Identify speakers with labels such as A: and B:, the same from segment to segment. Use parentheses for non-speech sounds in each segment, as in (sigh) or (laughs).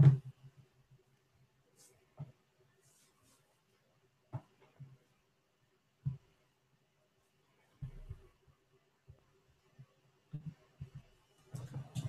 A: Thank you.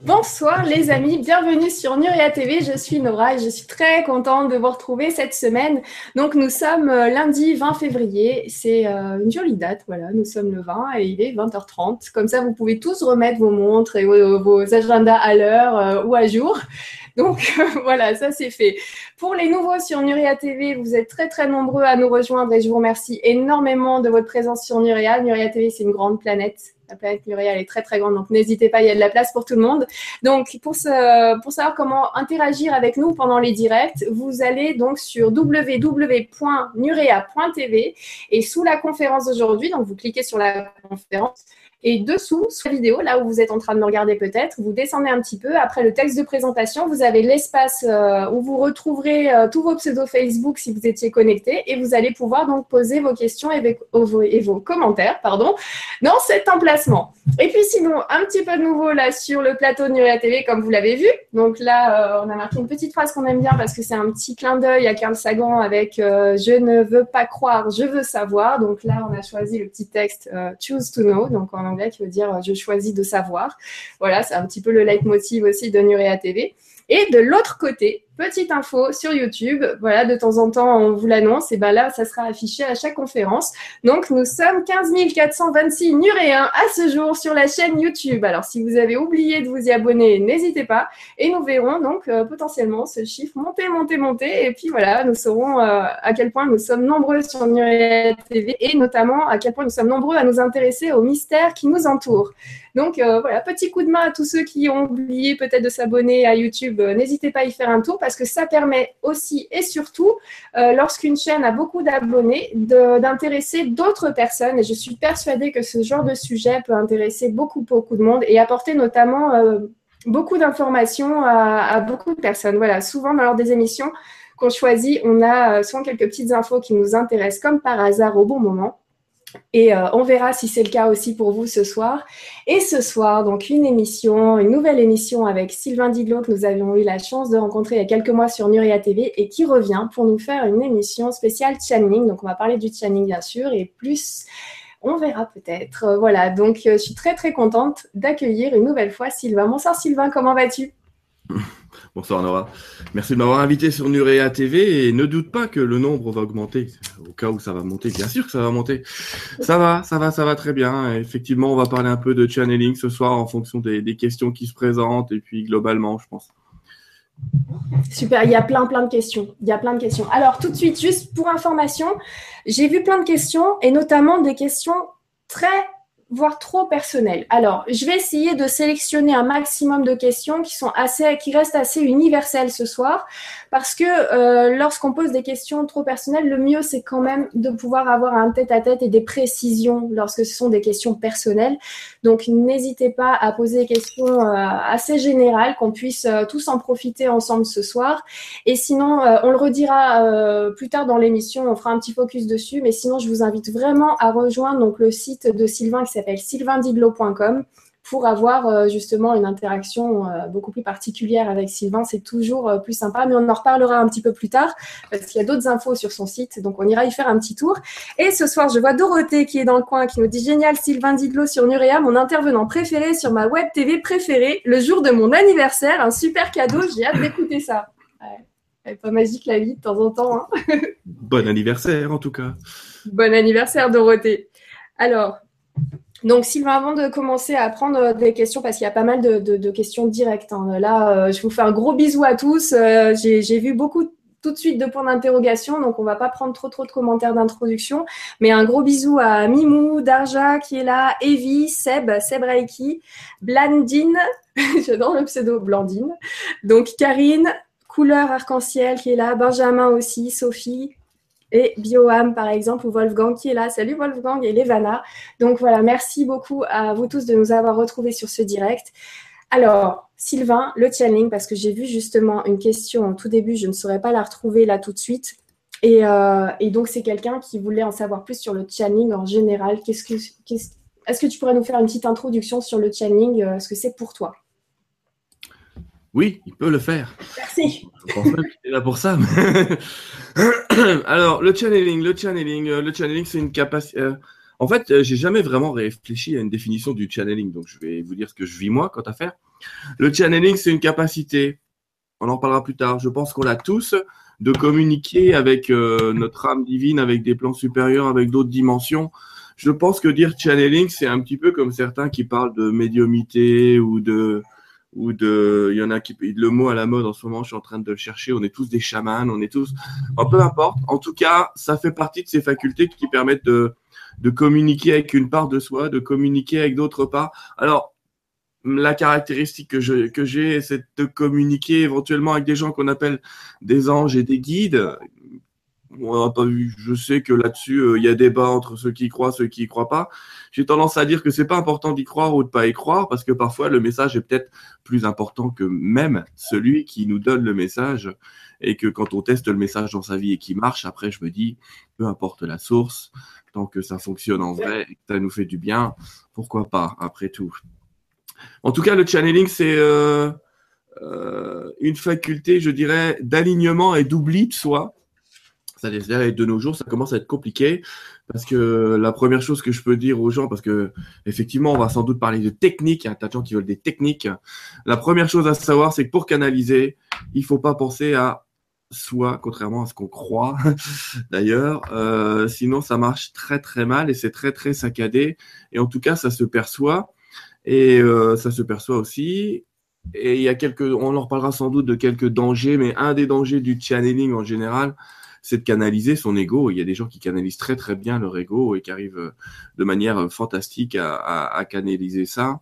A: Bonsoir les amis, bienvenue sur Nuria TV. Je suis Nora et je suis très contente de vous retrouver cette semaine. Donc nous sommes euh, lundi 20 février. C'est euh, une jolie date, voilà. Nous sommes le 20 et il est 20h30. Comme ça, vous pouvez tous remettre vos montres et vos, agendas à l'heure euh, ou à jour. (laughs) Donc voilà, ça c'est fait. Pour les nouveaux sur Nuria TV, vous êtes très très nombreux à nous rejoindre et je vous remercie énormément de votre présence sur Nuria. Nuria TV, c'est une grande planète. La planète elle est très très grande, donc n'hésitez pas, il y a de la place pour tout le monde. Donc pour savoir comment interagir avec nous pendant les directs, vous allez donc sur www.nurea.tv et sous la conférence d'aujourd'hui, donc vous cliquez sur la conférence, et dessous, sous la vidéo, là où vous êtes en train de me regarder peut-être, vous descendez un petit peu. Après le texte de présentation, vous avez l'espace euh, où vous retrouverez euh, tous vos pseudos Facebook si vous étiez connecté et vous allez pouvoir donc poser vos questions et vos, commentaires pardon, dans cet emplacement. Et puis sinon, un petit peu de nouveau là sur le plateau de Nuria TV, comme vous l'avez vu. Donc là, euh, on a marqué une petite phrase qu'on aime bien parce que c'est un petit clin d'œil à Carl Sagan avec Je ne veux pas croire, je veux savoir ». Donc là, on a choisi le petit texte Choose to know », donc en qui veut dire euh, je choisis de savoir. Voilà, c'est un petit peu le leitmotiv aussi de Nurea TV. Et de l'autre côté, Petite info sur YouTube, voilà, de temps en temps, on vous l'annonce, et ben là, ça sera affiché à chaque conférence. Donc, nous sommes 15 426 nuréens à ce jour sur la chaîne YouTube. Alors, si vous avez oublié de vous y abonner, n'hésitez pas. Et nous verrons donc euh, potentiellement ce chiffre monter, monter, monter. Et puis voilà, nous saurons euh, à quel point nous sommes nombreux sur Nuréa TV et notamment à quel point nous sommes nombreux à nous intéresser aux mystères qui nous entourent. Donc euh, voilà, petit coup de main à tous ceux qui ont oublié peut-être de s'abonner à YouTube. N'hésitez pas à y faire un tour parce que ça permet aussi et surtout, euh, lorsqu'une chaîne a beaucoup d'abonnés, d'intéresser d'autres personnes. Et je suis persuadée que ce genre de sujet peut intéresser beaucoup, beaucoup de monde et apporter notamment euh, beaucoup d'informations à, beaucoup de personnes. Voilà, souvent dans lors des émissions qu'on choisit, on a euh, souvent quelques petites infos qui nous intéressent comme par hasard au bon moment. Et euh, on verra si c'est le cas aussi pour vous ce soir. Et ce soir, donc une émission, une nouvelle émission avec Sylvain Didlot que nous avions eu la chance de rencontrer il y a quelques mois sur Nuria TV et qui revient pour nous faire une émission spéciale channeling. Donc on va parler du channeling bien sûr et plus on verra peut-être. Euh, voilà, donc euh, je suis très très contente d'accueillir une nouvelle fois Sylvain. Bonsoir Sylvain, comment vas-tu? (laughs)
B: Bonsoir Nora. Merci de m'avoir invité sur Nurea TV et ne doute pas que le nombre va augmenter. Au cas où ça va monter, bien sûr que ça va monter. Ça va, ça va, ça va très bien. Effectivement, on va parler un peu de channeling ce soir en fonction des, questions qui se présentent et puis globalement, je pense.
A: Super, il y a plein plein de questions. Il y a plein de questions. Alors tout de suite, juste pour information, j'ai vu plein de questions et notamment des questions très voire trop personnel. Alors, je vais essayer de sélectionner un maximum de questions qui sont assez, qui restent assez universelles ce soir, parce que euh, lorsqu'on pose des questions trop personnelles, le mieux c'est quand même de pouvoir avoir un tête-à-tête et des précisions lorsque ce sont des questions personnelles. Donc, n'hésitez pas à poser des questions euh, assez générales, qu'on puisse euh, tous en profiter ensemble ce soir. Et sinon, on le redira plus tard dans l'émission, on fera un petit focus dessus. Mais sinon, je vous invite vraiment à rejoindre le site de Sylvain qui s'appelle sylvaindidlo.com pour avoir euh, justement une interaction euh, beaucoup plus particulière avec Sylvain. C'est toujours euh, plus sympa, mais on en reparlera un petit peu plus tard parce qu'il y a d'autres infos sur son site, donc on ira y faire un petit tour. Et ce soir, je vois Dorothée qui est dans le coin, qui nous dit génial Sylvain Didlo sur Nurea, mon intervenant préféré sur ma web TV préférée, le jour de mon anniversaire, un super cadeau. J'ai hâte d'écouter ça. Ouais. pas magique la vie de temps en temps. Hein.
B: bon anniversaire en tout cas.
A: Bon anniversaire Dorothée. Alors, donc, Sylvain, avant de commencer à prendre des questions, parce qu'il y a pas mal de, questions directes, hein. là, euh, je vous fais un gros bisou à tous. Euh, j'ai vu beaucoup tout de suite de points d'interrogation, donc on va pas prendre trop trop de commentaires d'introduction, mais un gros bisou à Mimou, Darja qui est là, Evie, Seb, Seb Reiki, Blandine, (laughs) j'adore le pseudo Blandine, donc Karine, Couleur Arc-en-Ciel qui est là, Benjamin aussi, Sophie, et Bioam, par exemple, ou Wolfgang qui est là. Salut Wolfgang et Levana. Donc voilà, merci beaucoup à vous tous de nous avoir retrouvés sur ce direct. Alors, Sylvain, le channeling, parce que j'ai vu justement une question au tout début, je ne saurais pas la retrouver là tout de suite. Et, euh, donc, c'est quelqu'un qui voulait en savoir plus sur le channeling en général. Est-ce que tu pourrais nous faire une petite introduction sur le channeling, euh, ce que c'est pour toi?
B: Oui, il peut le faire.
A: Merci.
B: Je pense même qu'il est là pour ça. (coughs) Alors, le channeling, le channeling, euh, le channeling, c'est une capacité. euh, En fait, euh, j'ai jamais vraiment réfléchi à une définition du channeling, donc je vais vous dire ce que je vis moi quant à faire. Le channeling, c'est une capacité. On en parlera plus tard. Je pense qu'on l'a tous de communiquer avec euh, notre âme divine, avec des plans supérieurs, avec d'autres dimensions. Je pense que dire channeling, c'est un petit peu comme certains qui parlent de médiumité ou de ou de, il y en a qui, le mot à la mode en ce moment, je suis en train de le chercher, on est tous des chamans, on est tous, oh, peu importe. En tout cas, ça fait partie de ces facultés qui permettent de, de communiquer avec une part de soi, de communiquer avec d'autres parts. Alors, la caractéristique que je, que j'ai, c'est de communiquer éventuellement avec des gens qu'on appelle des anges et des guides. Je sais que là-dessus, euh, il y a débat entre ceux qui y croient, ceux qui y croient pas. J'ai tendance à dire que c'est pas important d'y croire ou de pas y croire parce que parfois le message est peut-être plus important que même celui qui nous donne le message et que quand on teste le message dans sa vie et qu'il marche, après je me dis, peu importe la source, tant que ça fonctionne en vrai et que ça nous fait du bien, pourquoi pas, après tout. En tout cas, le channeling, c'est euh, euh, une faculté, je dirais, d'alignement et d'oubli de soi. Ça, de nos jours, ça commence à être compliqué parce que la première chose que je peux dire aux gens, parce que effectivement, on va sans doute parler de techniques, il y a un de gens qui veulent des techniques. La première chose à savoir, c'est que pour canaliser, il faut pas penser à soi, contrairement à ce qu'on croit (laughs) d'ailleurs. Euh, sinon, ça marche très très mal et c'est très très saccadé. Et en tout cas, ça se perçoit et euh, ça se perçoit aussi. Et il y a quelques, on en reparlera sans doute de quelques dangers, mais un des dangers du channeling en général, c'est de canaliser son ego. Il y a des gens qui canalisent très très bien leur ego et qui arrivent de manière fantastique à, canaliser ça.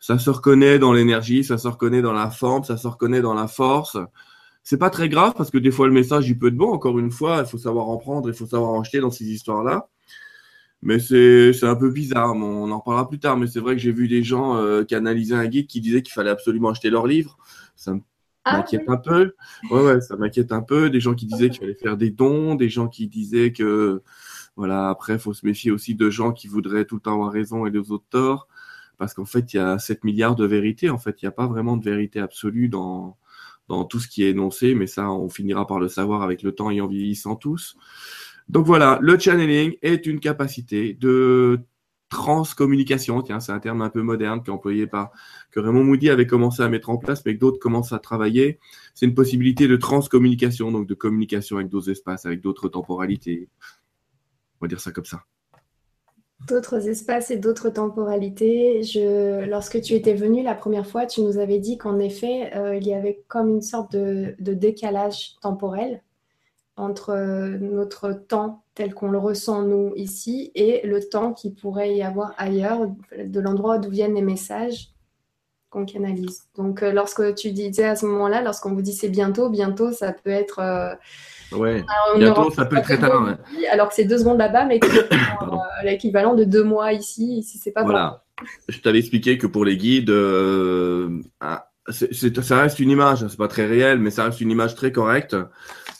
B: Ça se reconnaît dans l'énergie, ça se reconnaît dans la forme, ça se reconnaît dans la force. C'est pas très grave parce que des fois le message il peut être bon. Encore une fois, il faut savoir en prendre, il faut savoir en jeter dans ces histoires-là. Mais c'est un peu bizarre. On en parlera plus tard. Mais c'est vrai que j'ai vu des gens euh, canaliser un guide qui disait qu'il fallait absolument acheter leur livre. Ça me
A: Ah,
B: m'inquiète un peu. Ouais, ouais, ça m'inquiète un peu. Des gens qui disaient qu'il fallait faire des dons, des gens qui disaient que, voilà, après, faut se méfier aussi de gens qui voudraient tout le temps avoir raison et les autres torts. Parce qu'en fait, il y a 7 milliards de vérités. En fait, il n'y a pas vraiment de vérité absolue dans, dans tout ce qui est énoncé, mais ça, on finira par le savoir avec le temps et en vieillissant tous. Donc voilà, le channeling est une capacité de transcommunication. Tiens, c'est un terme un peu moderne qui est employé par que Raymond Moody avait commencé à mettre en place, mais que d'autres commencent à travailler. C'est une possibilité de transcommunication, donc de communication avec d'autres espaces, avec d'autres temporalités. On va dire ça comme ça.
A: D'autres espaces et d'autres temporalités. Je... Lorsque tu étais venu la première fois, tu nous avais dit qu'en effet, euh, il y avait comme une sorte de, de décalage temporel entre euh, notre temps tel qu'on le ressent nous ici et le temps qui pourrait y avoir ailleurs, de l'endroit d'où viennent les messages qu'on canalise. Donc, euh, lorsque tu disais à ce moment-là, lorsqu'on vous dit c'est bientôt, bientôt, ça peut être. euh,
B: Ouais,
A: on
B: bientôt, ça peut être très tard. ouais.
A: Alors que c'est deux secondes là-bas, mais (coughs) euh, l'équivalent de deux mois ici, ici c'est pas
B: Voilà. Je t'avais expliqué que pour les guides, euh, ah, ça reste une image, hein, c'est pas très réel, mais ça reste une image très correcte.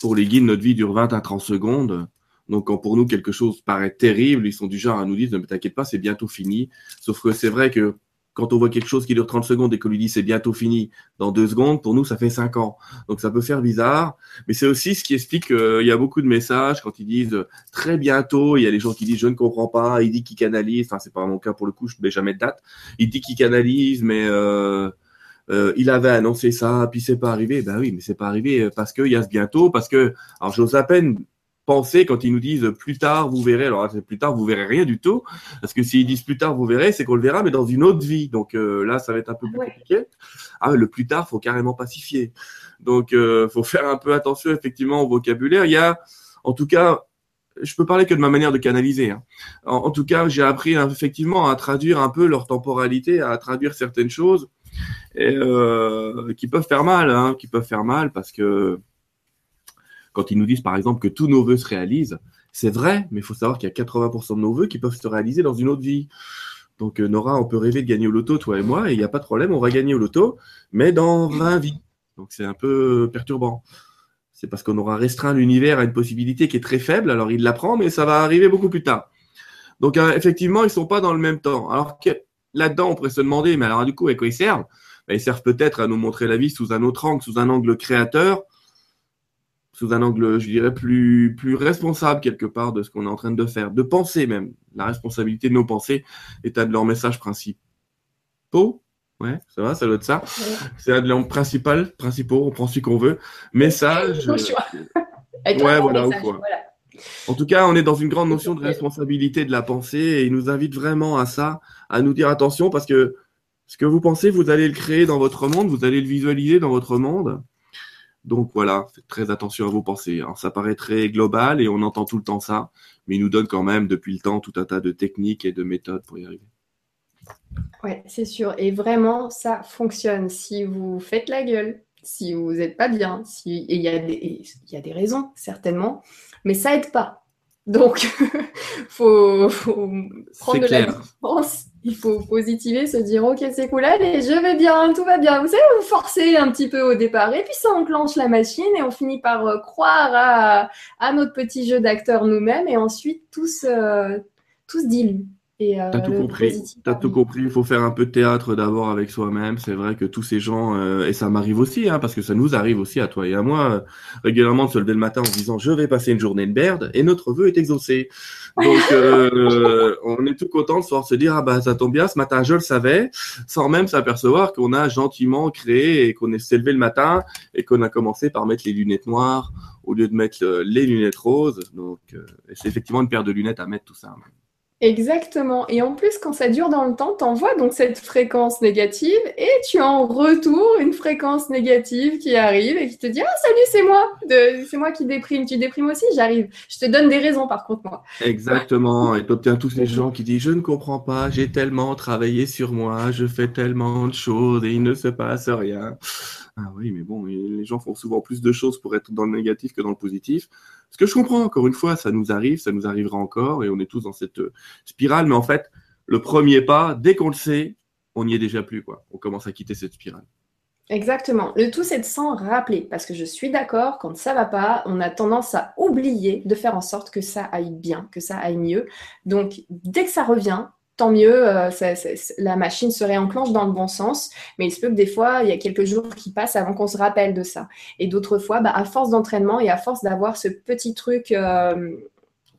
B: Pour les guides, notre vie dure 20 à 30 secondes. Donc, quand pour nous, quelque chose paraît terrible, ils sont du genre à nous dire, ne t'inquiète pas, c'est bientôt fini. Sauf que c'est vrai que quand on voit quelque chose qui dure 30 secondes et qu'on lui dit c'est bientôt fini dans deux secondes, pour nous, ça fait 5 ans. Donc, ça peut faire bizarre. Mais c'est aussi ce qui explique qu'il y a beaucoup de messages quand ils disent euh, très bientôt, il y a les gens qui disent je ne comprends pas, il dit qu'il canalise, enfin, c'est pas mon cas pour le coup, je ne mets jamais de date. Il dit qu'il canalise, mais euh, euh, il avait annoncé ça, puis c'est pas arrivé. Ben oui, mais c'est pas arrivé parce qu'il y a ce bientôt, parce que, alors j'ose à peine penser quand ils nous disent plus tard vous verrez. Alors c'est plus tard vous verrez rien du tout, parce que s'ils disent plus tard vous verrez, c'est qu'on le verra, mais dans une autre vie. Donc euh, là, ça va être un peu plus
A: Ouais.
B: compliqué. Ah, le plus tard, faut carrément pacifier. Donc euh, faut faire un peu attention effectivement au vocabulaire. Il y a, en tout cas. Je peux parler que de ma manière de canaliser. hein. En, en tout cas, j'ai appris hein, effectivement à traduire un peu leur temporalité, à traduire certaines choses et euh, qui peuvent faire mal, hein, qui peuvent faire mal parce que quand ils nous disent par exemple que tous nos vœux se réalisent, c'est vrai, mais il faut savoir qu'il y a 80% de nos vœux qui peuvent se réaliser dans une autre vie. Donc euh, Nora, on peut rêver de gagner au loto, toi et moi, et il n'y a pas de problème, on va gagner au loto, mais dans 20 vies. Donc c'est un peu perturbant. C'est parce qu'on aura restreint l'univers à une possibilité qui est très faible, alors il l'apprend, mais ça va arriver beaucoup plus tard. Donc euh, effectivement, ils sont pas dans le même temps. Alors là-dedans, on pourrait se demander, mais alors du coup, à quoi ils servent? Bah, ils servent peut-être à nous montrer la vie sous un autre angle, sous un angle créateur, sous un angle, je dirais, plus, plus responsable quelque part de ce qu'on est en train de faire, de penser même. La responsabilité de nos pensées est un de leurs messages principaux. Ouais, ça va, ça doit être ça. C'est un de leurs principaux, principaux, on prend ce qu'on veut. Message. (laughs) ouais, voilà, ou quoi. En tout cas, on est dans une grande notion de responsabilité de la pensée et il nous invite vraiment à ça, à nous dire attention parce que ce que vous pensez, vous allez le créer dans votre monde, vous allez le visualiser dans votre monde. Donc voilà, faites très attention à vos pensées. Alors, ça paraît très global et on entend tout le temps ça, mais il nous donne quand même depuis le temps tout un tas de techniques et de méthodes pour y arriver.
A: Ouais, c'est sûr. Et vraiment, ça fonctionne. Si vous faites la gueule, si vous n'êtes pas bien, si... il y, y, a des raisons, certainement, mais ça aide pas. Donc, (laughs) faut, faut prendre de la distance, il faut positiver, se dire ok c'est cool, allez je vais bien, tout va bien. Vous savez, vous forcez un petit peu au départ et puis ça enclenche la machine et on finit par euh, croire à, à, notre petit jeu d'acteur nous-mêmes et ensuite se, tout se
B: Euh, T'as tout compris. T'as tout compris. Il faut faire un peu de théâtre d'abord avec soi-même. C'est vrai que tous ces gens, euh, et ça m'arrive aussi, hein, parce que ça nous arrive aussi à toi et à moi, euh, régulièrement de se lever le matin en se disant je vais passer une journée de merde et notre vœu est exaucé. Donc (laughs) on est tout content de se dire ah bah ça tombe bien, ce matin je le savais, sans même s'apercevoir qu'on a gentiment créé et qu'on s'est levé le matin et qu'on a commencé par mettre les lunettes noires au lieu de mettre les lunettes roses. Donc c'est effectivement une paire de lunettes à mettre tout ça.
A: Exactement. Et en plus, quand ça dure dans le temps, tu envoies donc cette fréquence négative et tu en retour une fréquence négative qui arrive et qui te dit Ah, salut, c'est moi. C'est moi qui déprime. Tu déprimes aussi J'arrive. Je te donne des raisons, par contre, moi.
B: Exactement. Et tu obtiens tous ces gens qui disent Je ne comprends pas, j'ai tellement travaillé sur moi, je fais tellement de choses et il ne se passe rien. Ah oui, mais bon, les gens font souvent plus de choses pour être dans le négatif que dans le positif. Ce que je comprends, encore une fois, ça nous arrive, ça nous arrivera encore, et on est tous dans cette euh, spirale. Mais en fait, le premier pas, dès qu'on le sait, on n'y est déjà plus, quoi. On commence à quitter cette spirale.
A: Exactement. Le tout, c'est de s'en rappeler, parce que je suis d'accord, quand ça va pas, on a tendance à oublier de faire en sorte que ça aille bien, que ça aille mieux. Donc, dès que ça revient, tant mieux, euh, la machine se réenclenche dans le bon sens, mais il se peut que des fois, il y a quelques jours qui passent avant qu'on se rappelle de ça. Et d'autres fois, bah, à force d'entraînement et à force d'avoir ce petit truc euh,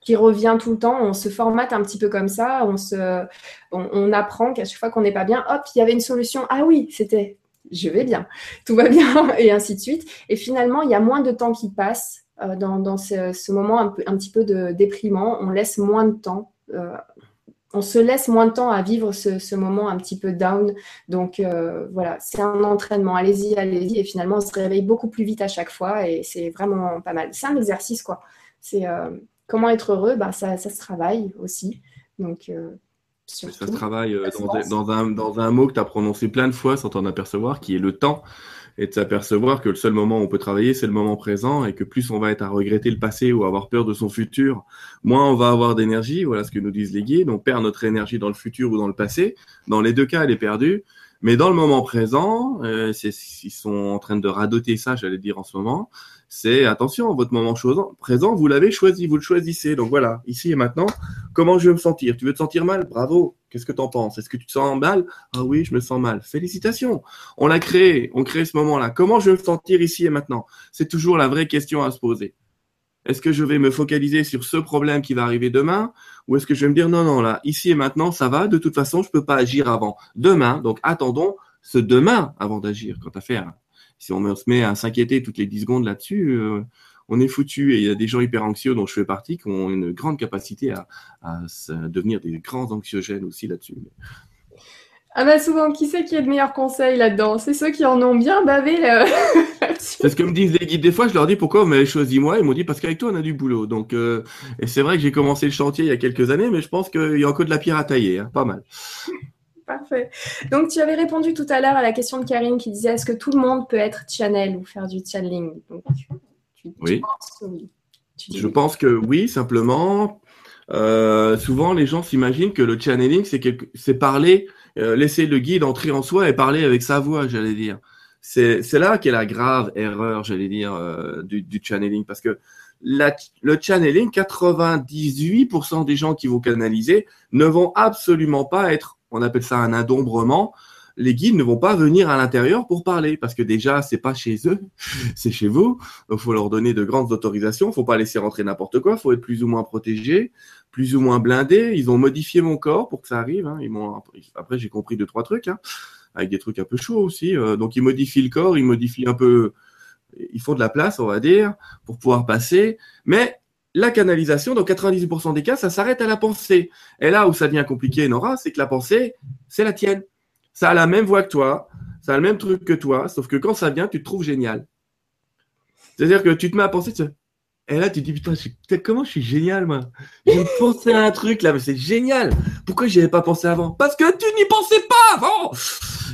A: qui revient tout le temps, on se formate un petit peu comme ça, on, se, on, apprend qu'à chaque fois qu'on n'est pas bien, hop, il y avait une solution. Ah oui, c'était je vais bien, (laughs) tout va bien, et ainsi de suite. Et finalement, il y a moins de temps qui passe euh, dans, ce, moment un, petit peu de déprimant, on laisse moins de temps on se laisse moins de temps à vivre ce, moment un petit peu down. Donc euh, voilà, c'est un entraînement. Allez-y, allez-y. Et finalement, on se réveille beaucoup plus vite à chaque fois et c'est vraiment pas mal. C'est un exercice, quoi. C'est euh, comment être heureux, bah, ça, se travaille aussi. Donc, euh,
B: ça se travaille dans, un, dans un mot que tu as prononcé plein de fois sans t'en apercevoir, qui est le temps et de s'apercevoir que le seul moment où on peut travailler, c'est le moment présent et que plus on va être à regretter le passé ou avoir peur de son futur, moins on va avoir d'énergie. Voilà ce que nous disent les guides. On perd notre énergie dans le futur ou dans le passé. Dans les deux cas, elle est perdue. Mais dans le moment présent, euh, ils sont en train de radoter ça, j'allais dire en ce moment. C'est attention, votre moment présent, vous l'avez choisi, vous le choisissez. Donc voilà, ici et maintenant, comment je veux me sentir? Tu veux te sentir mal? Bravo. Qu'est-ce que tu en penses? Est-ce que tu te sens mal? Ah oui, je me sens mal. Félicitations. On l'a créé, on crée ce moment-là. Comment je veux me sentir ici et maintenant? C'est toujours la vraie question à se poser. Est-ce que je vais me focaliser sur ce problème qui va arriver demain? Ou est-ce que je vais me dire non, non, là, ici et maintenant, ça va, de toute façon, je ne peux pas agir avant demain, donc attendons ce demain avant d'agir. Quant à faire, si on se met à s'inquiéter toutes les 10 secondes là-dessus, euh, on est foutu. Et il y a des gens hyper anxieux dont je fais partie qui ont une grande capacité à, devenir des grands anxiogènes aussi là-dessus.
A: Ah bah souvent, qui c'est qui a de meilleurs conseils là-dedans? C'est ceux qui en ont bien bavé (laughs)
B: C'est ce que me disent les guides. Des fois, je leur dis pourquoi vous m'avez choisi moi? Ils m'ont dit parce qu'avec toi, on a du boulot. Donc, euh, et c'est vrai que j'ai commencé le chantier il y a quelques années, mais je pense qu'il y a encore de la pierre à tailler. Hein. Pas mal.
A: Parfait. Donc, tu avais répondu tout à l'heure à la question de Karine qui disait est-ce que tout le monde peut être channel ou faire du channeling?
B: Oui. Je pense que oui, simplement. Euh, souvent, les gens s'imaginent que le channeling, c'est parler, euh, laisser le guide entrer en soi et parler avec sa voix, j'allais dire. C'est là qu'est la grave erreur, j'allais dire, euh, du, channeling. Parce que le channeling, 98% des gens qui vont canaliser ne vont absolument pas être, on appelle ça un adombrement, les guides ne vont pas venir à l'intérieur pour parler parce que déjà c'est pas chez eux, (laughs) c'est chez vous. Donc faut leur donner de grandes autorisations, faut pas laisser rentrer n'importe quoi, faut être plus ou moins protégé, plus ou moins blindé. Ils ont modifié mon corps pour que ça arrive. Hein. Après j'ai compris deux trois trucs hein, avec des trucs un peu chauds aussi. Euh, donc ils modifient le corps, ils modifient un peu, ils font de la place on va dire pour pouvoir passer, mais la canalisation, dans 90% des cas, ça s'arrête à la pensée. Et là où ça devient compliqué, Nora, c'est que la pensée, c'est la tienne. Ça a la même voix que toi, ça a le même truc que toi, sauf que quand ça vient, tu te trouves génial. C'est-à-dire que tu te mets à penser, et là tu te dis putain, comment je suis génial moi? J'ai (laughs) pensé à un truc là, mais c'est génial. Pourquoi j'y avais pas pensé avant? Parce que tu n'y pensais pas avant.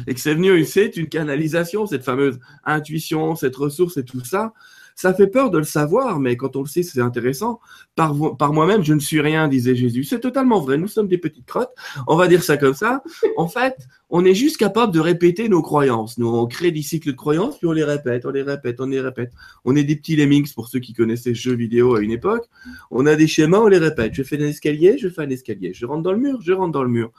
B: Et que c'est venu, c'est une canalisation, cette fameuse intuition, cette ressource et tout ça. Ça fait peur de le savoir, mais quand on le sait, c'est intéressant. Par, moi-même, je ne suis rien, disait Jésus. C'est totalement vrai. Nous sommes des petites crottes. On va dire ça comme ça. En fait, on est juste capable de répéter nos croyances. Nous, on crée des cycles de croyances, puis on les répète, on les répète, on les répète. On est des petits lemmings pour ceux qui connaissaient jeux vidéo à une époque. On a des schémas, on les répète. Je fais un escalier, je fais un escalier. Je rentre dans le mur, je rentre dans le mur.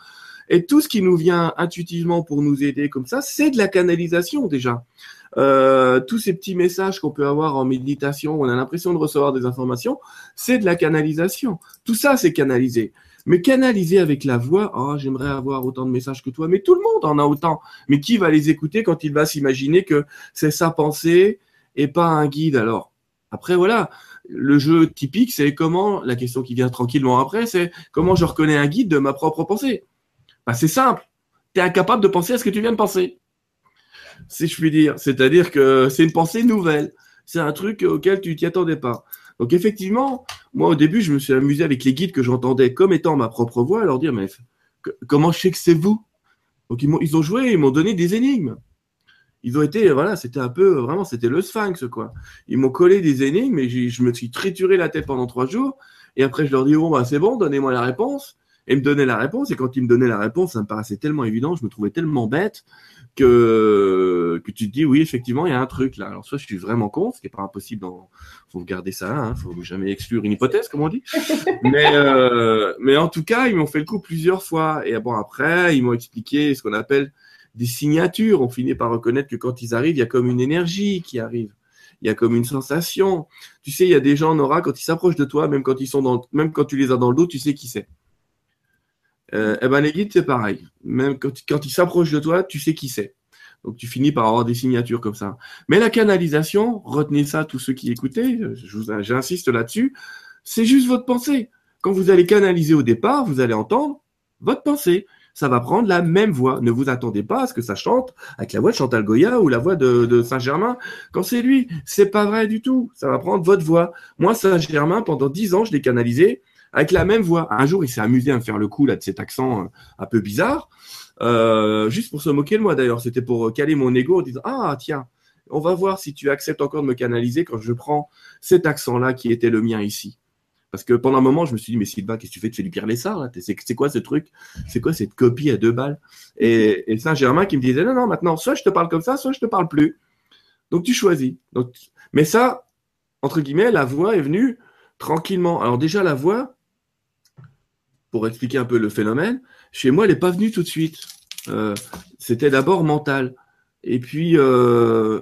B: Et tout ce qui nous vient intuitivement pour nous aider comme ça, c'est de la canalisation déjà. Euh, tous ces petits messages qu'on peut avoir en méditation, on a l'impression de recevoir des informations, c'est de la canalisation. Tout ça, c'est canalisé. Mais canaliser avec la voix, oh, j'aimerais avoir autant de messages que toi, mais tout le monde en a autant. Mais qui va les écouter quand il va s'imaginer que c'est sa pensée et pas un guide alors? Après, voilà, le jeu typique, c'est comment, la question qui vient tranquillement après, c'est comment je reconnais un guide de ma propre pensée? Bah, c'est simple. Tu es incapable de penser à ce que tu viens de penser si je puis dire. C'est-à-dire que c'est une pensée nouvelle. C'est un truc auquel tu t'y attendais pas. Donc effectivement, moi au début, je me suis amusé avec les guides que j'entendais comme étant ma propre voix, leur dire mais comment je sais que c'est vous? Donc ils, ont, ils joué, ils m'ont donné des énigmes. Ils ont été, voilà, c'était un peu, vraiment, c'était le sphinx, quoi. Ils m'ont collé des énigmes et je me suis trituré la tête pendant trois jours. Et après, je leur dis, bon, bah, c'est bon, donnez-moi la réponse. Et me donner la réponse. Et quand ils me donnaient la réponse, ça me paraissait tellement évident, je me trouvais tellement bête que, que tu te dis oui, effectivement, il y a un truc là. Alors, soit je suis vraiment con, ce qui n'est pas impossible, dans... faut garder ça, hein, faut jamais exclure une hypothèse, comme on dit. (laughs) mais, euh, mais en tout cas, ils m'ont fait le coup plusieurs fois. Et bon, après, ils m'ont expliqué ce qu'on appelle des signatures. On finit par reconnaître que quand ils arrivent, il y a comme une énergie qui arrive. Il y a comme une sensation. Tu sais, il y a des gens, Nora, quand ils s'approchent de toi, même quand ils sont dans, même quand tu les as dans le dos, tu sais qui c'est. Euh, eh ben, les guides, c'est pareil. Même quand, quand ils s'approchent de toi, tu sais qui c'est. Donc tu finis par avoir des signatures comme ça. Mais la canalisation, retenez ça, tous ceux qui écoutaient, j'insiste là-dessus, c'est juste votre pensée. Quand vous allez canaliser au départ, vous allez entendre votre pensée. Ça va prendre la même voix. Ne vous attendez pas à ce que ça chante avec la voix de Chantal Goya ou la voix de, de Saint-Germain quand c'est lui. C'est pas vrai du tout. Ça va prendre votre voix. Moi, Saint-Germain, pendant dix ans, je l'ai canalisé avec la même voix. Un jour, il s'est amusé à me faire le coup là de cet accent euh, un peu bizarre, euh, juste pour se moquer de moi d'ailleurs. C'était pour caler mon ego en disant ah tiens, on va voir si tu acceptes encore de me canaliser quand je prends cet accent-là qui était le mien ici. Parce que pendant un moment, je me suis dit, mais Sylvain, qu'est-ce que tu fais? Tu fais du Pierre Lessard, là? C'est quoi ce truc? C'est quoi cette copie à deux balles Et, Saint-Germain qui me disait, non, non, maintenant, soit je te parle comme ça, soit je te parle plus. Donc tu choisis. Mais ça, entre guillemets, la voix est venue tranquillement. Alors déjà, la voix, pour expliquer un peu le phénomène, chez moi, elle n'est pas venue tout de suite. Euh, c'était d'abord mental. Et puis, euh,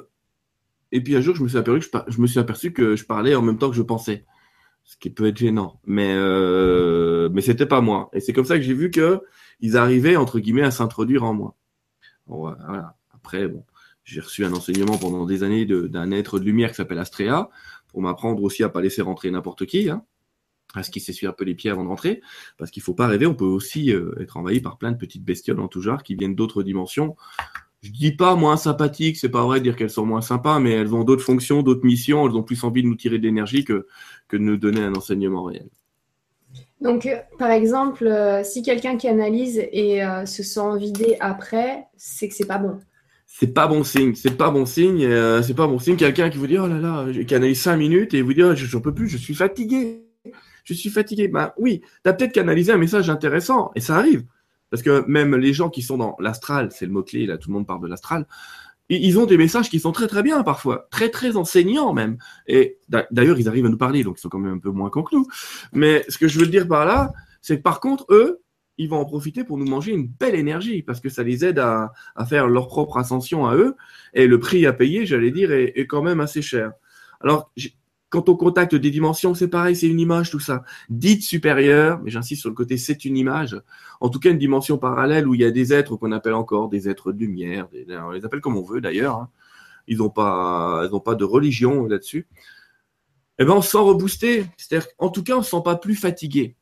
B: et puis un jour, je me suis aperçu que je, parlais en même temps que je pensais, ce qui peut être gênant. Mais euh, mais c'était pas moi. Et c'est comme ça que j'ai vu que ils arrivaient entre guillemets à s'introduire en moi. Après, bon, j'ai reçu un enseignement pendant des années d'un être de lumière qui s'appelle Astrea pour m'apprendre aussi à pas laisser rentrer n'importe qui. Hein à ce qui s'essuie un peu les pieds avant de rentrer, parce qu'il faut pas rêver, on peut aussi euh, être envahi par plein de petites bestioles en tout genre qui viennent d'autres dimensions. Je dis pas moins sympathiques, c'est pas vrai de dire qu'elles sont moins sympas, mais elles ont d'autres fonctions, d'autres missions, elles ont plus envie de nous tirer de l'énergie que, que de nous donner un enseignement réel.
A: Donc, euh, par exemple, euh, si quelqu'un qui analyse et se sent vidé après, c'est que c'est pas bon.
B: C'est pas bon signe, c'est pas bon signe, c'est pas bon signe. Quelqu'un qui vous dit oh là là, j'ai canalisé cinq minutes et vous dit oh, j'en peux plus, je suis fatigué je suis fatigué. Ben oui, tu as peut-être canalisé un message intéressant, et ça arrive. Parce que même les gens qui sont dans l'astral, c'est le mot-clé, là tout le monde parle de l'astral, ils ont des messages qui sont très très bien parfois, très très enseignants même. Et d'ailleurs, ils arrivent à nous parler, donc ils sont quand même un peu moins cons que nous. Mais ce que je veux dire par là, c'est que par contre, eux, ils vont en profiter pour nous manger une belle énergie parce que ça les aide à, faire leur propre ascension à eux. Et le prix à payer, j'allais dire, est, est, quand même assez cher. Alors, quand on contacte des dimensions, c'est pareil, c'est une image, tout ça. Dite supérieure, mais j'insiste sur le côté, c'est une image. En tout cas, une dimension parallèle où il y a des êtres qu'on appelle encore des êtres de lumière. on les appelle comme on veut d'ailleurs. Hein. Ils n'ont pas, pas de religion là-dessus. Eh ben, on se sent reboosté. C'est-à-dire, en tout cas, on se sent pas plus fatigué.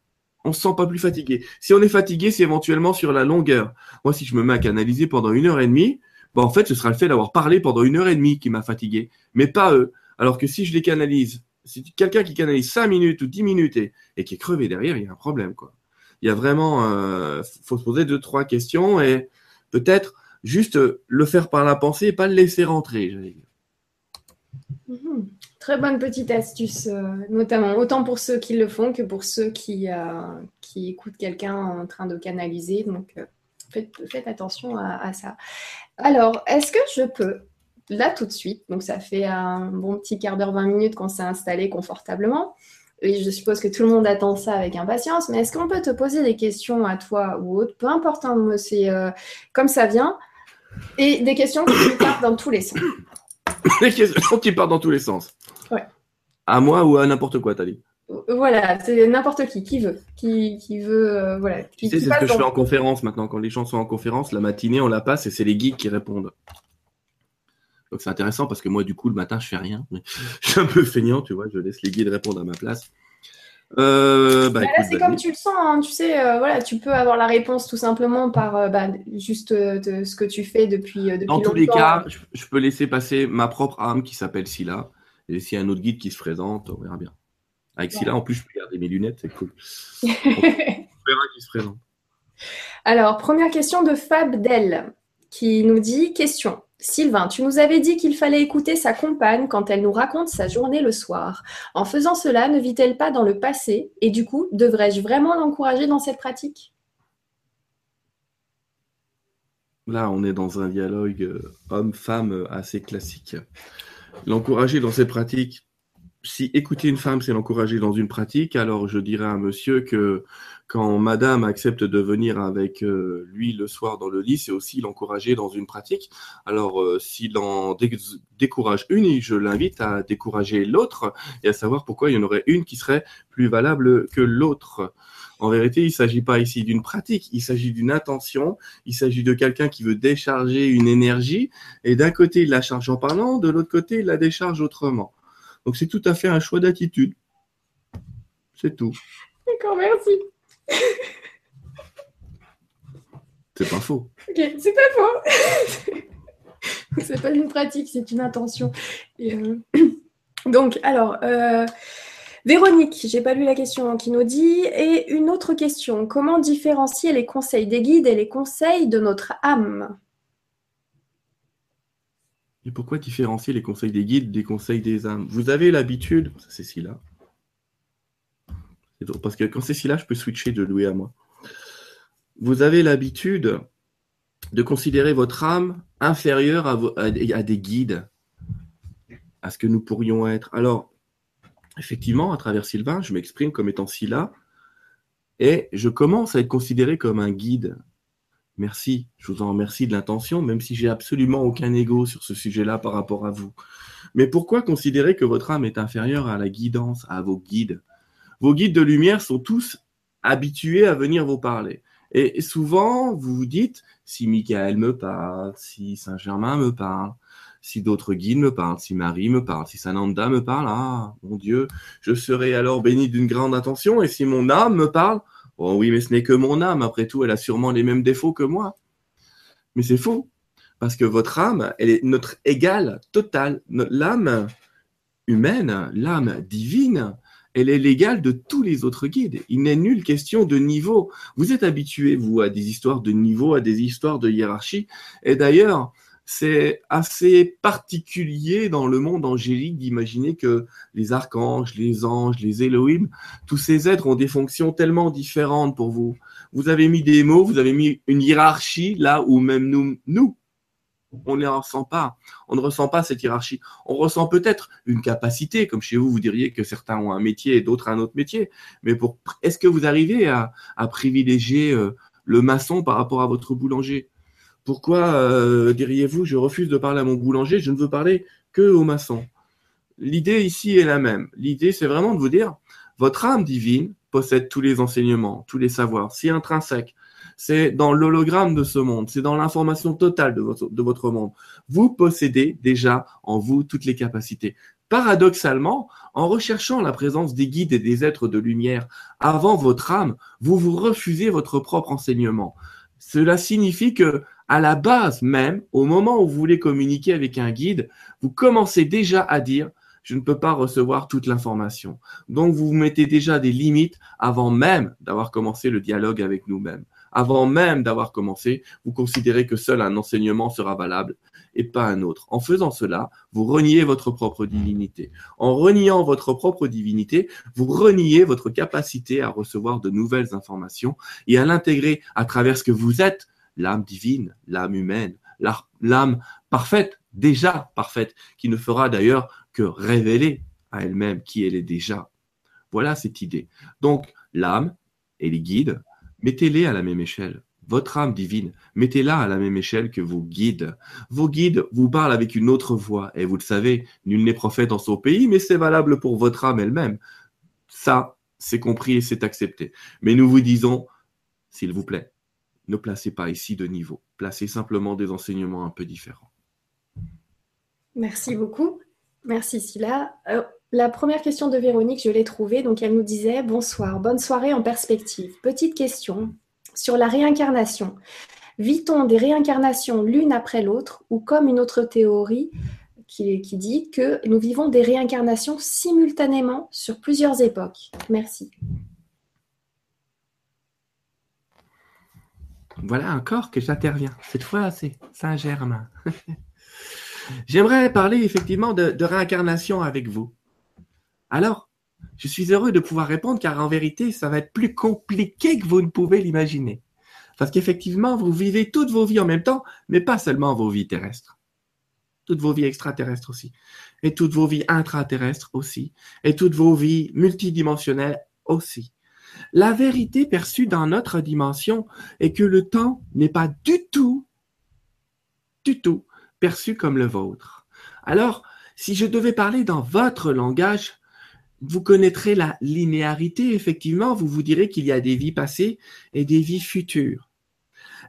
B: On se sent pas plus fatigué. Si on est fatigué, c'est éventuellement sur la longueur. Moi, si je me mets à canaliser pendant une heure et demie, ben, en fait, ce sera le fait d'avoir parlé pendant une heure et demie qui m'a fatigué, mais pas eux. Alors que si je les canalise, si quelqu'un qui canalise 5 minutes ou 10 minutes et, qui est crevé derrière, il y a un problème. Quoi. Il y a vraiment, euh, faut se poser deux, trois questions et peut-être juste le faire par la pensée et pas le laisser rentrer.
A: Mhm. Très bonne petite astuce, euh, notamment autant pour ceux qui le font que pour ceux qui, euh, qui écoutent quelqu'un en train de canaliser. Donc, faites, attention à, à ça. Alors, est-ce que je peux là tout de suite. Donc ça fait un bon petit quart d'heure, 20 minutes qu'on s'est installé confortablement. Et je suppose que tout le monde attend ça avec impatience. Mais est-ce qu'on peut te poser des questions à toi ou autre? Peu importe, hein, c'est euh, comme ça vient. Et des questions qui (coughs) partent dans tous les sens. (coughs)
B: des questions qui partent dans tous les sens.
A: Ouais.
B: À moi ou à n'importe quoi, Tali
A: voilà, c'est n'importe qui, qui veut, qui, qui veut, euh, voilà.
B: tu sais, c'est ce que je fais en conférence maintenant. Quand les gens sont en conférence, la matinée, on la passe et c'est les geeks qui répondent. Donc c'est intéressant parce que moi, du coup, le matin, je fais rien. (laughs) je suis un peu feignant, tu vois, je laisse les guides répondre à ma place.
A: Euh, bah, bah c'est comme tu le sens, hein, tu sais, euh, voilà, tu peux avoir la réponse tout simplement par euh, bah, juste ce que tu fais depuis, depuis
B: Dans tous les cas, je, peux laisser passer ma propre âme qui s'appelle Scylla. Et s'il y a un autre guide qui se présente, on verra bien. Avec Scylla, en plus, je peux garder mes lunettes, c'est cool. (laughs) on verra
A: qui se présente. Alors, première question de Fab Del qui nous dit Question. Sylvain, tu nous avais dit qu'il fallait écouter sa compagne quand elle nous raconte sa journée le soir. En faisant cela, ne vit-elle pas dans le passé Et du coup, devrais-je vraiment l'encourager dans cette pratique?
B: Là, on est dans un dialogue euh, homme-femme assez classique. L'encourager dans cette pratique, si écouter une femme, c'est l'encourager dans une pratique, alors je dirais à monsieur que quand madame accepte de venir avec euh, lui le soir dans le lit, c'est aussi l'encourager dans une pratique. Alors, euh, s'il en décourage une, je l'invite à décourager l'autre et à savoir pourquoi il y en aurait une qui serait plus valable que l'autre. En vérité, il ne s'agit pas ici d'une pratique, il s'agit d'une intention, il s'agit de quelqu'un qui veut décharger une énergie, et d'un côté, il la charge en parlant, de l'autre côté, il la décharge autrement. Donc c'est tout à fait un choix d'attitude. C'est tout.
A: D'accord, merci.
B: C'est pas faux.
A: Ok, c'est pas faux. (laughs) c'est pas une pratique, c'est une intention. Euh, (clears throat) donc, alors, euh... Véronique, j'ai pas lu la question qui nous dit. Et une autre question comment différencier les conseils des guides et les conseils de notre âme?
B: Et pourquoi différencier les conseils des guides des conseils des âmes? Vous avez l'habitude, c'est ci là. Parce que quand c'est là, je peux switcher de louer à moi. Vous avez l'habitude de considérer votre âme inférieure à, des guides, à ce que nous pourrions être. Alors, effectivement, à travers Sylvain, je m'exprime comme étant là, et je commence à être considéré comme un guide. Merci, je vous en remercie de l'intention, même si j'ai absolument aucun ego sur ce sujet-là par rapport à vous. Mais pourquoi considérer que votre âme est inférieure à la guidance, à vos guides? Vos guides de lumière sont tous habitués à venir vous parler. Et souvent, vous vous dites, si Michael me parle, si Saint-Germain me parle, si d'autres guides me parlent, si Marie me parle, si Sananda me parle, ah, mon Dieu, je serai alors béni d'une grande attention. Et si mon âme me parle, Oh oui, mais ce n'est que mon âme. Après tout, elle a sûrement les mêmes défauts que moi. Mais c'est faux. Parce que votre âme, elle est notre égale totale. L'âme humaine, l'âme divine, elle est l'égale de tous les autres guides. Il n'est nulle question de niveau. Vous êtes habitué, vous, à des histoires de niveau, à des histoires de hiérarchie. Et d'ailleurs, c'est assez particulier dans le monde angélique d'imaginer que les archanges, les anges, les Elohim, tous ces êtres ont des fonctions tellement différentes pour vous. Vous avez mis des mots, vous avez mis une hiérarchie là où même nous, nous, on ne ressent pas. On ne ressent pas cette hiérarchie. On ressent peut-être une capacité, comme chez vous, vous diriez que certains ont un métier et d'autres un autre métier. Mais est-ce que vous arrivez à, privilégier euh, le maçon par rapport à votre boulanger? Pourquoi euh, diriez-vous, je refuse de parler à mon boulanger, je ne veux parler que au maçon? L'idée ici est la même. L'idée, c'est vraiment de vous dire, votre âme divine possède tous les enseignements, tous les savoirs, si intrinsèques. C'est dans l'hologramme de ce monde, c'est dans l'information totale de votre, de votre monde. Vous possédez déjà en vous toutes les capacités. Paradoxalement, en recherchant la présence des guides et des êtres de lumière avant votre âme, vous vous refusez votre propre enseignement. Cela signifie que, à la base même, au moment où vous voulez communiquer avec un guide, vous commencez déjà à dire je ne peux pas recevoir toute l'information. Donc vous vous mettez déjà des limites avant même d'avoir commencé le dialogue avec nous-mêmes. Avant même d'avoir commencé, vous considérez que seul un enseignement sera valable et pas un autre. En faisant cela, vous reniez votre propre divinité. En reniant votre propre divinité, vous reniez votre capacité à recevoir de nouvelles informations et à l'intégrer à travers ce que vous êtes, l'âme divine, l'âme humaine, l'âme parfaite, déjà parfaite, qui ne fera d'ailleurs que révéler à elle-même qui elle est déjà. Voilà cette idée. Donc, l'âme et les guides, mettez-les à la même échelle. Votre âme divine, mettez-la à la même échelle que vos guides. Vos guides vous parlent avec une autre voix, et vous le savez, nul n'est prophète dans son pays, mais c'est valable pour votre âme elle-même. Ça, c'est compris et c'est accepté. Mais nous vous disons, s'il vous plaît, ne placez pas ici de niveau. Placez simplement des enseignements un peu différents.
A: Merci beaucoup. Merci Silla. Euh, la première question de Véronique, je l'ai trouvée. Donc elle nous disait Bonsoir, bonne soirée en perspective. Petite question sur la réincarnation. Vit-on des réincarnations l'une après l'autre ou comme une autre théorie qui, dit que nous vivons des réincarnations simultanément sur plusieurs époques? Merci.
B: Voilà encore que j'interviens. Cette fois, c'est Saint-Germain. (laughs) J'aimerais parler effectivement de, réincarnation avec vous. Alors, je suis heureux de pouvoir répondre car en vérité, ça va être plus compliqué que vous ne pouvez l'imaginer. Parce qu'effectivement, vous vivez toutes vos vies en même temps, mais pas seulement vos vies terrestres. Toutes vos vies extraterrestres aussi. Et toutes vos vies intraterrestres aussi. Et toutes vos vies multidimensionnelles aussi. La vérité perçue dans notre dimension est que le temps n'est pas du tout, du tout perçu comme le vôtre. Alors, si je devais parler dans votre langage, vous connaîtrez la linéarité, effectivement, vous vous direz qu'il y a des vies passées et des vies futures.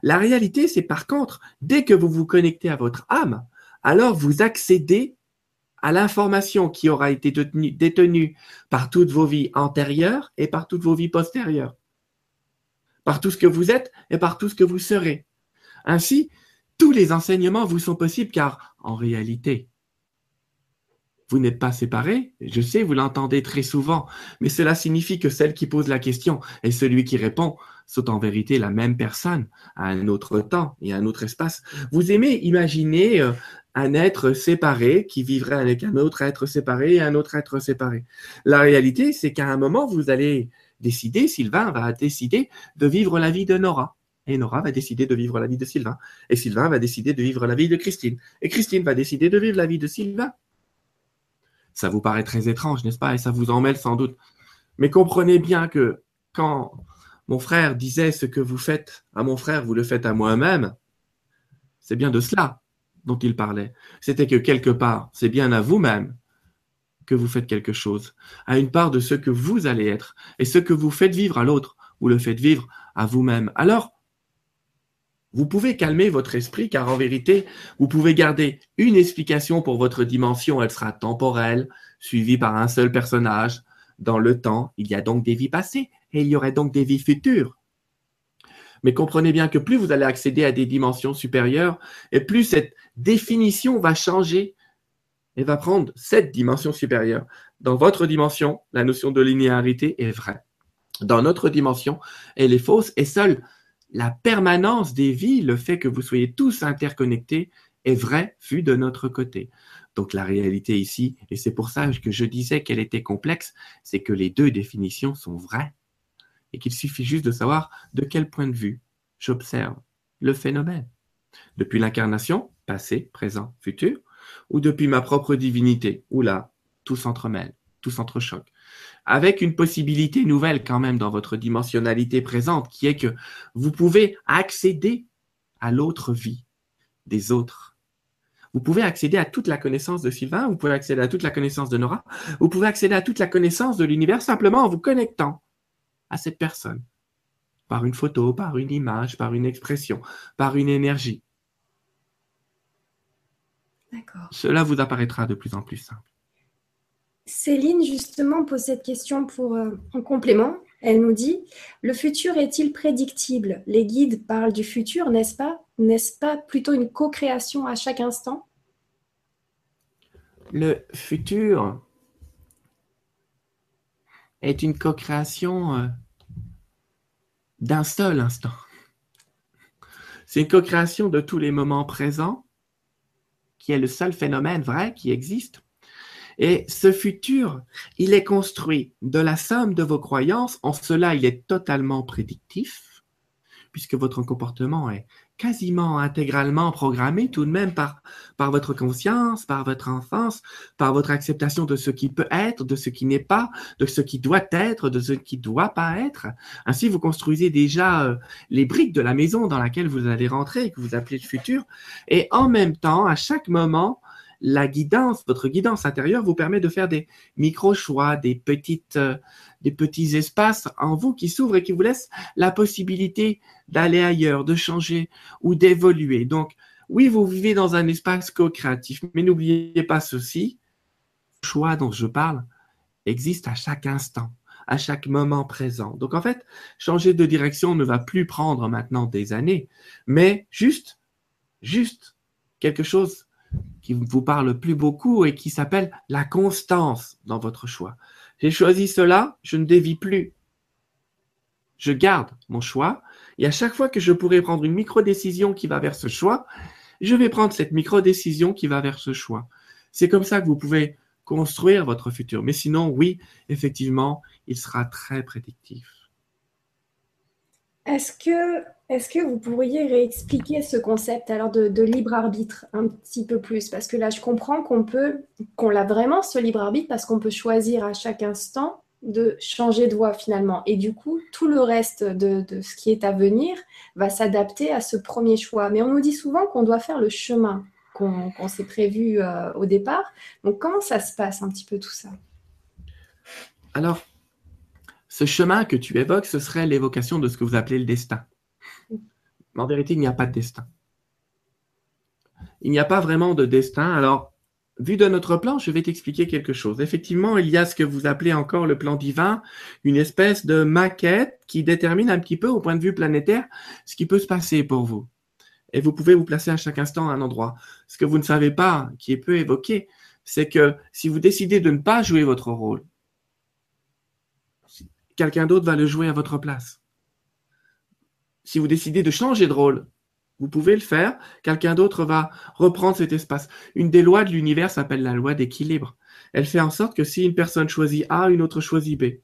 B: La réalité, c'est par contre, dès que vous vous connectez à votre âme, alors vous accédez à l'information qui aura été détenue par toutes vos vies antérieures et par toutes vos vies postérieures, par tout ce que vous êtes et par tout ce que vous serez. Ainsi, tous les enseignements vous sont possibles car, en réalité, vous n'êtes pas séparés. Je sais, vous l'entendez très souvent, mais cela signifie que celle qui pose la question et celui qui répond sont en vérité la même personne à un autre temps et à un autre espace. Vous aimez imaginer euh, un être séparé qui vivrait avec un autre être séparé et un autre être séparé. La réalité, c'est qu'à un moment, vous allez décider, Sylvain va décider de vivre la vie de Nora. Et Nora va décider de vivre la vie de Sylvain. Et Sylvain va décider de vivre la vie de Christine. Et Christine va décider de vivre la vie de Sylvain. Ça vous paraît très étrange, n'est-ce pas? Et ça vous emmêle sans doute. Mais comprenez bien que quand mon frère disait ce que vous faites à mon frère, vous le faites à moi-même, c'est bien de cela dont il parlait. C'était que quelque part, c'est bien à vous-même que vous faites quelque chose, à une part de ce que vous allez être. Et ce que vous faites vivre à l'autre, vous le faites vivre à vous-même. Alors, vous pouvez calmer votre esprit car en vérité, vous pouvez garder une explication pour votre dimension, elle sera temporelle, suivie par un seul personnage. Dans le temps, il y a donc des vies passées et il y aurait donc des vies futures. Mais comprenez bien que plus vous allez accéder à des dimensions supérieures, et plus cette définition va changer et va prendre cette dimension supérieure. Dans votre dimension, la notion de linéarité est vraie. Dans notre dimension, elle est fausse et seule la permanence des vies, le fait que vous soyez tous interconnectés, est vrai vu de notre côté. Donc la réalité ici, et c'est pour ça que je disais qu'elle était complexe, c'est que les deux définitions sont vraies et qu'il suffit juste de savoir de quel point de vue j'observe le phénomène. Depuis l'incarnation, passé, présent, futur, ou depuis ma propre divinité, où là, tout s'entremêle. tout s'entrechoque. Avec une possibilité nouvelle quand même dans votre dimensionnalité présente, qui est que vous pouvez accéder à l'autre vie des autres. Vous pouvez accéder à toute la connaissance de Sylvain, vous pouvez accéder à toute la connaissance de Nora, vous pouvez accéder à toute la connaissance de l'univers simplement en vous connectant à cette personne. Par une photo, par une image, par une expression, par une énergie. Cela vous apparaîtra de plus en plus simple.
A: Céline, justement, pose cette question pour, euh, en complément. Elle nous dit Le futur est-il prédictible? Les guides parlent du futur, n'est-ce pas? N'est-ce pas plutôt une co-création à chaque instant?
B: Le futur est une co-création euh, d'un seul instant. C'est une co-création de tous les moments présents, qui est le seul phénomène vrai qui existe. Et ce futur, il est construit de la somme de vos croyances. En cela, il est totalement prédictif, puisque votre comportement est quasiment intégralement programmé tout de même par, par votre conscience, par votre enfance, par votre acceptation de ce qui peut être, de ce qui n'est pas, de ce qui doit être, de ce qui doit pas être. Ainsi, vous construisez déjà euh, les briques de la maison dans laquelle vous allez rentrer, que vous appelez le futur. Et en même temps, à chaque moment, la guidance, votre guidance intérieure vous permet de faire des micro-choix, des euh, des petits espaces en vous qui s'ouvrent et qui vous laissent la possibilité d'aller ailleurs, de changer ou d'évoluer. Donc, oui, vous vivez dans un espace co-créatif, mais n'oubliez pas ceci, le choix dont je parle existe à chaque instant, à chaque moment présent. Donc, en fait, changer de direction ne va plus prendre maintenant des années, mais juste, juste quelque chose qui vous parle plus beaucoup et qui s'appelle la constance dans votre choix. J'ai choisi cela, je ne dévie plus. Je garde mon choix et à chaque fois que je pourrais prendre une micro-décision qui va vers ce choix, je vais prendre cette micro-décision qui va vers ce choix. C'est comme ça que vous pouvez construire votre futur. Mais sinon, oui, effectivement, il sera très prédictif.
A: Est-ce que est-ce que vous pourriez réexpliquer ce concept alors de, libre arbitre un petit peu plus? Parce que là, je comprends qu'on peut, qu'on l'a vraiment ce libre arbitre parce qu'on peut choisir à chaque instant de changer de voie finalement. Et du coup, tout le reste de, ce qui est à venir va s'adapter à ce premier choix. Mais on nous dit souvent qu'on doit faire le chemin qu'on s'est prévu euh, au départ. Donc, comment ça se passe un petit peu tout ça?
B: Alors, ce chemin que tu évoques, ce serait l'évocation de ce que vous appelez le destin. En vérité, il n'y a pas de destin. Il n'y a pas vraiment de destin. Alors, vu de notre plan, je vais t'expliquer quelque chose. Effectivement, il y a ce que vous appelez encore le plan divin, une espèce de maquette qui détermine un petit peu au point de vue planétaire ce qui peut se passer pour vous. Et vous pouvez vous placer à chaque instant à un endroit. Ce que vous ne savez pas, qui est peu évoqué, c'est que si vous décidez de ne pas jouer votre rôle, quelqu'un d'autre va le jouer à votre place. Si vous décidez de changer de rôle, vous pouvez le faire. Quelqu'un d'autre va reprendre cet espace. Une des lois de l'univers s'appelle la loi d'équilibre. Elle fait en sorte que si une personne choisit A, une autre choisit B.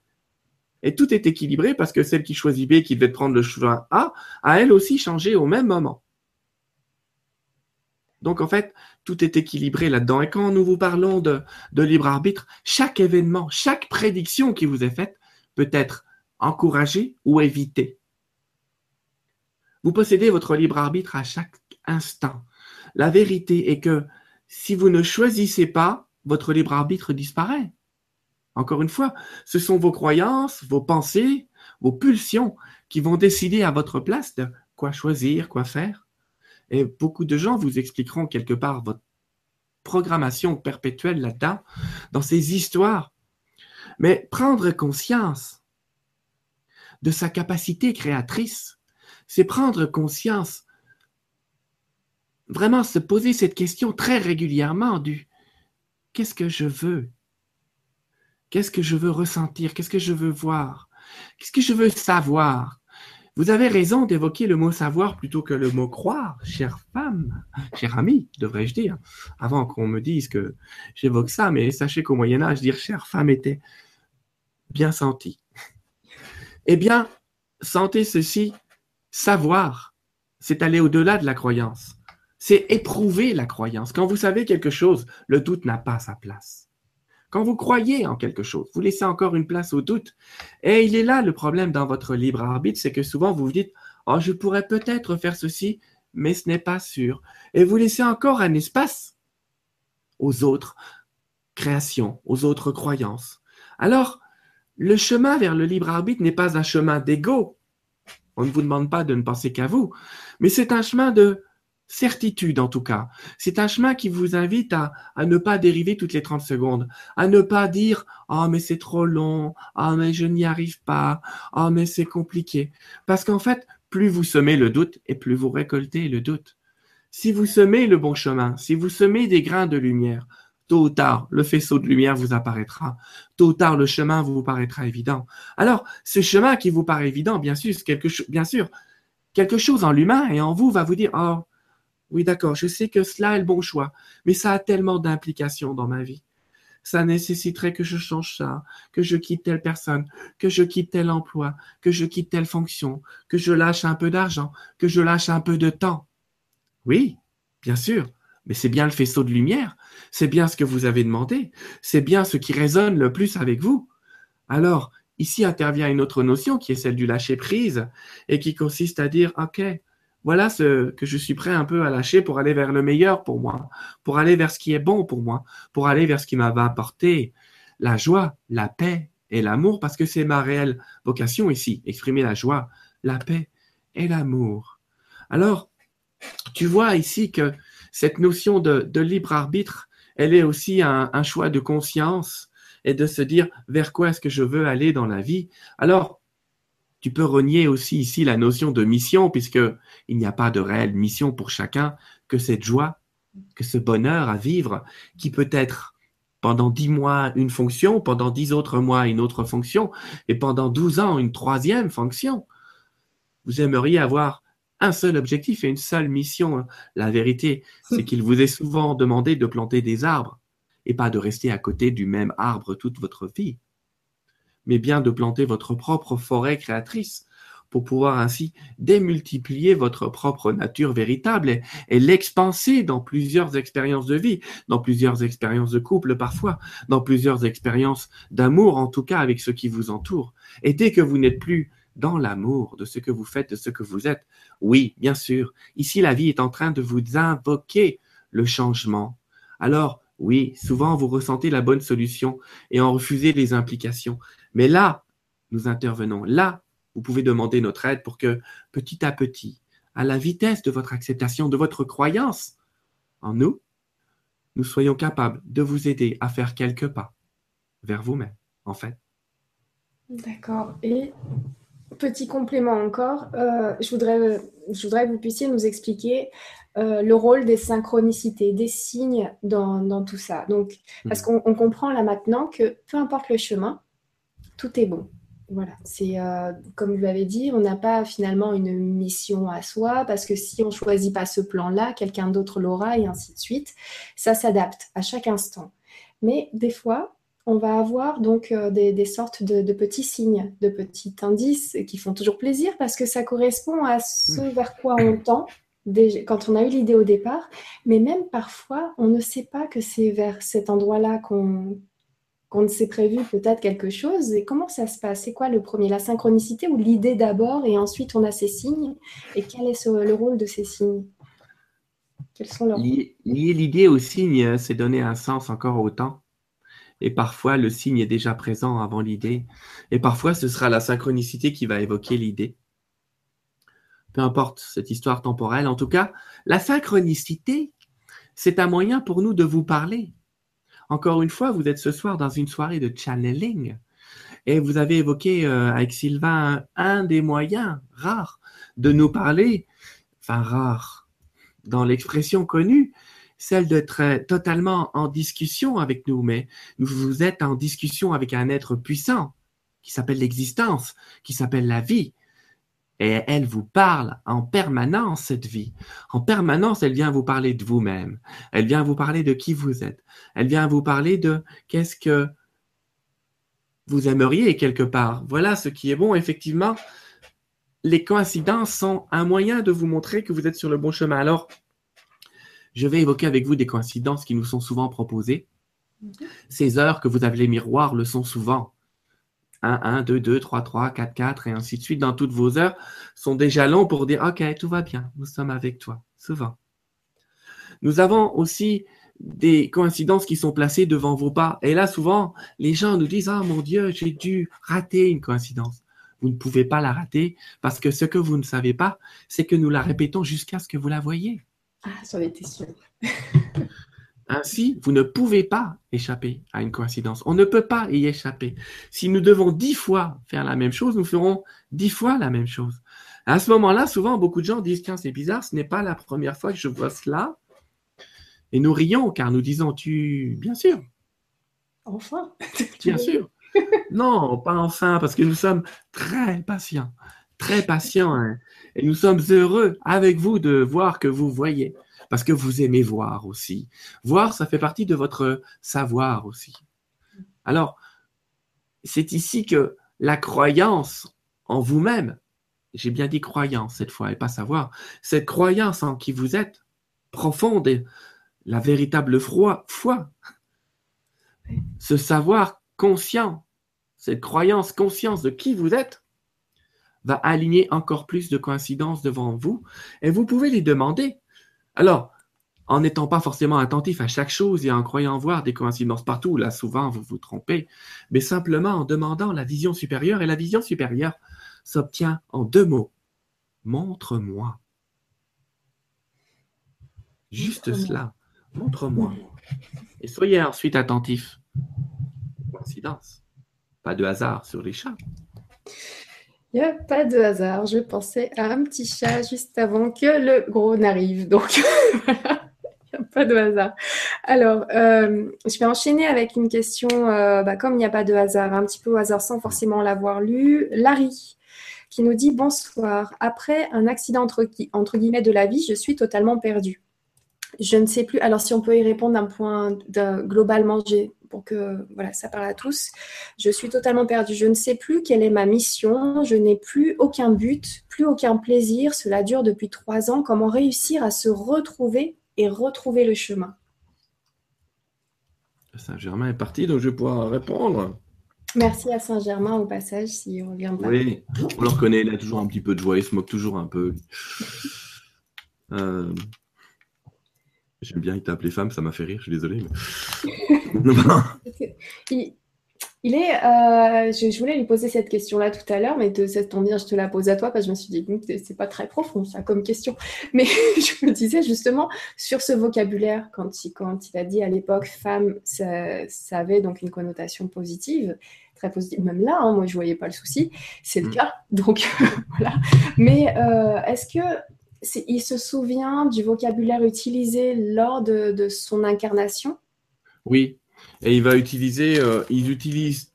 B: Et tout est équilibré parce que celle qui choisit B, qui devait prendre le choix A, a elle aussi changé au même moment. Donc en fait, tout est équilibré là-dedans. Et quand nous vous parlons de, de libre arbitre, chaque événement, chaque prédiction qui vous est faite peut être encouragée ou évitée. Vous possédez votre libre arbitre à chaque instant. La vérité est que si vous ne choisissez pas, votre libre arbitre disparaît. Encore une fois, ce sont vos croyances, vos pensées, vos pulsions qui vont décider à votre place de quoi choisir, quoi faire. Et beaucoup de gens vous expliqueront quelque part votre programmation perpétuelle là-dedans, dans ces histoires. Mais prendre conscience de sa capacité créatrice, c'est prendre conscience, vraiment se poser cette question très régulièrement du qu'est-ce que je veux? Qu'est-ce que je veux ressentir? Qu'est-ce que je veux voir? Qu'est-ce que je veux savoir? Vous avez raison d'évoquer le mot savoir plutôt que le mot croire, chère femme, chère amie, devrais-je dire, avant qu'on me dise que j'évoque ça, mais sachez qu'au Moyen Âge, dire chère femme était bien senti. Eh bien, sentez ceci Savoir, c'est aller au-delà de la croyance. C'est éprouver la croyance. Quand vous savez quelque chose, le doute n'a pas sa place. quand vous croyez en quelque chose, vous laissez encore une place au doute. Et il est là le problème dans votre libre arbitre, c'est que souvent vous vous dites, oh, je pourrais peut-être faire ceci, mais ce n'est pas sûr. Et vous laissez encore un espace aux autres créations, aux autres croyances. Alors, le chemin vers le libre arbitre n'est pas un chemin d'ego. On ne vous demande pas de ne penser qu'à vous, mais c'est un chemin de certitude en tout cas. C'est un chemin qui vous invite à, ne pas dériver toutes les 30 secondes, à ne pas dire oh mais c'est trop long, oh mais je n'y arrive pas, oh mais c'est compliqué. Parce qu'en fait, plus vous semez le doute et plus vous récoltez le doute. Si vous semez le bon chemin, si vous semez des grains de lumière, tôt ou tard, le faisceau de lumière vous apparaîtra. Tôt ou tard, le chemin vous paraîtra évident. Alors, ce chemin qui vous paraît évident, bien sûr, quelque, bien sûr, quelque chose en l'humain et en vous va vous dire, oh, oui, d'accord, je sais que cela est le bon choix, mais ça a tellement d'implications dans ma vie. Ça nécessiterait que je change ça, que je quitte telle personne, que je quitte tel emploi, que je quitte telle fonction, que je lâche un peu d'argent, que je lâche un peu de temps. Oui, bien sûr, mais c'est bien le faisceau de lumière, c'est bien ce que vous avez demandé, c'est bien ce qui résonne le plus avec vous. Alors, ici intervient une autre notion qui est celle du lâcher prise et qui consiste à dire, OK, voilà ce que je suis prêt un peu à lâcher pour aller vers le meilleur pour moi, pour aller vers ce qui est bon pour moi, pour aller vers ce qui m'a apporté la joie, la paix et l'amour, parce que c'est ma réelle vocation ici, exprimer la joie, la paix et l'amour. Alors, tu vois ici que cette notion de, libre arbitre, elle est aussi un, un, choix de conscience et de se dire vers quoi est-ce que je veux aller dans la vie? Alors, tu peux renier aussi ici la notion de mission, puisque il n'y a pas de réelle mission pour chacun que cette joie, que ce bonheur à vivre, qui peut être pendant dix mois une fonction, pendant dix autres mois une autre fonction, et pendant douze ans une troisième fonction. Vous aimeriez avoir un seul objectif et une seule mission. La vérité, c'est qu'il vous est souvent demandé de planter des arbres et pas de rester à côté du même arbre toute votre vie, mais bien de planter votre propre forêt créatrice pour pouvoir ainsi démultiplier votre propre nature véritable et, et l'expanser dans plusieurs expériences de vie, dans plusieurs expériences de couple parfois, dans plusieurs expériences d'amour en tout cas avec ceux qui vous entourent. Et dès que vous n'êtes plus dans l'amour de ce que vous faites, de ce que vous êtes. Oui, bien sûr, ici la vie est en train de vous invoquer le changement. Alors, oui, souvent vous ressentez la bonne solution et en refusez les implications. Mais là, nous intervenons. Là, vous pouvez demander notre aide pour que, petit à petit, à la vitesse de votre acceptation, de votre croyance en nous, nous soyons capables de vous aider à faire quelques pas vers vous-même, en fait.
A: D'accord. Et petit complément encore, euh, je, voudrais, je voudrais que vous puissiez nous expliquer euh, le rôle des synchronicités, des signes dans, tout ça. Donc, parce hmm. qu'on comprend là maintenant que peu importe le chemin, tout est bon. Voilà, c'est euh, comme vous l'avez dit, on n'a pas finalement une mission à soi parce que si on choisit pas ce plan-là, quelqu'un d'autre l'aura et ainsi de suite. Ça s'adapte à chaque instant. Mais des fois, on va avoir donc euh, des, sortes de, petits signes, de petits indices qui font toujours plaisir parce que ça correspond à ce vers quoi on tend quand on a eu l'idée au départ. Mais même parfois, on ne sait pas que c'est vers cet endroit-là qu'on qu'on s'est prévu peut-être quelque chose. Et comment ça se passe? C'est quoi le premier? La synchronicité ou l'idée d'abord et ensuite on a ces signes? Et quel est le rôle de ces signes?
B: Quels sont leurs Lier l'idée au signe, c'est donner un sens encore au temps et parfois le signe est déjà présent avant l'idée, et parfois ce sera la synchronicité qui va évoquer l'idée. Peu importe cette histoire temporelle, en tout cas, la synchronicité, c'est un moyen pour nous de vous parler. Encore une fois, vous êtes ce soir dans une soirée de channeling, et vous avez évoqué euh, avec Sylvain un, des moyens rares de nous parler, enfin rare dans l'expression connue, celle d'être totalement en discussion avec nous, mais vous êtes en discussion avec un être puissant qui s'appelle l'existence, qui s'appelle la vie. Et elle vous parle en permanence, cette vie. En permanence, elle vient vous parler de vous-même. Elle vient vous parler de qui vous êtes. Elle vient vous parler de qu'est-ce que vous aimeriez quelque part. Voilà ce qui est bon. Effectivement, les coïncidences sont un moyen de vous montrer que vous êtes sur le bon chemin. Alors, je vais évoquer avec vous des coïncidences qui nous sont souvent proposées. Ces heures que vous avez les miroirs le sont souvent. 1, 1, 2, 2, 3, 3, 4, 4, et ainsi de suite, dans toutes vos heures, sont des jalons pour dire, OK, tout va bien, nous sommes avec toi, souvent. Nous avons aussi des coïncidences qui sont placées devant vos pas. Et là, souvent, les gens nous disent, ah mon Dieu, j'ai dû rater une coïncidence. Vous ne pouvez pas la rater parce que ce que vous ne savez pas, c'est que nous la répétons jusqu'à ce que vous la voyez.
A: Ah, j'en étais sûr.
B: Ainsi, vous ne pouvez pas échapper à une coïncidence. On ne peut pas y échapper. Si nous devons dix fois faire la même chose, nous ferons dix fois la même chose. À ce moment-là, souvent, beaucoup de gens disent, tiens, c'est bizarre, ce n'est pas la première fois que je vois cela. Et nous rions car nous disons, tu, bien sûr.
A: Enfin.
B: Bien sûr. (laughs) Non, pas enfin, parce que nous sommes très patients, très patients. Hein. et nous sommes heureux avec vous de voir que vous voyez parce que vous aimez voir aussi. Voir, ça fait partie de votre savoir aussi. Alors, c'est ici que la croyance en vous-même, j'ai bien dit croyance cette fois et pas savoir, cette croyance en qui vous êtes, profonde et la véritable foi, ce savoir conscient, cette croyance, conscience de qui vous êtes, va aligner encore plus de coïncidences devant vous et vous pouvez les demander. Alors, en n'étant pas forcément attentif à chaque chose et en croyant voir des coïncidences partout, là souvent vous vous trompez, mais simplement en demandant la vision supérieure, et la vision supérieure s'obtient en deux mots. Montre-moi. Juste cela. Montre-moi. Et soyez ensuite attentif. Coïncidence. Pas de hasard sur les chats.
A: Il n'y a pas de hasard. Je pensais à un petit chat juste avant que le gros n'arrive. Donc (laughs) il n'y a pas de hasard. Alors, euh, je vais enchaîner avec une question, euh, bah, comme il n'y a pas de hasard, un petit peu au hasard sans forcément l'avoir lu. Larry qui nous dit bonsoir. Après un accident entre, entre guillemets de la vie, je suis totalement perdue. Je ne sais plus. Alors, si on peut y répondre d'un point de, globalement, pour que voilà, ça parle à tous. Je suis totalement perdue. Je ne sais plus quelle est ma mission. Je n'ai plus aucun but, plus aucun plaisir. Cela dure depuis trois ans. Comment réussir à se retrouver et retrouver le chemin?
B: Saint-Germain est parti, donc je vais pouvoir répondre.
A: Merci à Saint-Germain au passage, s'il revient pas.
B: Oui, on le reconnaît, il a toujours un petit peu de joie, il se moque toujours un peu. Euh, J'aime bien, il t'a appelé femme, ça m'a fait rire, je suis désolé. (laughs)
A: il, est. Euh, je, voulais lui poser cette question-là tout à l'heure, mais ça tombe bien, je te la pose à toi parce que je me suis dit, que c'est pas très profond ça comme question. Mais (laughs) je me disais justement sur ce vocabulaire, quand il, quand il a dit à l'époque femme, ça, avait donc une connotation positive très positive. Même là, hein, moi, je voyais pas le souci. C'est le mm. cas. Donc, (laughs) voilà. Mais euh, est-ce que il se souvient du vocabulaire utilisé lors de, son incarnation?
B: Oui, et il va utiliser, euh, ils utilisent,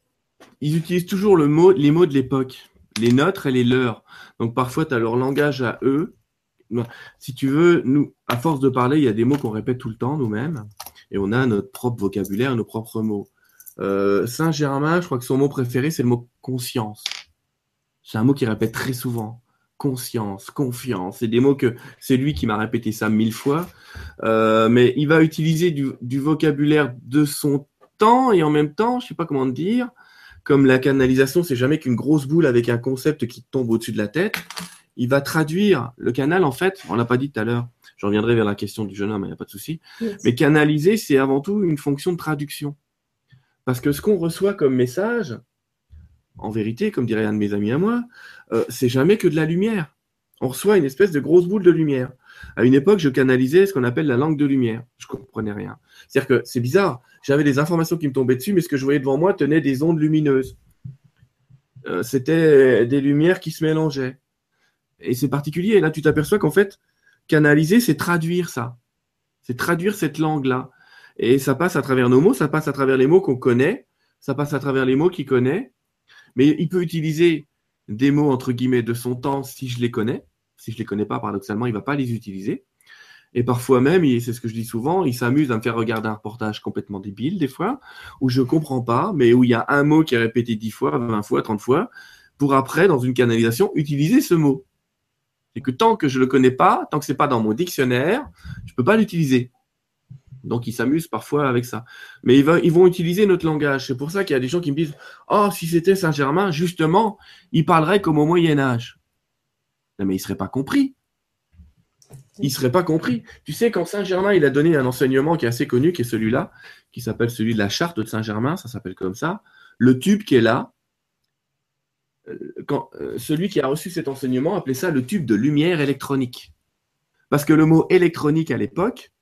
B: ils utilisent toujours les mots de l'époque, les nôtres et les leurs. Donc parfois, tu as leur langage à eux. Si tu veux, nous, à force de parler, il y a des mots qu'on répète tout le temps nous-mêmes, et on a notre propre vocabulaire, nos propres mots. Euh, Saint Germain, je crois que son mot préféré, c'est le mot conscience. C'est un mot qu'il répète très souvent conscience, confiance. C'est des mots que c'est lui qui m'a répété ça mille fois. Euh, mais il va utiliser du, vocabulaire de son temps et en même temps, je sais pas comment dire, comme la canalisation, c'est jamais qu'une grosse boule avec un concept qui tombe au-dessus de la tête. Il va traduire le canal, en fait, on l'a pas dit tout à l'heure, je reviendrai vers la question du jeune homme, il n'y a pas de souci. Mais canaliser, c'est avant tout une fonction de traduction. Parce que ce qu'on reçoit comme message, en vérité, comme dirait un de mes amis à moi, euh, c'est jamais que de la lumière. On reçoit une espèce de grosse boule de lumière. À une époque, je canalisais ce qu'on appelle la langue de lumière. Je comprenais rien. C'est-à-dire que c'est bizarre. J'avais des informations qui me tombaient dessus, mais ce que je voyais devant moi tenait des ondes lumineuses. Euh, c'était des lumières qui se mélangeaient. Et c'est particulier. Et là, tu t'aperçois qu'en fait, canaliser, c'est traduire ça. C'est traduire cette langue-là. Et ça passe à travers nos mots, ça passe à travers les mots qu'on connaît, ça passe à travers les mots qu'il connaît, mais il peut utiliser des mots entre guillemets de son temps si je les connais. Si je les connais pas, paradoxalement, il va pas les utiliser. Et parfois même, c'est ce que je dis souvent, il s'amuse à me faire regarder un reportage complètement débile des fois, où je comprends pas, mais où il y a un mot qui est répété dix fois, vingt fois, trente fois, pour après, dans une canalisation, utiliser ce mot. C'est que tant que je le connais pas, tant que c'est pas dans mon dictionnaire, je peux pas l'utiliser. Donc ils s'amusent parfois avec ça. Mais ils, vont utiliser notre langage. C'est pour ça qu'il y a des gens qui me disent Oh, si c'était Saint-Germain, justement, il parlerait comme au Moyen Âge. Non, mais il ne serait pas compris. Il ne serait pas compris. Tu sais, quand Saint-Germain, il a donné un enseignement qui est assez connu, qui est celui-là, qui s'appelle celui de la charte de Saint-Germain, ça s'appelle comme ça, le tube qui est là, euh, euh, celui qui a reçu cet enseignement appelait ça le tube de lumière électronique. Parce que le mot électronique à l'époque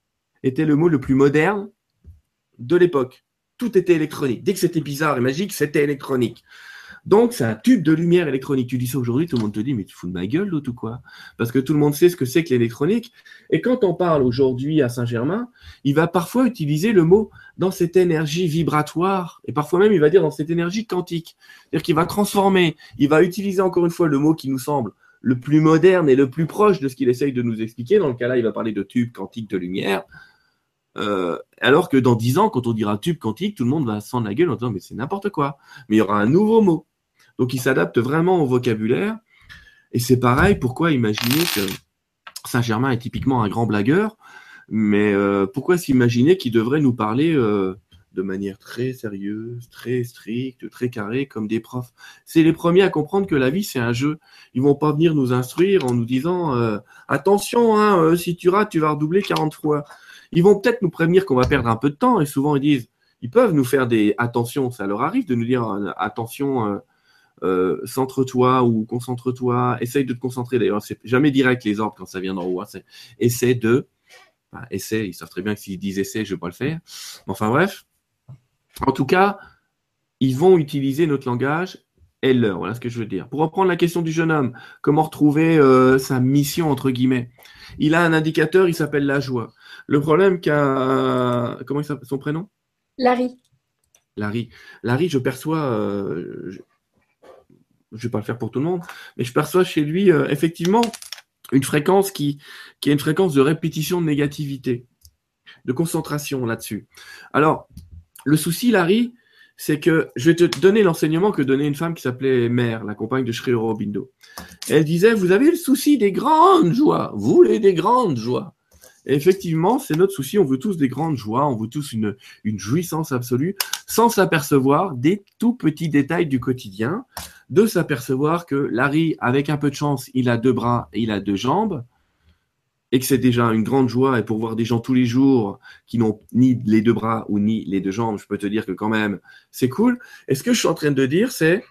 B: était le mot le plus moderne de l'époque. Tout était électronique. Dès que c'était bizarre et magique, c'était électronique. Donc, c'est un tube de lumière électronique. Tu dis ça aujourd'hui, tout le monde te dit, mais tu fous de ma gueule, l'autre ou quoi? Parce que tout le monde sait ce que c'est que l'électronique. Et quand on parle aujourd'hui à Saint-Germain, il va parfois utiliser le mot dans cette énergie vibratoire, et parfois même il va dire dans cette énergie quantique. C'est-à-dire qu'il va transformer, il va utiliser encore une fois le mot qui nous semble le plus moderne et le plus proche de ce qu'il essaye de nous expliquer. Dans le cas là, il va parler de tube quantique de lumière. Euh, alors que dans dix ans, quand on dira tube quantique, tout le monde va s'en la gueule en disant mais c'est n'importe quoi. Mais il y aura un nouveau mot. Donc il s'adapte vraiment au vocabulaire. Et c'est pareil, pourquoi imaginer que Saint-Germain est typiquement un grand blagueur, mais euh, pourquoi s'imaginer qu'il devrait nous parler euh, de manière très sérieuse, très stricte, très carrée, comme des profs? C'est les premiers à comprendre que la vie, c'est un jeu. Ils vont pas venir nous instruire en nous disant attention, hein, si tu rates, tu vas redoubler 40 fois. Ils vont peut-être nous prévenir qu'on va perdre un peu de temps, et souvent ils disent, ils peuvent nous faire des attention, ça leur arrive de nous dire attention euh, centre-toi ou concentre-toi, essaye de te concentrer. D'ailleurs, c'est jamais direct les ordres quand ça vient d'en haut. Hein. C'est essaie de. Enfin, ils savent très bien que s'ils disent essaie, je vais pas le faire. Enfin bref. En tout cas, ils vont utiliser notre langage et leur. Voilà ce que je veux dire. Pour reprendre la question du jeune homme, comment retrouver euh, sa mission entre guillemets Il a un indicateur, il s'appelle la joie. Le problème qu'a comment il s'appelle son prénom?
A: Larry.
B: Larry. Larry, je perçois, euh, je ne vais pas le faire pour tout le monde, mais je perçois chez lui euh, effectivement une fréquence qui, qui est une fréquence de répétition de négativité, de concentration là-dessus. Alors, le souci, Larry, c'est que je vais te donner l'enseignement que donnait une femme qui s'appelait Mère, la compagne de Sri Aurobindo. Elle disait, vous avez le souci des grandes joies, vous voulez des grandes joies. Effectivement, c'est notre souci, on veut tous des grandes joies, on veut tous une, une jouissance absolue, sans s'apercevoir des tout petits détails du quotidien de s'apercevoir que Larry, avec un peu de chance, il a deux bras et il a deux jambes, et que c'est déjà une grande joie, et pour voir des gens tous les jours qui n'ont ni les deux bras ou ni les deux jambes, je peux te dire que quand même, c'est cool. Et ce que je suis en train de dire, c'est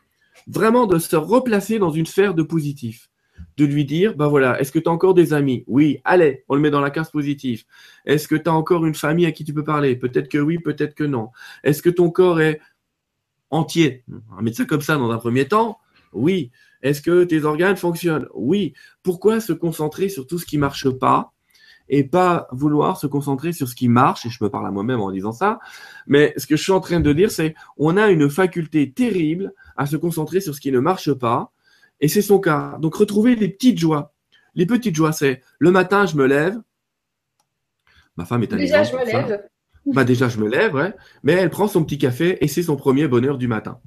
B: vraiment de se replacer dans une sphère de positif. De lui dire, ben voilà, est-ce que tu as encore des amis? Oui, allez, on le met dans la case positive. Est-ce que tu as encore une famille à qui tu peux parler? Peut-être que oui, peut-être que non. Est-ce que ton corps est entier? On va mettre ça comme ça dans un premier temps. Oui. Est-ce que tes organes fonctionnent? Oui. Pourquoi se concentrer sur tout ce qui marche pas et pas vouloir se concentrer sur ce qui marche? Et je me parle à moi-même en disant ça. Mais ce que je suis en train de dire, c'est on a une faculté terrible à se concentrer sur ce qui ne marche pas. Et c'est son cas. Donc retrouver les petites joies. Les petites joies, c'est le matin, je me lève. Ma femme est à
A: Déjà, je me lève.
B: Bah déjà, je me lève, ouais. Mais elle prend son petit café et c'est son premier bonheur du matin.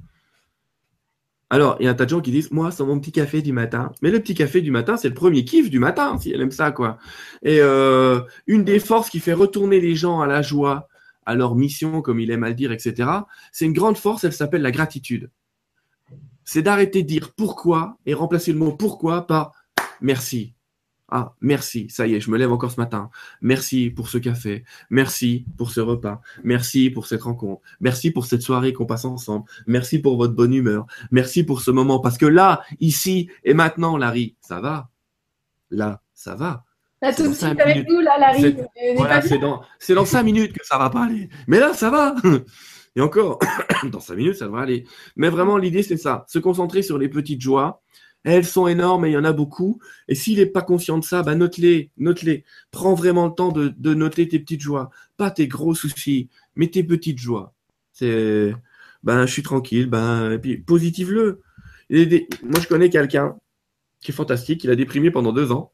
B: Alors, il y a un tas de gens qui disent, moi, c'est mon petit café du matin. Mais le petit café du matin, c'est le premier kiff du matin, si elle aime ça, quoi. Et euh, une des forces qui fait retourner les gens à la joie, à leur mission, comme il aime à le dire, etc., c'est une grande force, elle s'appelle la gratitude. C'est d'arrêter de dire pourquoi et remplacer le mot pourquoi par merci. Ah, merci, ça y est, je me lève encore ce matin. Merci pour ce café. Merci pour ce repas. Merci pour cette rencontre. Merci pour cette soirée qu'on passe ensemble. Merci pour votre bonne humeur. Merci pour ce moment. Parce que là, ici et maintenant, Larry, ça va? Là, ça va.
A: Là, tout de suite avec nous, là, Larry.
B: C'est dans, dans cinq minutes que ça va pas aller. Mais là, ça va. (laughs) Encore, (coughs) dans cinq minutes, ça devrait aller. Mais vraiment, l'idée, c'est ça. Se concentrer sur les petites joies elles sont énormes et il y en a beaucoup. Et s'il n'est pas conscient de ça, bah note-les, note-les. Prends vraiment le temps de, noter tes petites joies, pas tes gros soucis, mais tes petites joies. C'est, ben, je suis tranquille, ben, et puis positive-le. Moi, je connais quelqu'un qui est fantastique, il a déprimé pendant deux ans.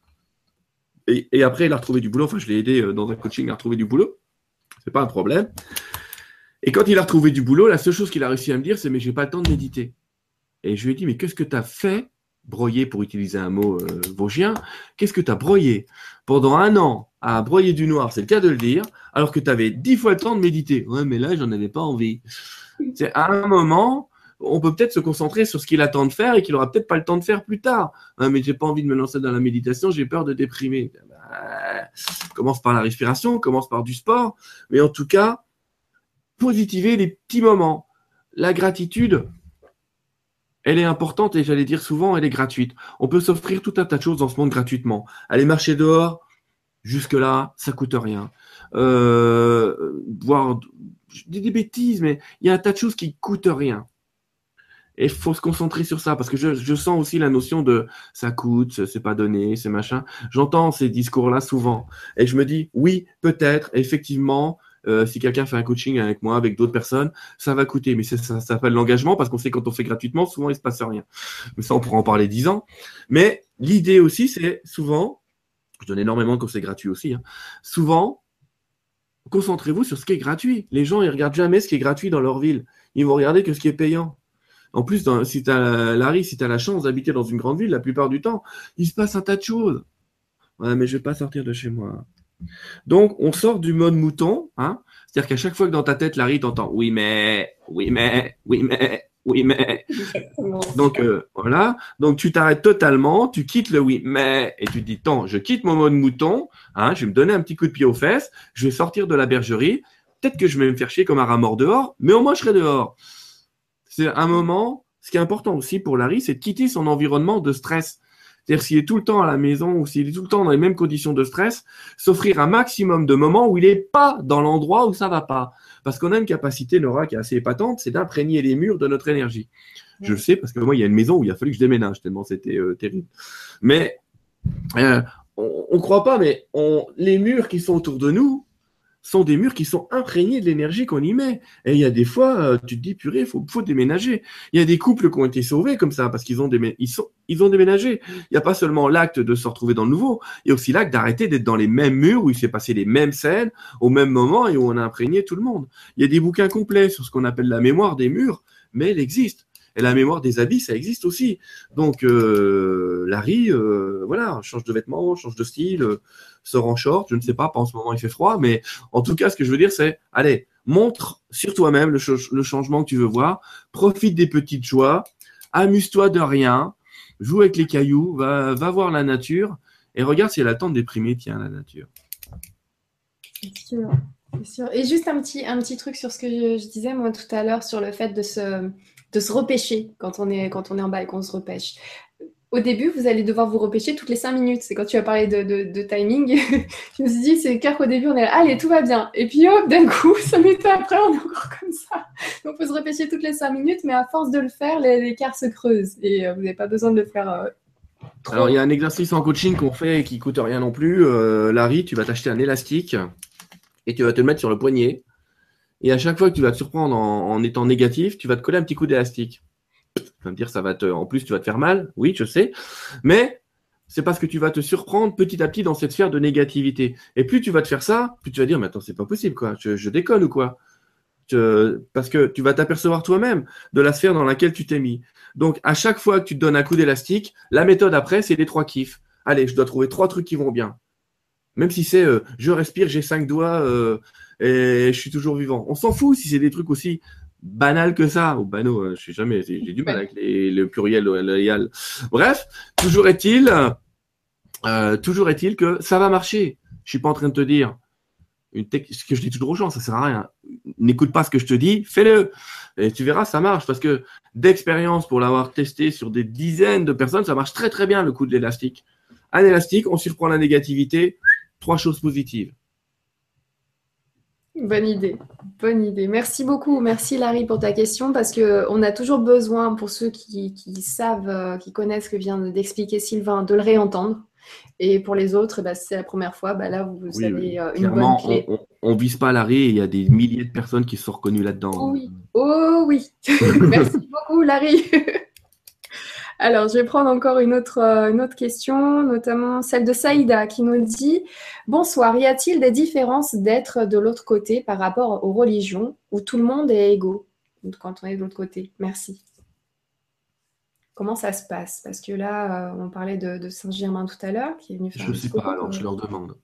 B: Et, et, après, il a retrouvé du boulot. Enfin, je l'ai aidé euh, dans un coaching à retrouver du boulot. C'est pas un problème. Et quand il a retrouvé du boulot, la seule chose qu'il a réussi à me dire, c'est mais j'ai pas le temps de méditer. Et je lui ai dit, mais qu'est-ce que tu as fait broyé pour utiliser un mot euh, vosgien, qu'est-ce que tu as broyé Pendant un an, à broyer du noir, c'est le cas de le dire, alors que tu avais dix fois le temps de méditer. Ouais, mais là, j'en avais pas envie. C'est à un moment, on peut peut-être se concentrer sur ce qu'il attend de faire et qu'il aura peut-être pas le temps de faire plus tard. Mais j'ai pas envie de me lancer dans la méditation, j'ai peur de déprimer. Bah, commence par la respiration, commence par du sport, mais en tout cas, positiver les petits moments. La gratitude, elle est importante et j'allais dire souvent, elle est gratuite. On peut s'offrir tout un tas de choses dans ce monde gratuitement. Aller marcher dehors, jusque-là, ça coûte rien. Euh, voir, des bêtises, mais il y a un tas de choses qui coûtent rien. Et il faut se concentrer sur ça parce que je, je, sens aussi la notion de ça coûte, c'est pas donné, c'est machin. J'entends ces discours-là souvent et je me dis oui, peut-être, effectivement, euh, si quelqu'un fait un coaching avec moi, avec d'autres personnes, ça va coûter. Mais ça, ça s'appelle l'engagement parce qu'on sait quand on fait gratuitement, souvent il se passe rien. Mais ça, on pourra en parler dix ans. Mais l'idée aussi, c'est souvent, je donne énormément quand c'est gratuit aussi, hein, souvent, concentrez-vous sur ce qui est gratuit. Les gens, ils regardent jamais ce qui est gratuit dans leur ville. Ils vont regarder que ce qui est payant. En plus, dans, si tu as Larry, si tu as la chance d'habiter dans une grande ville, la plupart du temps, il se passe un tas de choses. Ouais, mais je vais pas sortir de chez moi. Donc, on sort du mode mouton. Hein C'est-à-dire qu'à chaque fois que dans ta tête, Larry, t'entends oui, mais, oui, mais, oui, mais, oui, mais. Donc, euh, voilà. Donc, tu t'arrêtes totalement, tu quittes le oui, mais, et tu te dis, tant, je quitte mon mode mouton, hein, je vais me donner un petit coup de pied aux fesses, je vais sortir de la bergerie. Peut-être que je vais me faire chier comme un rat mort dehors, mais au moins je serai dehors. C'est un moment, ce qui est important aussi pour Larry, c'est de quitter son environnement de stress. C'est-à-dire s'il est tout le temps à la maison ou s'il est tout le temps dans les mêmes conditions de stress, s'offrir un maximum de moments où il n'est pas dans l'endroit où ça va pas. Parce qu'on a une capacité, Nora, qui est assez épatante, c'est d'imprégner les murs de notre énergie. Je le sais parce que moi, il y a une maison où il a fallu que je déménage tellement c'était euh, terrible. Mais euh, on ne croit pas, mais on, les murs qui sont autour de nous, sont des murs qui sont imprégnés de l'énergie qu'on y met. Et il y a des fois, euh, tu te dis, purée, il faut, déménager. Il y a des couples qui ont été sauvés comme ça, parce qu'ils ont, ont déménagé. Il n'y a pas seulement l'acte de se retrouver dans le nouveau, il y a aussi l'acte d'arrêter d'être dans les mêmes murs où il s'est passé les mêmes scènes au même moment et où on a imprégné tout le monde. Il y a des bouquins complets sur ce qu'on appelle la mémoire des murs, mais elle existe. Et la mémoire des habits, ça existe aussi. Donc, euh, Larry, euh, voilà, change de vêtements, change de style, euh, sort en short, je ne sais pas, pas en ce moment il fait froid, mais en tout cas, ce que je veux dire, c'est, allez, montre sur toi-même le, changement que tu veux voir, profite des petites joies, amuse-toi de rien, joue avec les cailloux, va, voir la nature, et regarde si elle attend de déprimer, tiens, la nature.
A: Sûr. Sûr. Et juste un petit, un petit truc sur ce que je, je disais moi tout à l'heure sur le fait de se, de se repêcher quand on est, quand on est en bas et qu'on se repêche. Au début, vous allez devoir vous repêcher toutes les cinq minutes. C'est quand tu as parlé de, timing. (laughs) je me suis dit, c'est clair qu'au début, on est là, allez, tout va bien. Et puis, hop, d'un coup, (laughs) cinq minutes après, on est encore comme ça. Donc, il faut se repêcher toutes les cinq minutes, mais à force de le faire, l'écart se creuse. Et euh, vous n'avez pas besoin de le faire. Euh,
B: Alors, il y a un exercice en coaching qu'on fait et qui coûte rien non plus. Euh, Larry, tu vas t'acheter un élastique et tu vas te le mettre sur le poignet. Et à chaque fois que tu vas te surprendre en, étant négatif, tu vas te coller un petit coup d'élastique. Tu vas me dire, ça va en plus, tu vas te faire mal. Oui, je sais. Mais c'est parce que tu vas te surprendre petit à petit dans cette sphère de négativité. Et plus tu vas te faire ça, plus tu vas dire, mais attends, c'est pas possible, quoi. Je, déconne ou quoi? parce que tu vas t'apercevoir toi-même de la sphère dans laquelle tu t'es mis. Donc, à chaque fois que tu te donnes un coup d'élastique, la méthode après, c'est les trois kiffs. Allez, je dois trouver trois trucs qui vont bien. Même si c'est euh, je respire, j'ai cinq doigts, euh, et je suis toujours vivant. On s'en fout si c'est des trucs aussi banals que ça, ou banaux, hein, je sais jamais, j'ai du mal avec les, le pluriel, le Bref, toujours est-il, euh, toujours est-il que ça va marcher. Je suis pas en train de te dire une ce que je dis toujours aux gens, ça sert à rien. N'écoute pas ce que je te dis, fais-le. Et tu verras, ça marche parce que d'expérience pour l'avoir testé sur des dizaines de personnes, ça marche très très bien le coup de l'élastique. Un élastique, on surprend la négativité, trois choses positives.
A: Bonne idée, bonne idée. Merci beaucoup, merci Larry pour ta question parce que on a toujours besoin pour ceux qui, savent, euh, qui connaissent ce que vient d'expliquer Sylvain, de le réentendre. Et pour les autres, bah, c'est la première fois. Bah, là, vous, avez euh, une bonne clé.
B: On, ne vise pas Larry. Il y a des milliers de personnes qui sont reconnues là-dedans.
A: Oh oui, oh oui. (laughs) merci beaucoup Larry. (laughs) Alors, je vais prendre encore une autre, euh, une autre question, notamment celle de Saïda qui nous dit Bonsoir, y a-t-il des différences d'être de l'autre côté par rapport aux religions où tout le monde est égaux quand on est de l'autre côté? Merci. Comment ça se passe? Parce que là, euh, on parlait de, Saint-Germain tout à l'heure, qui est venu faire.
B: Je ne sais pas, alors je leur demande.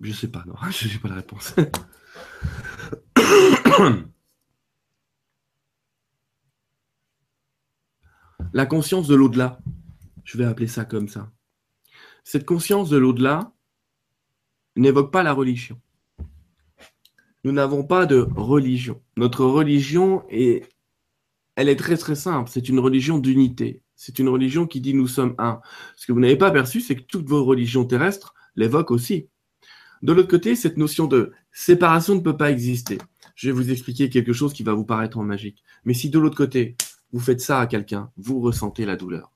B: Je ne sais pas, non, (laughs) je n'ai pas la réponse. (coughs) (coughs) (coughs) la conscience de l'au-delà, je vais appeler ça comme ça. Cette conscience de l'au-delà n'évoque pas la religion. Nous n'avons pas de religion. Notre religion est elle est très très simple. C'est une religion d'unité. C'est une religion qui dit nous sommes un. Ce que vous n'avez pas perçu, c'est que toutes vos religions terrestres l'évoquent aussi. De l'autre côté, cette notion de séparation ne peut pas exister. Je vais vous expliquer quelque chose qui va vous paraître en magique. Mais si de l'autre côté, vous faites ça à quelqu'un, vous ressentez la douleur.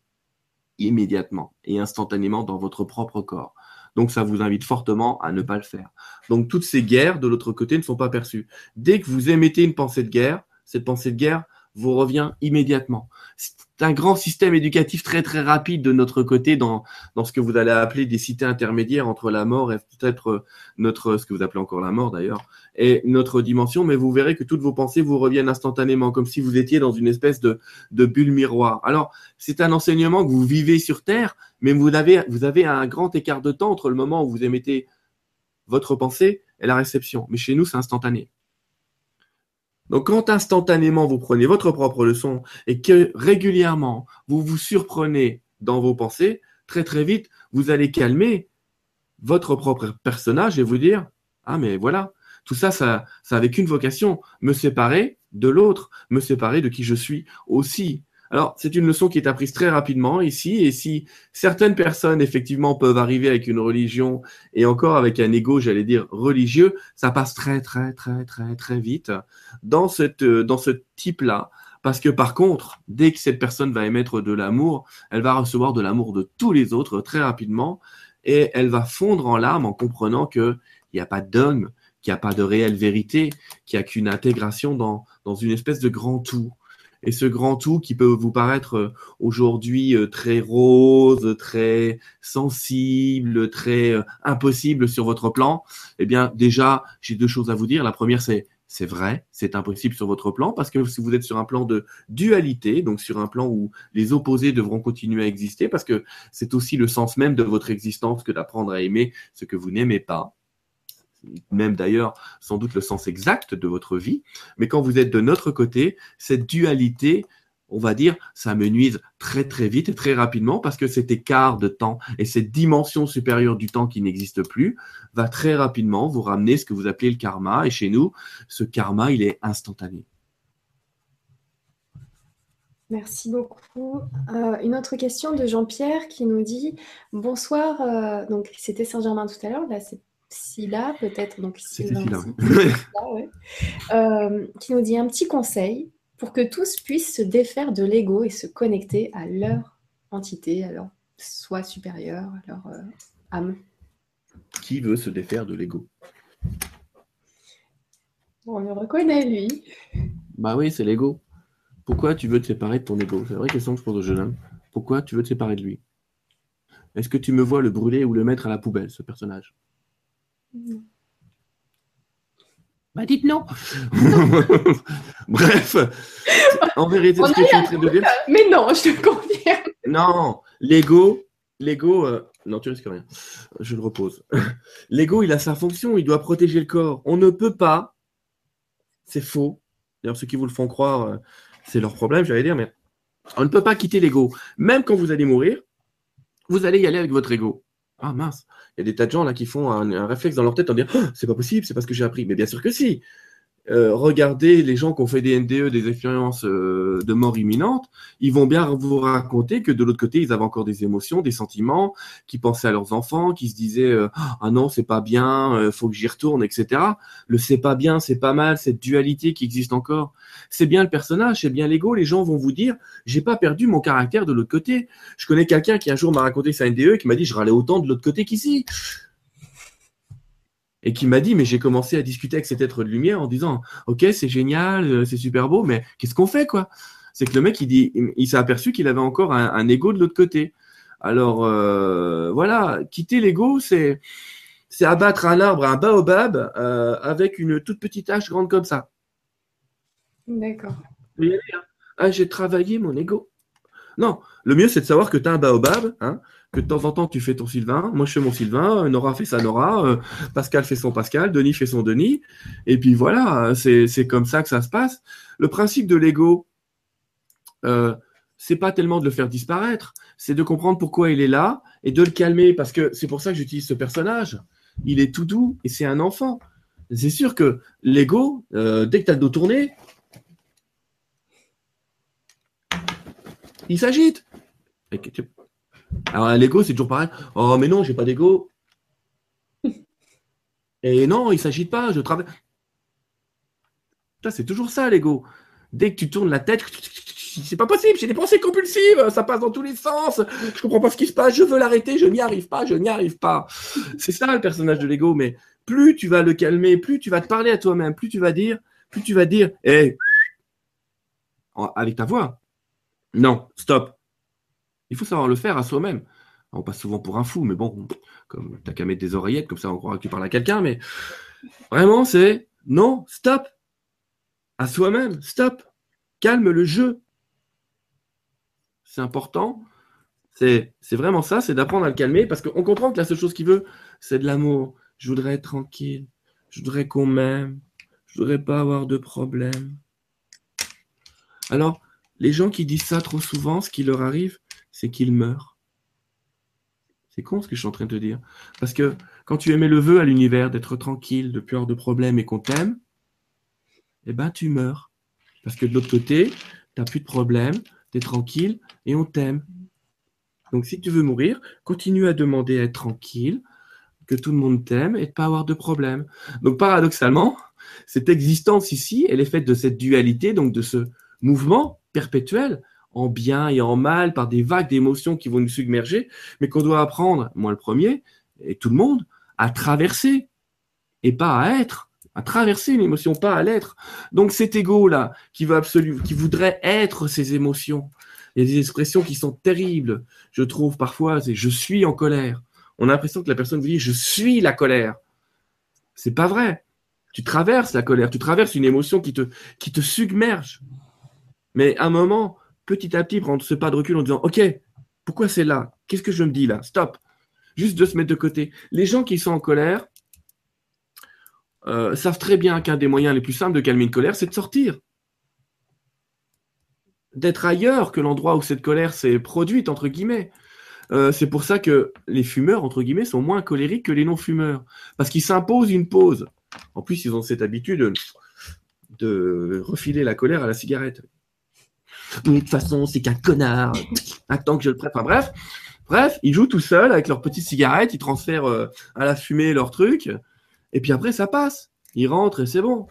B: Immédiatement et instantanément dans votre propre corps. Donc ça vous invite fortement à ne pas le faire. Donc toutes ces guerres de l'autre côté ne sont pas perçues. Dès que vous émettez une pensée de guerre, cette pensée de guerre vous revient immédiatement. C'est un grand système éducatif très très rapide de notre côté dans, dans ce que vous allez appeler des cités intermédiaires entre la mort et peut-être notre, ce que vous appelez encore la mort d'ailleurs, et notre dimension, mais vous verrez que toutes vos pensées vous reviennent instantanément, comme si vous étiez dans une espèce de, de bulle miroir. Alors, c'est un enseignement que vous vivez sur Terre, mais vous avez, vous avez un grand écart de temps entre le moment où vous émettez votre pensée et la réception. Mais chez nous, c'est instantané. Donc quand instantanément vous prenez votre propre leçon et que régulièrement vous vous surprenez dans vos pensées, très très vite, vous allez calmer votre propre personnage et vous dire ah mais voilà, tout ça ça ça avec une vocation, me séparer de l'autre, me séparer de qui je suis aussi. Alors, c'est une leçon qui est apprise très rapidement ici, et si certaines personnes, effectivement, peuvent arriver avec une religion, et encore avec un ego, j'allais dire, religieux, ça passe très, très, très, très, très vite dans, cette, dans ce type-là. Parce que par contre, dès que cette personne va émettre de l'amour, elle va recevoir de l'amour de tous les autres très rapidement, et elle va fondre en larmes en comprenant qu'il n'y a pas de dogme, qu'il n'y a pas de réelle vérité, qu'il n'y a qu'une intégration dans, dans une espèce de grand tout et ce grand tout qui peut vous paraître euh, aujourd'hui euh, très rose, très sensible, très euh, impossible sur votre plan, eh bien déjà, j'ai deux choses à vous dire. La première, c'est c'est vrai, c'est impossible sur votre plan parce que si vous êtes sur un plan de dualité, donc sur un plan où les opposés devront continuer à exister, parce que c'est aussi le sens même de votre existence que d'apprendre à aimer ce que vous n'aimez pas même d'ailleurs sans doute le sens exact de votre vie, mais quand vous êtes de notre côté, cette dualité, on va dire, ça me nuise très très vite et très rapidement parce que cet écart de temps et cette dimension supérieure du temps qui n'existe plus va très rapidement vous ramener ce que vous appelez le karma. Et chez nous, ce karma, il est instantané.
A: Merci beaucoup. Euh, une autre question de Jean-Pierre qui nous dit Bonsoir. Euh, donc, c'était Saint-Germain tout à l'heure. Là, c'est Scylla, peut-être. Donc, euh, qui nous dit un petit conseil pour que tous puissent se défaire de l'ego et se connecter à leur entité, à leur soi supérieur, à leur euh, âme.
B: Qui veut se défaire de l'ego?
A: On le reconnaît, lui.
B: Bah oui, c'est l'ego. Pourquoi tu veux te séparer de ton ego? C'est la vraie question que je pose au jeune homme. Pourquoi tu veux te séparer de lui? Est-ce que tu me vois le brûler ou le mettre à la poubelle, ce personnage? Bah dites non. (laughs) Bref, en vérité, ce que je suis en train de dire.
A: Mais non, je te confirme.
B: Non, l'ego, l'ego, euh, non, tu risques rien. Je le repose. (laughs) L'ego, il a sa fonction, il doit protéger le corps. On ne peut pas, c'est faux. D'ailleurs, ceux qui vous le font croire, euh, c'est leur problème, j'allais dire, mais on ne peut pas quitter l'ego. Même quand vous allez mourir, vous allez y aller avec votre ego. Ah mince, il y a des tas de gens là qui font un, réflexe dans leur tête en disant oh, c'est pas possible, c'est pas ce que j'ai appris. Mais bien sûr que si. Euh, regardez les gens qui ont fait des NDE, des expériences euh, de mort imminente, ils vont bien vous raconter que de l'autre côté, ils avaient encore des émotions, des sentiments, qui pensaient à leurs enfants, qui se disaient euh, ah non c'est pas bien, faut que j'y retourne, etc. Le c'est pas bien, c'est pas mal, cette dualité qui existe encore, c'est bien le personnage, c'est bien l'ego. Les gens vont vous dire j'ai pas perdu mon caractère de l'autre côté. Je connais quelqu'un qui un jour m'a raconté sa NDE qui m'a dit je râlais autant de l'autre côté qu'ici et qui m'a dit, mais j'ai commencé à discuter avec cet être de lumière en disant, ok, c'est génial, euh, c'est super beau, mais qu'est-ce qu'on fait, quoi? C'est que le mec, il dit, il s'est aperçu qu'il avait encore un, ego de l'autre côté. Alors euh, voilà, quitter l'ego, c'est c'est abattre un arbre, un baobab, euh, avec une toute petite hache grande comme ça.
A: D'accord.
B: Hein? Ah, j'ai travaillé mon ego. Non, le mieux, c'est de savoir que tu as un baobab, hein, que de temps en temps, tu fais ton Sylvain. Moi, je fais mon Sylvain. Nora fait sa Nora. euh, Pascal fait son Pascal. Denis fait son Denis. Et puis voilà, c'est c'est comme ça que ça se passe. Le principe de l'ego, euh, c'est pas tellement de le faire disparaître, c'est de comprendre pourquoi il est là et de le calmer. Parce que c'est pour ça que j'utilise ce personnage. Il est tout doux et c'est un enfant. C'est sûr que l'ego, euh, dès que tu as le dos tourné, il s'agite. Alors, l'ego, c'est toujours pareil. Oh, mais non, j'ai pas d'ego. (laughs) Et non, il s'agite pas, je travaille. Ça, c'est toujours ça, l'ego. Dès que tu tournes la tête, c'est pas possible, j'ai des pensées compulsives, ça passe dans tous les sens, je comprends pas ce qui se passe, je veux l'arrêter, je n'y arrive pas, je n'y arrive pas. C'est ça le personnage de l'ego, mais plus tu vas le calmer, plus tu vas te parler à toi-même, plus tu vas dire, plus tu vas dire, hé, avec ta voix, non, stop. Il faut savoir le faire à soi-même. On passe souvent pour un fou, mais bon, comme t'as qu'à mettre des oreillettes, comme ça on croira que tu parles à quelqu'un, mais vraiment c'est non, stop. À soi-même, stop. Calme le jeu. C'est important. C'est c'est vraiment ça, c'est d'apprendre à le calmer parce qu'on comprend que la seule chose qu'il veut, c'est de l'amour. Je voudrais être tranquille. Je voudrais qu'on m'aime. Je voudrais pas avoir de problème. Alors, les gens qui disent ça trop souvent, ce qui leur arrive, c'est qu'ils meurent. C'est con ce que je suis en train de te dire. Parce que quand tu émets le vœu à l'univers d'être tranquille, de plus avoir de problème et qu'on t'aime, eh ben tu meurs. Parce que de l'autre côté, tu n'as plus de problème, tu es tranquille et on t'aime. Donc si tu veux mourir, continue à demander à être tranquille, que tout le monde t'aime et de pas avoir de problème. Donc paradoxalement, cette existence ici, elle est faite de cette dualité, donc de ce mouvement perpétuel en bien et en mal par des vagues d'émotions qui vont nous submerger, mais qu'on doit apprendre, moi le premier, et tout le monde, à traverser et pas à être, à traverser une émotion, pas à l'être. Donc cet ego-là, qui veut absolument, qui voudrait être ces émotions, il y a des expressions qui sont terribles, je trouve parfois, c'est je suis en colère. On a l'impression que la personne vous dit je suis la colère. C'est pas vrai. Tu traverses la colère, tu traverses une émotion qui te, qui te submerge. Mais à un moment, petit à petit, prendre ce pas de recul en disant Ok, pourquoi c'est là? Qu'est-ce que je me dis là? Stop. Juste de se mettre de côté. Les gens qui sont en colère euh, savent très bien qu'un des moyens les plus simples de calmer une colère, c'est de sortir. D'être ailleurs que l'endroit où cette colère s'est produite, entre guillemets. Euh, c'est pour ça que les fumeurs, entre guillemets, sont moins colériques que les non-fumeurs. Parce qu'ils s'imposent une pause. En plus, ils ont cette habitude de, de refiler la colère à la cigarette. De toute façon, c'est qu'un connard. Attends que je le prenne. Enfin bref, bref, ils jouent tout seuls avec leur petite cigarette, ils transfèrent euh, à la fumée leur truc, et puis après ça passe. Ils rentrent et c'est bon.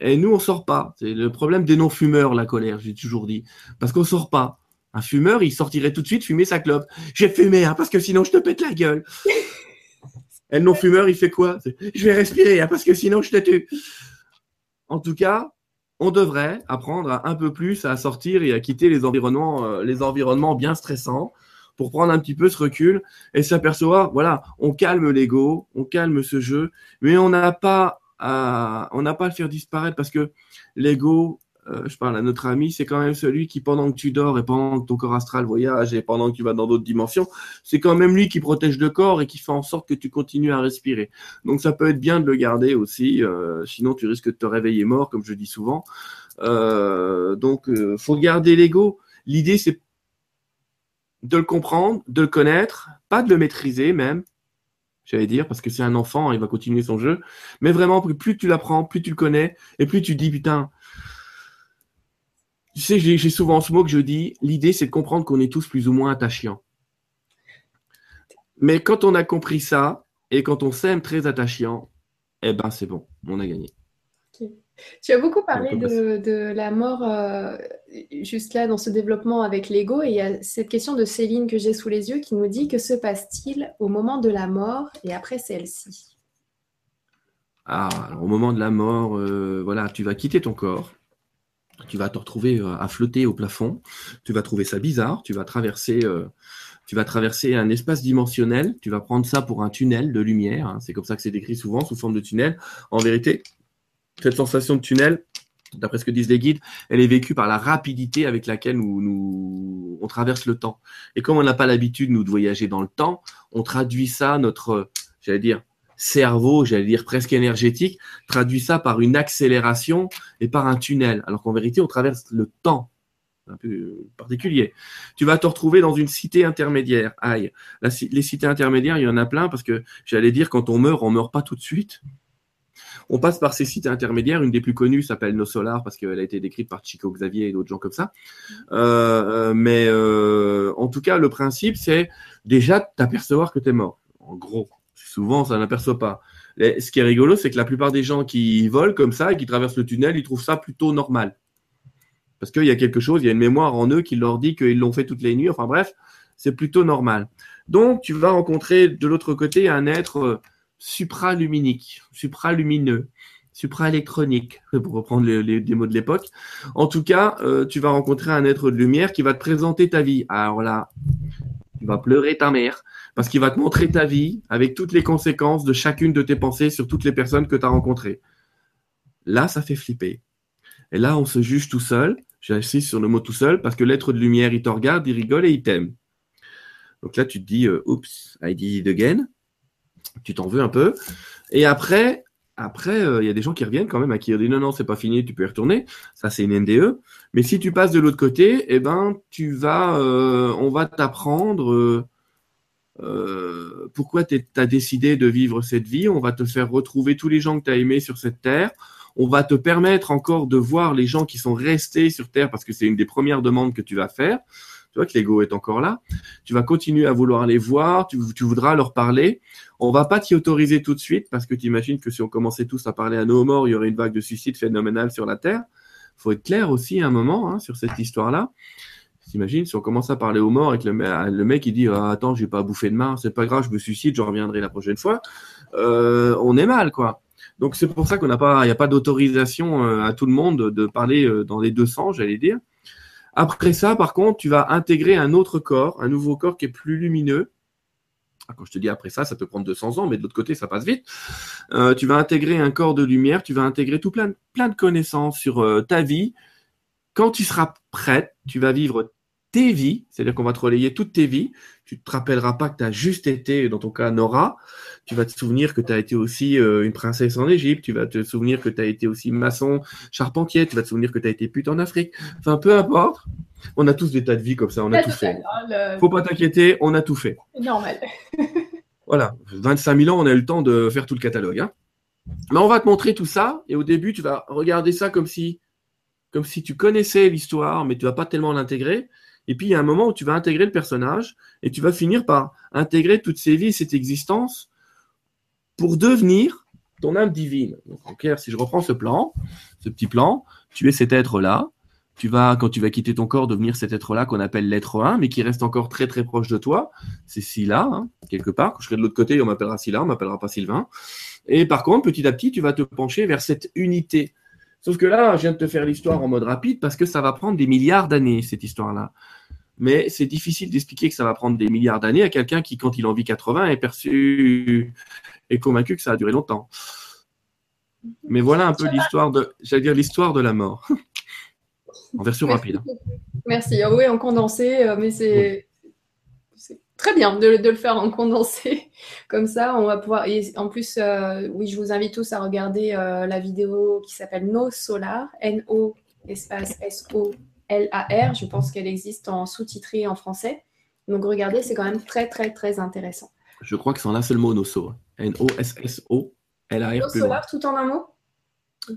B: Et nous, on sort pas. C'est le problème des non-fumeurs, la colère, j'ai toujours dit. Parce qu'on sort pas. Un fumeur, il sortirait tout de suite fumer sa clope. J'ai fumé, hein, parce que sinon je te pète la gueule. Et le non-fumeur, il fait quoi? Je vais respirer, hein, parce que sinon je te tue. En tout cas, on devrait apprendre un peu plus à sortir et à quitter les environnements, euh, les environnements bien stressants pour prendre un petit peu ce recul et s'apercevoir, voilà, on calme l'ego, on calme ce jeu, mais on n'a pas on n'a pas à le faire disparaître parce que l'ego, euh, je parle à notre ami, c'est quand même celui qui, pendant que tu dors et pendant que ton corps astral voyage et pendant que tu vas dans d'autres dimensions, c'est quand même lui qui protège le corps et qui fait en sorte que tu continues à respirer. Donc ça peut être bien de le garder aussi, euh, sinon tu risques de te réveiller mort, comme je dis souvent. Euh, donc euh, faut garder l'ego. L'idée c'est de le comprendre, de le connaître, pas de le maîtriser même, j'allais dire, parce que c'est un enfant, il va continuer son jeu, mais vraiment plus tu l'apprends, plus tu le connais, et plus tu dis putain. Tu sais, j'ai souvent ce mot que je dis, l'idée c'est de comprendre qu'on est tous plus ou moins attachants. Mais quand on a compris ça, et quand on s'aime très attachant, eh ben c'est bon, on a gagné.
A: Okay. Tu as beaucoup parlé de, de, la mort euh, juste là dans ce développement avec l'ego et il y a cette question de Céline que j'ai sous les yeux qui nous dit que se passe-t-il au moment de la mort et après celle-ci?
B: Ah, alors, au moment de la mort, euh, voilà, tu vas quitter ton corps, tu vas te retrouver euh, à flotter au plafond, tu vas trouver ça bizarre, tu vas traverser euh, tu vas traverser un espace dimensionnel, tu vas prendre ça pour un tunnel de lumière, hein, c'est comme ça que c'est décrit souvent, sous forme de tunnel. En vérité, cette sensation de tunnel, d'après ce que disent les guides, elle est vécue par la rapidité avec laquelle nous, nous on traverse le temps. Et comme on n'a pas l'habitude, nous, de voyager dans le temps, on traduit ça, notre, j'allais dire, cerveau, j'allais dire presque énergétique, traduit ça par une accélération et par un tunnel. Alors qu'en vérité, on traverse le temps. Un peu particulier. Tu vas te retrouver dans une cité intermédiaire. Aïe. les cités intermédiaires, il y en a plein parce que j'allais dire, quand on meurt, on meurt pas tout de suite. On passe par ces cités intermédiaires. Une des plus connues s'appelle No Solar parce qu'elle a été décrite par Chico Xavier et d'autres gens comme ça. Euh, euh, mais euh, en tout cas, le principe, c'est déjà t'apercevoir que tu es mort. En gros, souvent, ça n'aperçoit pas. ce qui est rigolo, c'est que la plupart des gens qui volent comme ça et qui traversent le tunnel, ils trouvent ça plutôt normal. Parce qu'il y a quelque chose, il y a une mémoire en eux qui leur dit qu'ils l'ont fait toutes les nuits. Enfin bref, c'est plutôt normal. Donc, tu vas rencontrer de l'autre côté un être supraluminique, supralumineux, supraélectronique, (laughs) pour reprendre les, mots de l'époque. En tout cas, euh, tu vas rencontrer un être de lumière qui va te présenter ta vie. Alors là, tu vas pleurer ta mère parce qu'il va te montrer ta vie avec toutes les conséquences de chacune de tes pensées sur toutes les personnes que tu as rencontrées. Là, ça fait flipper. Et là, on se juge tout seul. J'insiste sur le mot tout seul parce que l'être de lumière, il te regarde, il rigole et il t'aime. Donc là, tu te dis, euh, oups, I did it again tu t'en veux un peu. Et après, après, euh, il y a des gens qui reviennent quand même à qui disent non, non, c'est pas fini, tu peux y retourner. Ça, c'est une NDE. Mais si tu passes de l'autre côté, eh ben, tu vas, euh, on va t'apprendre euh, pourquoi tu as décidé de vivre cette vie. On va te faire retrouver tous les gens que tu as aimés sur cette terre. On va te permettre encore de voir les gens qui sont restés sur terre parce que c'est une des premières demandes que tu vas faire. Tu vois que l'ego est encore là. Tu vas continuer à vouloir les voir, tu, voudras leur parler. On va pas t'y autoriser tout de suite parce que tu imagines que si on commençait tous à parler à nos morts, il y aurait une vague de suicide phénoménale sur la Terre. faut être clair aussi à un moment hein, sur cette histoire-là. T'imagines, si on commence à parler aux morts et que le, mec il dit ah, attends j'ai pas bouffé de main, c'est pas grave, je me suicide, je reviendrai la prochaine fois, euh, on est mal quoi. Donc c'est pour ça qu'on n'a pas, il n'y a pas d'autorisation euh, à tout le monde de parler euh, dans les deux sens, j'allais dire. Après ça, par contre, tu vas intégrer un autre corps, un nouveau corps qui est plus lumineux. Ah, quand je te dis après ça, ça peut prendre 200 ans, mais de l'autre côté, ça passe vite. Euh, tu vas intégrer un corps de lumière, tu vas intégrer tout plein, plein de connaissances sur euh, ta vie. Quand tu seras prête, tu vas vivre tes vies, c'est-à-dire qu'on va te relayer toutes tes vies. Tu te rappelleras pas que tu as juste été, dans ton cas, Nora. Tu vas te souvenir que tu as été aussi euh, une princesse en Égypte. Tu vas te souvenir que tu as été aussi maçon, charpentier. Tu vas te souvenir que tu as été pute en Afrique. Enfin, peu importe. On a tous des tas de vies comme ça. On a tout fait. Hein, Faut pas t'inquiéter, on a tout fait.
A: Normal. (laughs)
B: voilà. 25 000 ans, on a eu le temps de faire tout le catalogue. Hein. Mais on va te montrer tout ça. Et au début, tu vas regarder ça comme si, comme si tu connaissais l'histoire, mais tu vas pas tellement l'intégrer. Et puis il y a un moment où tu vas intégrer le personnage et tu vas finir par intégrer toutes ces vies, cette existence pour devenir ton âme divine. Donc, en clair, si je reprends ce plan, ce petit plan, tu es cet être-là. Tu vas, quand tu vas quitter ton corps, devenir cet être-là qu'on appelle l'être 1, mais qui reste encore très très proche de toi. C'est Scylla, hein, quelque part. Quand je serai de l'autre côté, on m'appellera Scylla, on m'appellera pas Sylvain. Et par contre, petit à petit, tu vas te pencher vers cette unité Sauf que là, je viens de te faire l'histoire en mode rapide parce que ça va prendre des milliards d'années, cette histoire-là. Mais c'est difficile d'expliquer que ça va prendre des milliards d'années à quelqu'un qui, quand il en vit 80, est perçu, est convaincu que ça a duré longtemps. Mais voilà un peu l'histoire de, j'allais dire l'histoire de la mort. (laughs) en version rapide.
A: Merci. Ah oui, en condensé, euh, mais c'est très bien de, le faire en condensé. (laughs) Comme ça, on va pouvoir. Et en plus, euh, oui, je vous invite tous à regarder euh, la vidéo qui s'appelle No Solar, N-O espace S-O-L-A-R. Je pense qu'elle existe en sous-titré en français. Donc regardez, c'est quand même très, très, très intéressant.
B: Je crois que c'est en un seul mot, Noso. N-O-S-S-O-L-A-R.
A: No Solar, tout en un mot?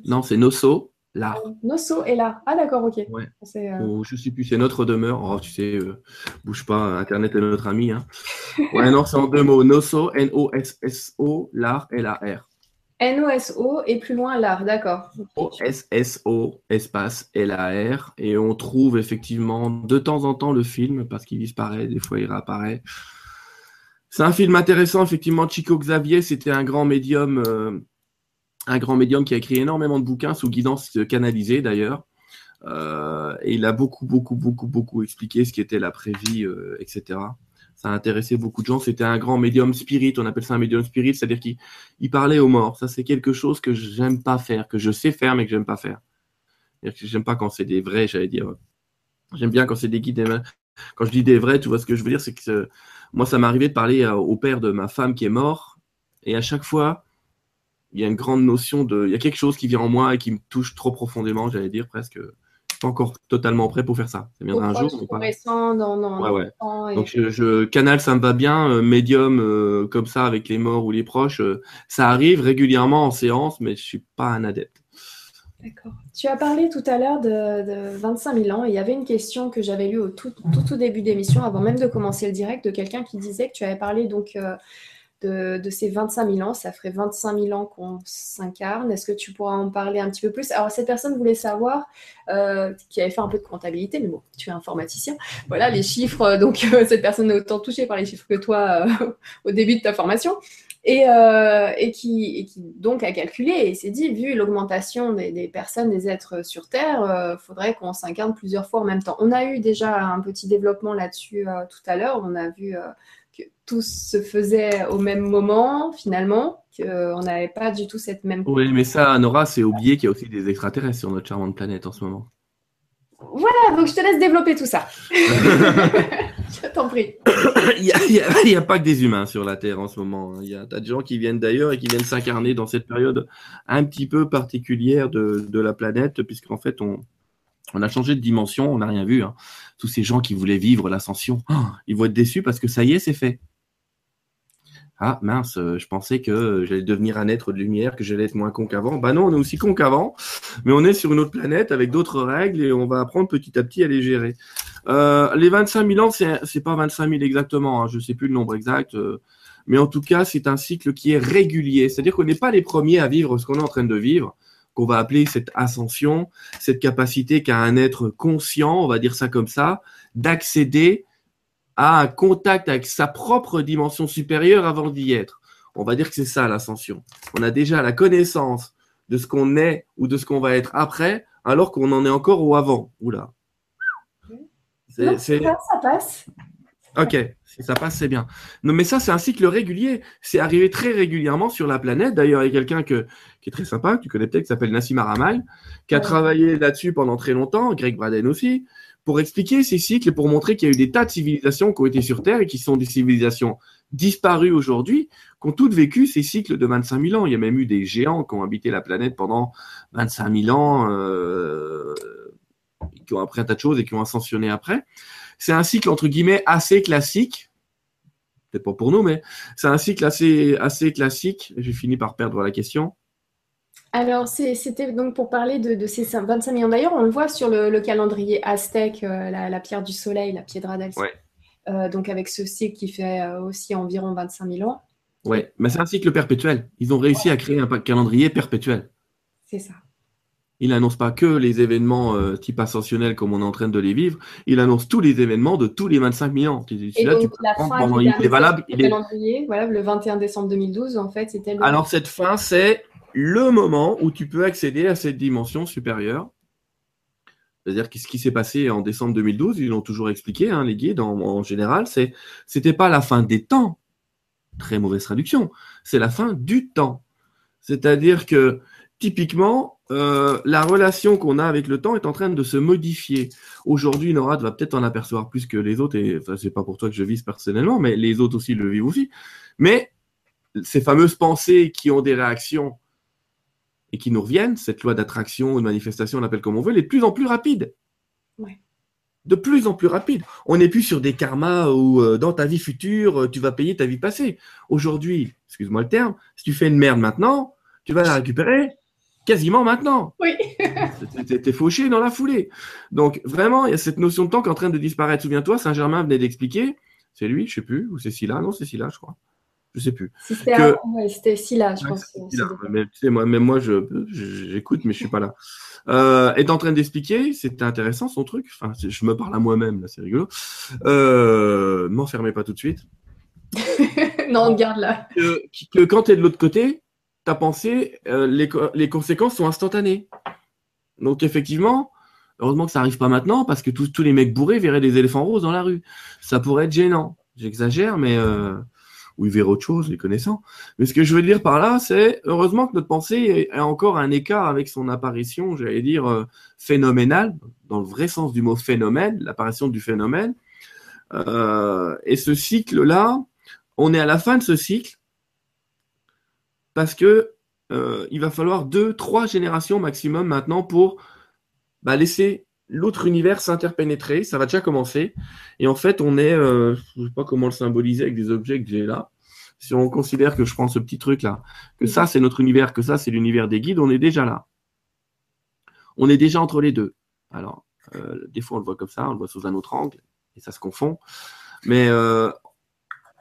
B: Non, c'est Noso L'art.
A: Nosso est là. Ah d'accord, ok.
B: Ouais. Euh, je sais plus, c'est notre demeure. Oh, tu sais, euh, bouge pas, Internet est notre ami. Hein. ouais, non, c'est en deux mots. Nosso, N-O-S-S-O, l'art, L-A-R.
A: N-O-S-O et plus loin l'art, d'accord.
B: O-S-S-O, espace L-A-R. Et on trouve effectivement de temps en temps le film parce qu'il disparaît, des fois il réapparaît. C'est un film intéressant, effectivement. Chico Xavier, c'était un grand médium. Euh, un grand médium qui a écrit énormément de bouquins sous guidance canalisée d'ailleurs. Euh, et il a beaucoup, beaucoup, beaucoup, beaucoup expliqué ce qu'était la prévie, euh, etc. Ça a intéressé beaucoup de gens. C'était un grand médium spirit. On appelle ça un médium spirit, c'est-à-dire qu'il il parlait aux morts. Ça, c'est quelque chose que j'aime pas faire, que je sais faire, mais que j'aime pas faire. J'aime pas quand c'est des vrais, j'allais dire. J'aime bien quand c'est des guides Quand je dis des vrais, tu vois ce que je veux dire, c'est que moi, ça m'est arrivé de parler au père de ma femme qui est mort, et à chaque fois, il y a une grande notion de, il y a quelque chose qui vient en moi et qui me touche trop profondément, j'allais dire presque. Pas encore totalement prêt pour faire ça. Ça viendra un jour.
A: pas. Récent, dans
B: ouais, ouais. Donc je, canal, ça me va bien. Euh, médium euh, comme ça avec les morts ou les proches, euh, ça arrive régulièrement en séance, mais je suis pas un adepte.
A: D'accord. Tu as parlé tout à l'heure de, 25 000 ans et il y avait une question que j'avais lue au tout, tout, tout début d'émission, avant même de commencer le direct, de quelqu'un qui disait que tu avais parlé donc de, ces 25 000 ans. Ça ferait 25 000 ans qu'on s'incarne. Est-ce que tu pourras en parler un petit peu plus? Alors, cette personne voulait savoir, euh, qui avait fait un peu de comptabilité, mais bon, tu es informaticien. Voilà, les chiffres. Euh, donc, euh, cette personne est autant touchée par les chiffres que toi (laughs) au début de ta formation. Et, qui, qui, donc a calculé et s'est dit, vu l'augmentation des, personnes, des êtres sur Terre, il faudrait qu'on s'incarne plusieurs fois en même temps. On a eu déjà un petit développement là-dessus tout à l'heure. On a vu que tout se faisait au même moment, finalement, qu'on n'avait pas du tout cette même.
B: Oui, mais ça, Nora, c'est oublié qu'il y a aussi des extraterrestres sur notre charmante planète en ce moment.
A: Voilà, donc je te laisse développer tout ça. (laughs) je t'en prie. (coughs)
B: Il n'y a, pas que des humains sur la Terre en ce moment. Hein. Il y a des gens qui viennent d'ailleurs et qui viennent s'incarner dans cette période un petit peu particulière de, de la planète, puisqu'en fait, on, on a changé de dimension, on n'a rien vu. Hein. Tous ces gens qui voulaient vivre l'ascension, oh, ils vont être déçus parce que ça y est, c'est fait. Ah mince, euh, je pensais que j'allais devenir un être de lumière, que j'allais être moins con qu'avant. Bah non, on est aussi con qu'avant, mais on est sur une autre planète avec d'autres règles et on va apprendre petit à petit à les gérer. Euh, les 25 000 ans, c'est pas 25 000 exactement, hein, je sais plus le nombre exact, euh, mais en tout cas, c'est un cycle qui est régulier. C'est-à-dire qu'on n'est pas les premiers à vivre ce qu'on est en train de vivre qu'on va appeler cette ascension, cette capacité qu'a un être conscient, on va dire ça comme ça, d'accéder à un contact avec sa propre dimension supérieure avant d'y être. On va dire que c'est ça l'ascension. On a déjà la connaissance de ce qu'on est ou de ce qu'on va être après, alors qu'on en est encore au avant. Oula.
A: C'est, ça passe.
B: Ok, si ça passe, c'est bien. Non, mais ça, c'est un cycle régulier. C'est arrivé très régulièrement sur la planète. D'ailleurs, il y a quelqu'un que, qui est très sympa, que tu connais peut-être, qui s'appelle Nassim Aramal, qui a travaillé là-dessus pendant très longtemps, Greg Braden aussi, pour expliquer ces cycles et pour montrer qu'il y a eu des tas de civilisations qui ont été sur Terre et qui sont des civilisations disparues aujourd'hui, qui ont toutes vécu ces cycles de 25 000 ans. Il y a même eu des géants qui ont habité la planète pendant 25 000 ans, euh, qui ont appris un tas de choses et qui ont ascensionné après. C'est un cycle entre guillemets assez classique. Peut-être pas pour nous, mais c'est un cycle assez, assez classique. J'ai fini par perdre la question.
A: Alors, c'était donc pour parler de, ces 25 millions. D'ailleurs, on le voit sur le, calendrier aztèque, euh, la, pierre du soleil, la piedra del
B: ouais.
A: Euh, donc, avec ce cycle qui fait euh, aussi environ 25 000 ans.
B: Oui, mais c'est un cycle perpétuel. Ils ont réussi à créer un calendrier perpétuel.
A: C'est ça.
B: Il n'annonce pas que les événements euh, type ascensionnel comme on est en train de les vivre, il annonce tous les événements de tous les 25 000 ans.
A: Et là, donc, la fin il est valable. Il est... voilà, le 21 décembre 2012, en fait, c'était.
B: Alors cette fin, c'est le moment où tu peux accéder à cette dimension supérieure. C'est-à-dire que ce qui s'est passé en décembre 2012, ils l'ont toujours expliqué, hein, les guides en, en général, c'est c'était pas la fin des temps, très mauvaise traduction, c'est la fin du temps. C'est-à-dire que typiquement, euh, la relation qu'on a avec le temps est en train de se modifier. Aujourd'hui, Nora va peut-être en apercevoir plus que les autres, et enfin, c'est pas pour toi que je vise personnellement, mais les autres aussi le vivent aussi. Mais ces fameuses pensées qui ont des réactions et qui nous reviennent, cette loi d'attraction ou de manifestation, on l'appelle comme on veut, elle est de plus en plus rapide. De plus en plus rapide. On n'est plus sur des karmas où euh, dans ta vie future, euh, tu vas payer ta vie passée. Aujourd'hui, excuse-moi le terme, si tu fais une merde maintenant, tu vas la récupérer quasiment maintenant.
A: Oui. (laughs)
B: T'es fauché dans la foulée. Donc vraiment, il y a cette notion de temps qui est en train de disparaître. Souviens-toi, Saint-Germain venait d'expliquer. C'est lui, je sais plus, ou c'est Scylla Non, c'est Scylla, je crois. Je sais plus.
A: C'était que... Scylla, je pense.
B: Mais, tu sais, moi, même moi, je, j'écoute, mais je suis pas là. Euh, est en train d'expliquer, c'était intéressant son truc. Enfin, je me parle à moi-même, là, c'est rigolo. Euh, M'enfermez pas tout de suite. (laughs)
A: non, garde là.
B: Que, que quand tu es de l'autre côté, ta pensée, euh, les, conséquences sont instantanées. Donc effectivement, heureusement que ça n'arrive pas maintenant parce que tous, les mecs bourrés verraient des éléphants roses dans la rue. Ça pourrait être gênant. J'exagère, mais euh, ou ils verraient autre chose, les connaissants. Mais ce que je veux dire par là, c'est heureusement que notre pensée a encore un écart avec son apparition, j'allais dire euh, phénoménale, dans le vrai sens du mot phénomène, l'apparition du phénomène, Euh, et ce cycle-là, on est à la fin de ce cycle parce que euh, il va falloir deux, trois générations maximum maintenant pour bah, laisser l'autre univers s'interpénétrer. Ça va déjà commencer. Et en fait, on est, euh, je ne sais pas comment le symboliser avec des objets que j'ai là. Si on considère que je prends ce petit truc là, que ça c'est notre univers, que ça c'est l'univers des guides, on est déjà là. On est déjà entre les deux. Alors, euh, des fois on le voit comme ça, on le voit sous un autre angle, et ça se confond. Mais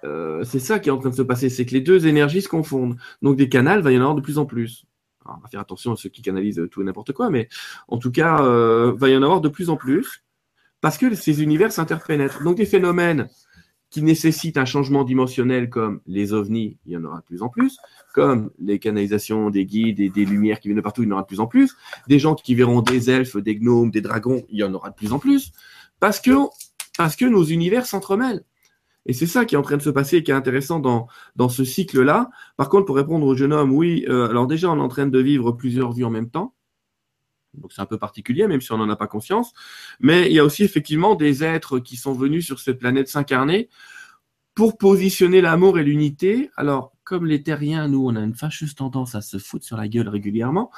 B: euh, euh, c'est ça qui est en train de se passer, c'est que les deux énergies se confondent. Donc des canals, va y en avoir de plus en plus. on va faire attention à ceux qui canalisent tout et n'importe quoi, mais en tout cas, euh, va y en avoir de plus en plus parce que ces univers s'interpénètrent. Donc des phénomènes qui nécessitent un changement dimensionnel comme les ovnis, il y en aura de plus en plus, comme les canalisations des guides et des lumières qui viennent de partout, il y en aura de plus en plus, des gens qui verront des elfes, des gnomes, des dragons, il y en aura de plus en plus, parce que nos univers s'entremêlent. Et c'est ça qui est en train de se passer et qui est intéressant dans, dans ce cycle-là. Par contre, pour répondre au jeune homme, oui, euh, alors déjà, on est en train de vivre plusieurs vies en même temps. Donc c'est un peu particulier, même si on n'en a pas conscience. Mais il y a aussi effectivement des êtres qui sont venus sur cette planète s'incarner pour positionner l'amour et l'unité. Alors, comme les terriens, nous, on a une fâcheuse tendance à se foutre sur la gueule régulièrement.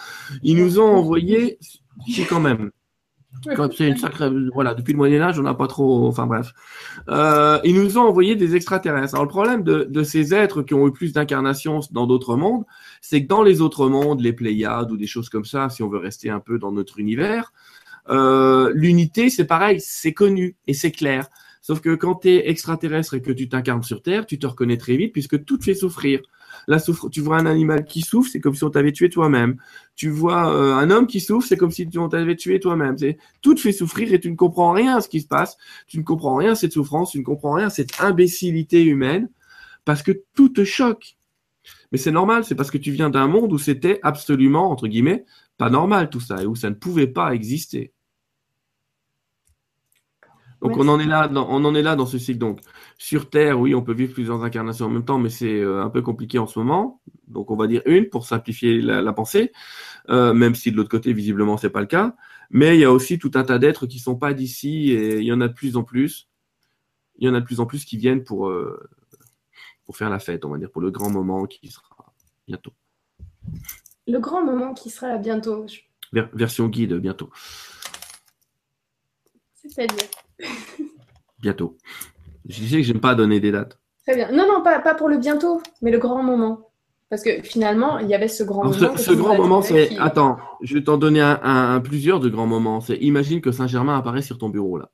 B: Ils nous ont envoyé, si quand même, c'est une sacrée, voilà, depuis le Moyen Âge, on n'a pas trop, enfin bref. Euh, ils nous ont envoyé des extraterrestres. Alors le problème de, de ces êtres qui ont eu plus d'incarnations dans d'autres mondes, c'est que dans les autres mondes, les Pléiades ou des choses comme ça, si on veut rester un peu dans notre univers, euh, l'unité, c'est pareil, c'est connu et c'est clair. Sauf que quand tu es extraterrestre et que tu t'incarnes sur Terre, tu te reconnais très vite puisque tout te fait souffrir. Tu vois un animal qui souffre, c'est comme si on t'avait tué toi-même. Tu vois euh, un homme qui souffre, c'est comme si on t'avait tué toi-même. C'est tout te fait souffrir et tu ne comprends rien à ce qui se passe. Tu ne comprends rien à cette souffrance, tu ne comprends rien à cette imbécilité humaine parce que tout te choque. Mais c'est normal, c'est parce que tu viens d'un monde où c'était absolument entre guillemets pas normal tout ça et où ça ne pouvait pas exister. Donc on en est là, dans, on en est là dans ce cycle. Donc sur Terre, oui, on peut vivre plusieurs incarnations en même temps, mais c'est euh, un peu compliqué en ce moment. Donc on va dire une pour simplifier la, pensée, euh, même si de l'autre côté visiblement c'est pas le cas. Mais il y a aussi tout un tas d'êtres qui sont pas d'ici et il y en a de plus en plus. Il y en a de plus en plus qui viennent pour euh, pour faire la fête, on va dire, pour le grand moment qui sera bientôt.
A: Le grand moment qui sera bientôt.
B: version guide bientôt.
A: C'est-à-dire (laughs)
B: Bientôt. Je disais que j'aime pas donner des dates.
A: Très bien. Non, non, pas, pas pour le bientôt, mais le grand moment. Parce que finalement, il y avait ce grand moment.
B: Ce, grand moment, c'est. Attends, je vais t'en donner un, plusieurs de grands moments. C'est imagine que Saint-Germain apparaît sur ton bureau là.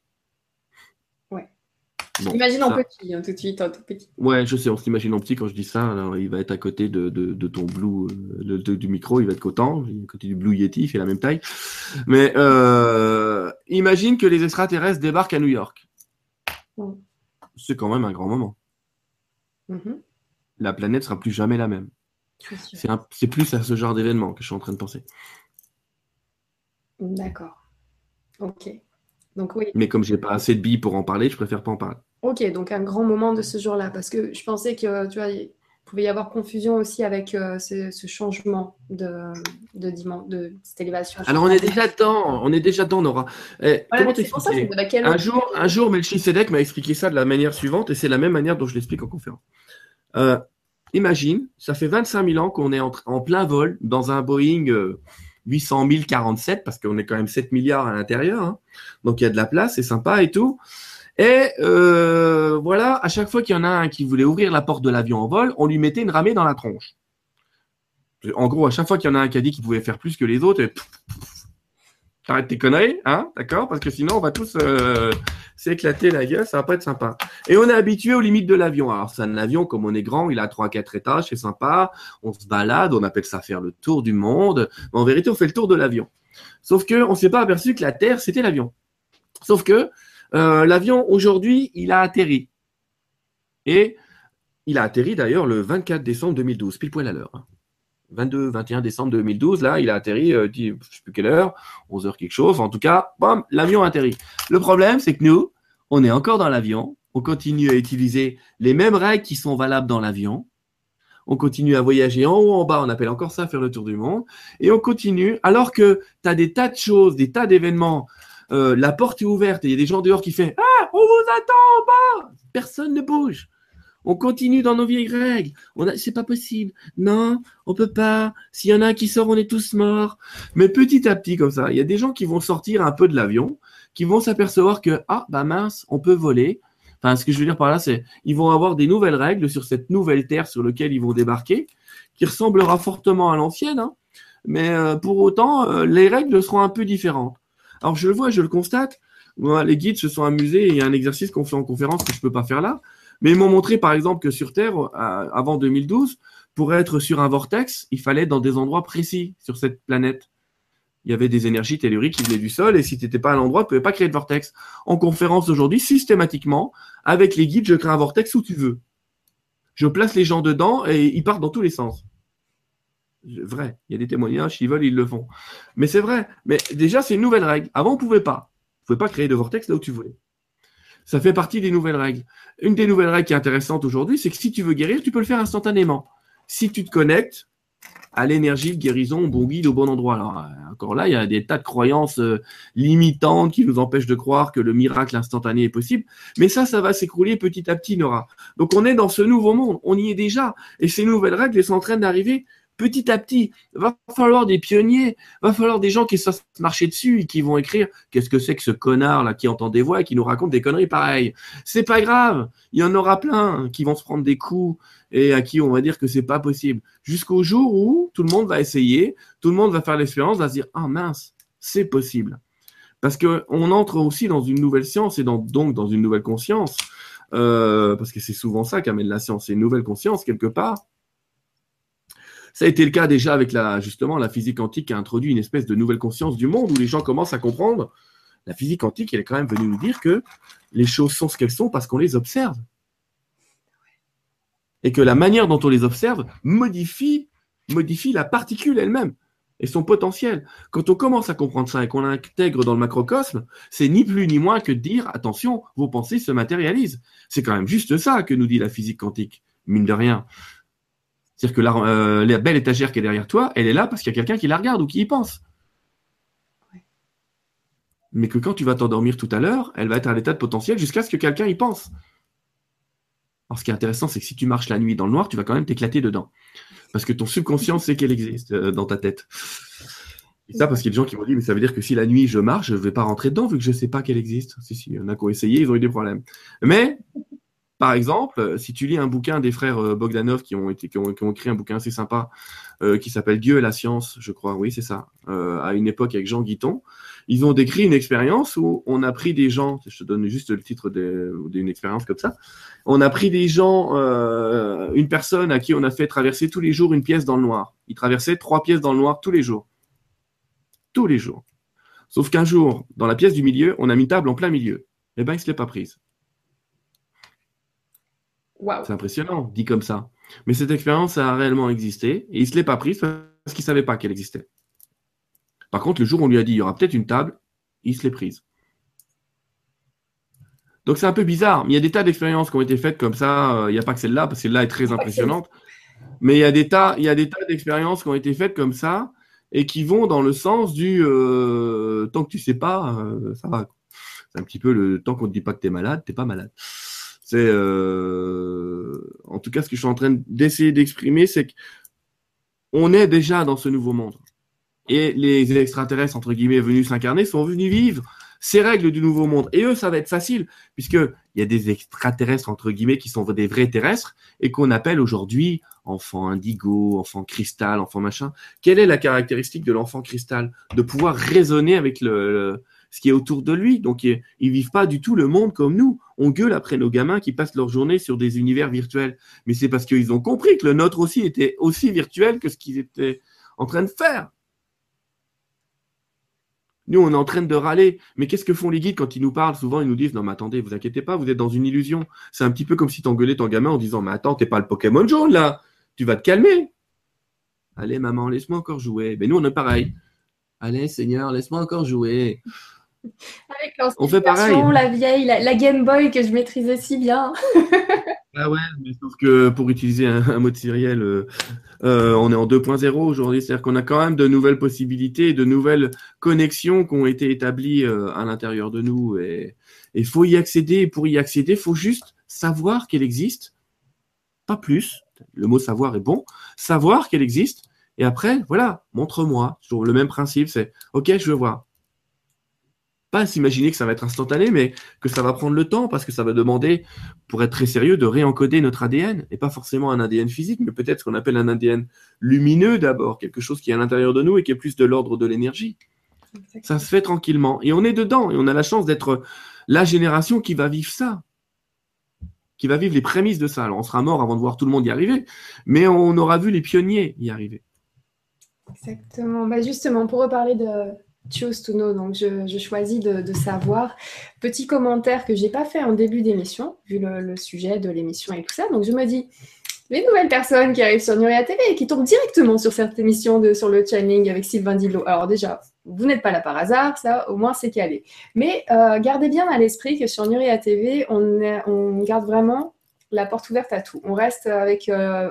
A: Imagine en petit, hein, tout de suite, en tout petit.
B: Ouais, je sais, on s'imagine en petit quand je dis ça. Alors, il va être à côté de, de, ton Blue, euh, du micro, il va être content. À côté du Blue Yeti, il fait la même taille. Mais euh, imagine que les extraterrestres débarquent à New York c'est quand même un grand moment. Mm-hmm. La planète sera plus jamais la même. C'est plus à ce genre d'événement que je suis en train de penser.
A: D'accord. Ok. Donc oui.
B: Mais comme j'ai pas assez de billes pour en parler, je préfère pas en parler.
A: Ok, donc un grand moment de ce jour-là, parce que je pensais que tu vois, pouvait y avoir confusion aussi avec euh, ce, changement de, de, de, cette élévation.
B: Alors on est déjà dedans, on est déjà dedans, Nora. Eh, un jour, un jour, Melchisedec m'a expliqué ça de la manière suivante, et c'est la même manière dont je l'explique en conférence. Euh, imagine, ça fait 25 000 ans qu'on est en, plein vol dans un Boeing 800 euh, 047, parce qu'on est quand même 7 milliards à l'intérieur, hein. donc il y a de la place, c'est sympa et tout. Et euh, voilà, à chaque fois qu'il y en a un qui voulait ouvrir la porte de l'avion en vol, on lui mettait une ramée dans la tronche. En gros, à chaque fois qu'il y en a un qui a dit qu'il pouvait faire plus que les autres, arrête tes conneries, hein, d'accord? Parce que sinon, on va tous euh, s'éclater la gueule, ça va pas être sympa. Et on est habitué aux limites de l'avion. Alors, c'est un avion, comme on est grand, il a 3-4 étages, c'est sympa, on se balade, on appelle ça faire le tour du monde. Mais en vérité, on fait le tour de l'avion. Sauf que on s'est pas aperçu que la Terre, c'était l'avion. Sauf que euh, l'avion, aujourd'hui, il a atterri. Et il a atterri d'ailleurs le 24 décembre 2012, pile poil à l'heure. 22, hein. 21 décembre 2012, là, il a atterri, euh, je sais plus quelle heure, 11 heures quelque chose. En tout cas, bam, l'avion a atterri. Le problème, c'est que nous, on est encore dans l'avion. On continue à utiliser les mêmes règles qui sont valables dans l'avion. On continue à voyager en haut, en bas, on appelle encore ça faire le tour du monde. Et on continue, alors que tu as des tas de choses, des tas d'événements euh, la porte est ouverte et il y a des gens dehors qui font Ah, on vous attend en bas. Personne ne bouge. On continue dans nos vieilles règles. On c'est pas possible. Non, on peut pas. S'il y en a un qui sort, on est tous morts. Mais petit à petit, comme ça, il y a des gens qui vont sortir un peu de l'avion, qui vont s'apercevoir que, ah, bah mince, on peut voler. Enfin, ce que je veux dire par là, c'est, ils vont avoir des nouvelles règles sur cette nouvelle terre sur laquelle ils vont débarquer, qui ressemblera fortement à l'ancienne, hein. mais euh, pour autant, euh, les règles seront un peu différentes. Alors, je le vois, je le constate. Moi, les guides se sont amusés. Il y a un exercice qu'on fait en conférence que je peux pas faire là. Mais ils m'ont montré, par exemple, que sur Terre, euh, avant 2012, pour être sur un vortex, il fallait être dans des endroits précis sur cette planète. Il y avait des énergies telluriques qui venaient du sol, et si tu n'étais pas à l'endroit, tu ne pouvais pas créer de vortex. En conférence aujourd'hui, systématiquement, avec les guides, je crée un vortex où tu veux. Je place les gens dedans et ils partent dans tous les sens. Vrai, il y a des témoignages, s'ils veulent, ils le font. Mais c'est vrai. Mais déjà, c'est une nouvelle règle. Avant, on ne pouvait pas. Tu ne pouvais pas créer de vortex là où tu voulais. Ça fait partie des nouvelles règles. Une des nouvelles règles qui est intéressante aujourd'hui, c'est que si tu veux guérir, tu peux le faire instantanément. Si tu te connectes à l'énergie de guérison, au bon guide, au bon endroit. Alors, euh, encore là, il y a des tas de croyances euh, limitantes qui nous empêchent de croire que le miracle instantané est possible. Mais ça, ça va s'écrouler petit à petit, Nora. Donc, on est dans ce nouveau monde. On y est déjà. Et ces nouvelles règles, elles sont en train d'arriver petit à petit, va falloir des pionniers, va falloir des gens qui savent marcher dessus et qui vont écrire qu'est-ce que c'est que ce connard là qui entend des voix et qui nous raconte des conneries pareilles. C'est pas grave, il y en aura plein qui vont se prendre des coups et à qui on va dire que c'est pas possible. Jusqu'au jour où tout le monde va essayer, tout le monde va faire l'expérience, va se dire ah mince, c'est possible. Parce que on entre aussi dans une nouvelle science et donc dans une nouvelle conscience. Euh, parce que c'est souvent ça qu'amène la science, c'est une nouvelle conscience quelque part ça a été le cas déjà avec la, justement la physique quantique qui a introduit une espèce de nouvelle conscience du monde où les gens commencent à comprendre. La physique quantique, elle est quand même venue nous dire que les choses sont ce qu'elles sont parce qu'on les observe. Et que la manière dont on les observe modifie, modifie la particule elle-même et son potentiel. Quand on commence à comprendre ça et qu'on l'intègre dans le macrocosme, c'est ni plus ni moins que de dire attention, vos pensées se matérialisent. C'est quand même juste ça que nous dit la physique quantique, mine de rien. C'est-à-dire que la, euh, la, belle étagère qui est derrière toi, elle est là parce qu'il y a quelqu'un qui la regarde ou qui y pense. Mais que quand tu vas t'endormir tout à l'heure, elle va être à l'état de potentiel jusqu'à ce que quelqu'un y pense. Alors ce qui est intéressant, c'est que si tu marches la nuit dans le noir, tu vas quand même t'éclater dedans. Parce que ton subconscient sait qu'elle existe euh, dans ta tête. Et ça, parce qu'il y a des gens qui m'ont dit, mais ça veut dire que si la nuit je marche, je ne vais pas rentrer dedans vu que je ne sais pas qu'elle existe. Si, si, il y en a qui ont essayé, ils ont eu des problèmes. Mais par exemple, euh, si tu lis un bouquin des frères euh, Bogdanov qui ont, écrit un bouquin assez sympa euh, qui s'appelle Dieu et la science, je crois, oui, c'est ça, à une époque avec Jean Guiton, ils ont décrit une expérience où on a pris des gens, je te donne juste le titre d'une expérience comme ça, on a pris des gens, une personne à qui on a fait traverser tous les jours une pièce dans le noir. Il traversait trois pièces dans le noir tous les jours. Tous les jours. Sauf qu'un jour, dans la pièce du milieu, on a mis table en plein milieu. Eh ben, il ne se l'est pas prise. C'est impressionnant, dit comme ça. Mais cette expérience a réellement existé et il ne se l'est pas prise parce qu'il ne savait pas qu'elle existait. Par contre, le jour où on lui a dit il y aura peut-être une table, il se l'est prise. Donc c'est un peu bizarre, mais il y a des tas d'expériences qui ont été faites comme ça. Euh, il n'y a pas que celle-là, parce que celle-là est très impressionnante. Mais il y a des tas, il y a des tas d'expériences qui ont été faites comme ça et qui vont dans le sens du euh, tant que tu sais pas, euh, ça va. C'est un petit peu le temps qu'on ne te dit pas que tu es malade, tu n'es pas malade. C'est euh, en tout cas ce que je suis en train d'essayer d'exprimer, c'est qu'on est déjà dans ce nouveau monde. Et les extraterrestres, entre guillemets, venus s'incarner, sont venus vivre ces règles du nouveau monde. Et eux, ça va être facile, puisqu'il y a des extraterrestres, entre guillemets, qui sont des vrais terrestres, et qu'on appelle aujourd'hui enfant indigo, enfant cristal, enfant machin. Quelle est la caractéristique de l'enfant cristal? De pouvoir raisonner avec le, ce qui est autour de lui. Donc, ils, ne vivent pas du tout le monde comme nous. On gueule après nos gamins qui passent leur journée sur des univers virtuels. Mais c'est parce qu'ils ont compris que le nôtre aussi était aussi virtuel que ce qu'ils étaient en train de faire. Nous, on est en train de râler. Mais qu'est-ce que font les guides quand ils nous parlent? Souvent, ils nous disent Non, mais attendez, vous inquiétez pas, vous êtes dans une illusion. C'est un petit peu comme si tu engueulais ton gamin en disant Mais attends, t'es pas le Pokémon jaune là. Tu vas te calmer. Allez, maman, laisse-moi encore jouer. Mais nous, on est pareil. Allez, Seigneur, laisse-moi encore jouer. (laughs)
A: Avec on fait pareil. La vieille, la, Game Boy que je maîtrisais si bien. (laughs)
B: Ah ouais, mais sauf que pour utiliser un, mot de Cyriel, euh, euh, on est en 2.0 aujourd'hui, c'est-à-dire qu'on a quand même de nouvelles possibilités, de nouvelles connexions qui ont été établies euh, à l'intérieur de nous. Et il faut y accéder. Et pour y accéder, il faut juste savoir qu'elle existe, pas plus. Le mot savoir est bon. Savoir qu'elle existe. Et après, voilà, montre-moi. Toujours le même principe, c'est OK, je veux voir pas s'imaginer que ça va être instantané, mais que ça va prendre le temps parce que ça va demander, pour être très sérieux, de réencoder notre ADN et pas forcément un ADN physique, mais peut-être ce qu'on appelle un ADN lumineux d'abord, quelque chose qui est à l'intérieur de nous et qui est plus de l'ordre de l'énergie. Ça se fait tranquillement et on est dedans et on a la chance d'être la génération qui va vivre ça, qui va vivre les prémices de ça. Alors on sera mort avant de voir tout le monde y arriver, mais on aura vu les pionniers y arriver.
A: Exactement. Bah justement, pour reparler de, Choose to know, donc je, choisis de, savoir. Petit commentaire que j'ai pas fait en début d'émission, vu le, sujet de l'émission et tout ça. Donc je me dis, les nouvelles personnes qui arrivent sur Nuria TV et qui tombent directement sur cette émission de, sur le channeling avec Sylvain Dilo. Alors déjà, vous n'êtes pas là par hasard, ça au moins c'est calé. Mais euh, gardez bien à l'esprit que sur Nuria TV, on, on, garde vraiment la porte ouverte à tout. On reste avec... Euh,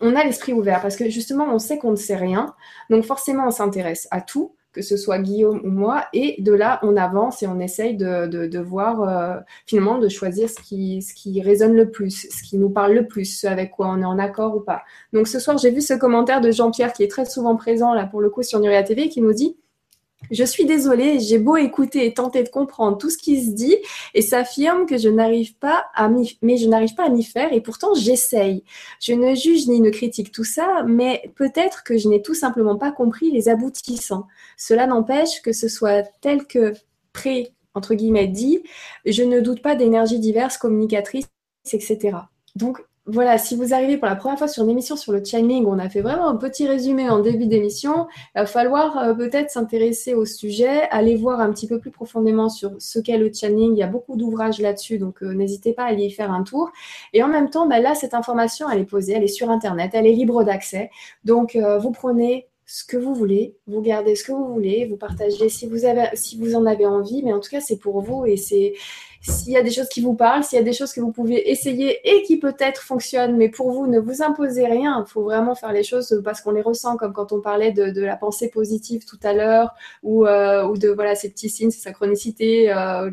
A: on a l'esprit ouvert parce que justement, on sait qu'on ne sait rien. Donc forcément, on s'intéresse à tout que ce soit Guillaume ou moi, et de là, on avance et on essaye de, de, voir, euh, finalement, de choisir ce qui, ce qui résonne le plus, ce qui nous parle le plus, ce avec quoi on est en accord ou pas. Donc ce soir, j'ai vu ce commentaire de Jean-Pierre qui est très souvent présent, là, pour le coup, sur Nuria TV, qui nous dit je suis désolée, j'ai beau écouter et tenter de comprendre tout ce qui se dit et s'affirme que je n'arrive pas à m'y, mais je n'arrive pas à m'y faire et pourtant j'essaye. Je ne juge ni ne critique tout ça, mais peut-être que je n'ai tout simplement pas compris les aboutissants. Cela n'empêche que ce soit tel que pré entre guillemets dit, je ne doute pas d'énergies diverses, communicatrices, etc. Donc voilà, si vous arrivez pour la première fois sur une émission sur le channeling, on a fait vraiment un petit résumé en début d'émission, il va falloir euh, peut-être s'intéresser au sujet, aller voir un petit peu plus profondément sur ce qu'est le channeling. Il y a beaucoup d'ouvrages là-dessus, donc euh, n'hésitez pas à aller y faire un tour. Et en même temps, bah, là, cette information, elle est posée, elle est sur Internet, elle est libre d'accès. Donc, euh, vous prenez ce que vous voulez, vous gardez ce que vous voulez, vous partagez si vous, si vous en avez envie, mais en tout cas, c'est pour vous et c'est s'il y a des choses qui vous parlent, s'il y a des choses que vous pouvez essayer et qui peut-être fonctionnent, mais pour vous, ne vous imposez rien. Il faut vraiment faire les choses parce qu'on les ressent, comme quand on parlait de, la pensée positive tout à l'heure, ou, euh, ou, de voilà ces petits signes, ces synchronicités, euh,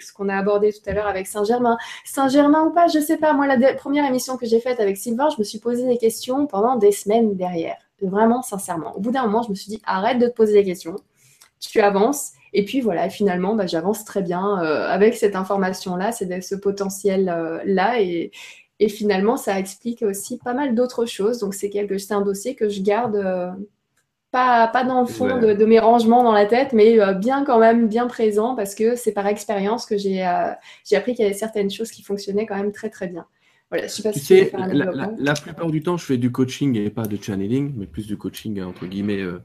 A: ce qu'on a abordé tout à l'heure avec Saint-Germain. Saint-Germain ou pas, je sais pas. Moi, la première émission que j'ai faite avec Sylvain, je me suis posé des questions pendant des semaines derrière. Vraiment, sincèrement. Au bout d'un moment, je me suis dit, arrête de te poser des questions. Tu avances et puis voilà, finalement, bah, j'avance très bien euh, avec cette information-là, c'est ce potentiel-là. Euh, et, et, finalement, ça explique aussi pas mal d'autres choses. Donc c'est quelque c'est un dossier que je garde euh, pas, pas dans le fond de, de, mes rangements dans la tête, mais bien quand même bien présent parce que c'est par expérience que j'ai j'ai appris qu'il y avait certaines choses qui fonctionnaient quand même très très bien.
B: Voilà, tu sais, la, plupart du temps, je fais du coaching et pas de channeling, mais plus du coaching, entre guillemets, euh,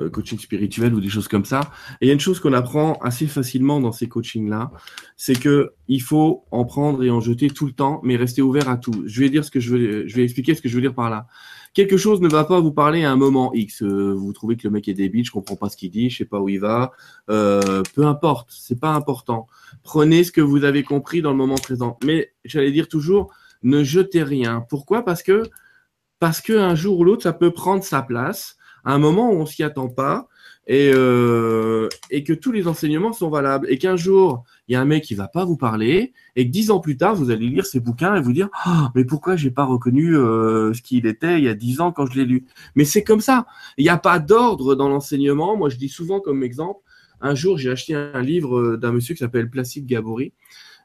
B: euh, coaching spirituel ou des choses comme ça. Et il y a une chose qu'on apprend assez facilement dans ces coachings-là, c'est que il faut en prendre et en jeter tout le temps, mais rester ouvert à tout. Je vais dire ce que je veux, je vais expliquer ce que je veux dire par là. Quelque chose ne va pas vous parler à un moment X. Euh, vous trouvez que le mec est débile, je comprends pas ce qu'il dit, je sais pas où il va. peu importe, c'est pas important. Prenez ce que vous avez compris dans le moment présent. Mais j'allais dire toujours, ne jetez rien. Pourquoi? Parce que parce qu'un jour ou l'autre, ça peut prendre sa place à un moment où on s'y attend pas et, euh, et que tous les enseignements sont valables. Et qu'un jour, il y a un mec qui va pas vous parler et que dix ans plus tard, vous allez lire ses bouquins et vous dire ah, mais pourquoi j'ai pas reconnu euh, ce qu'il était il y a dix ans quand je l'ai lu? Mais c'est comme ça. Il n'y a pas d'ordre dans l'enseignement. Moi, je dis souvent comme exemple. Un jour, j'ai acheté un livre d'un monsieur qui s'appelle Placide Gabory.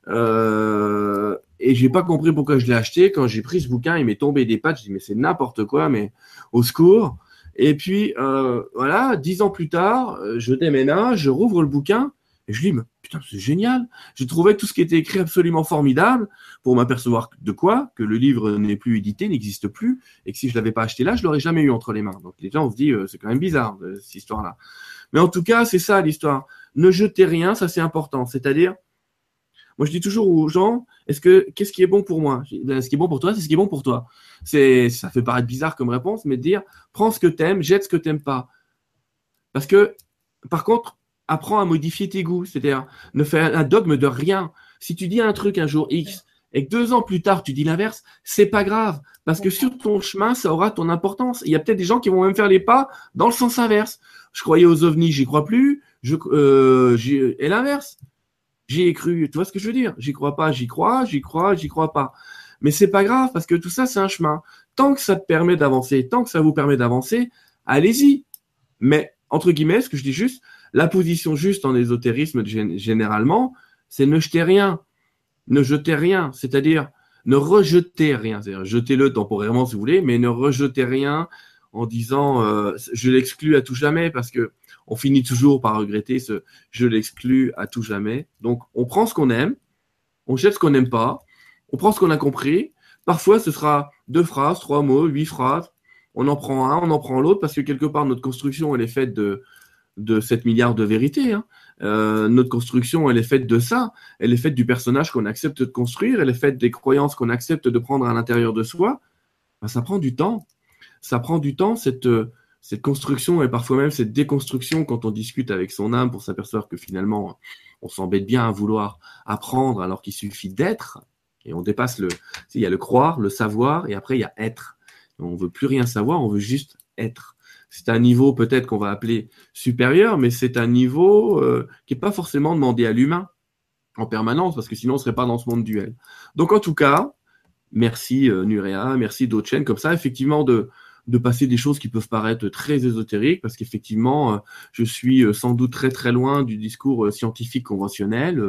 B: Euh, et j'ai pas compris pourquoi je l'ai acheté. Quand j'ai pris ce bouquin, il m'est tombé des pattes. Je dis mais c'est n'importe quoi, mais au secours. Et puis euh, voilà, dix ans plus tard, euh, je déménage, je rouvre le bouquin et je dis mais putain c'est génial. J'ai trouvé tout ce qui était écrit absolument formidable pour m'apercevoir de quoi que le livre n'est plus édité, n'existe plus et que si je l'avais pas acheté là, je l'aurais jamais eu entre les mains. Donc les gens on se dit c'est quand même bizarre cette histoire-là. Mais en tout cas c'est ça l'histoire. Ne jetez rien, ça c'est important. C'est-à-dire moi, je dis toujours aux gens, est-ce que qu'est-ce qui est bon pour moi? Ben, Ce qui est bon pour toi, c'est ce qui est bon pour toi. Ça fait paraître bizarre comme réponse, mais dire, prends ce que t'aimes, jette ce que t'aimes pas. Parce que, par contre, apprends à modifier tes goûts, c'est-à-dire ne fais un dogme de rien. Si tu dis un truc un jour X et que deux ans plus tard, tu dis l'inverse, c'est pas grave. Parce que sur ton chemin, ça aura ton importance. Il y a peut-être des gens qui vont même faire les pas dans le sens inverse. Je croyais aux ovnis, j'y crois plus. Euh, et l'inverse. J'y ai cru. Tu vois ce que je veux dire? J'y crois pas, j'y crois, j'y crois, j'y crois pas. Mais c'est pas grave parce que tout ça, c'est un chemin. Tant que ça te permet d'avancer, tant que ça vous permet d'avancer, allez-y. Mais, entre guillemets, ce que je dis juste, la position juste en ésotérisme généralement, c'est ne jetez rien. Ne jetez rien. C'est-à-dire, ne rejetez rien. C'est-à-dire, jetez-le temporairement si vous voulez, mais ne rejetez rien en disant euh, je l'exclus à tout jamais parce que on finit toujours par regretter ce je l'exclus à tout jamais. Donc on prend ce qu'on aime, on jette ce qu'on n'aime pas, on prend ce qu'on a compris. Parfois ce sera deux phrases, trois mots, huit phrases. On en prend un, on en prend l'autre parce que quelque part notre construction elle est faite de de 7 milliards de vérités. Hein. Euh, notre construction, elle est faite de ça. Elle est faite du personnage qu'on accepte de construire. Elle est faite des croyances qu'on accepte de prendre à l'intérieur de soi. Ben, ça prend du temps ça prend du temps, cette, euh, cette construction et parfois même cette déconstruction quand on discute avec son âme pour s'apercevoir que finalement, on s'embête bien à vouloir apprendre alors qu'il suffit d'être. Et on dépasse le. Il y a le croire, le savoir, et après, il y a être. On veut plus rien savoir, on veut juste être. C'est un niveau peut-être qu'on va appeler supérieur, mais c'est un niveau euh, qui n'est pas forcément demandé à l'humain en permanence, parce que sinon on ne serait pas dans ce monde duel. Donc en tout cas, merci euh, Nurea, merci d'autres comme ça, effectivement, de, de passer des choses qui peuvent paraître très ésotériques, parce qu'effectivement, euh, je suis euh, sans doute très très loin du discours euh, scientifique conventionnel.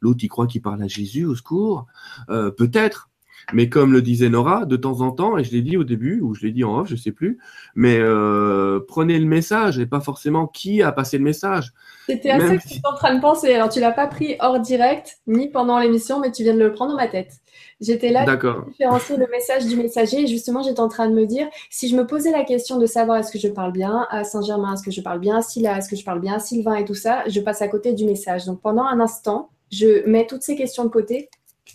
B: L'autre, il croit qu'il parle à Jésus, au secours. Peut-être, mais comme le disait Nora, de temps en temps, et je l'ai dit au début, ou je l'ai dit en off, je sais plus, mais euh, prenez le message et pas forcément qui a passé le message.
A: C'était à ça que tu es en train de penser. Alors tu l'as pas pris hors direct, ni pendant l'émission, mais tu viens de le prendre dans ma tête. J'étais là pour différencier le message du messager et justement j'étais en train de me dire si je me posais la question de savoir est-ce que je parle bien à Saint-Germain, est-ce que je parle bien, à Scylla, est-ce que je parle bien, Sylvain et tout ça, je passe à côté du message. Donc pendant un instant, je mets toutes ces questions de côté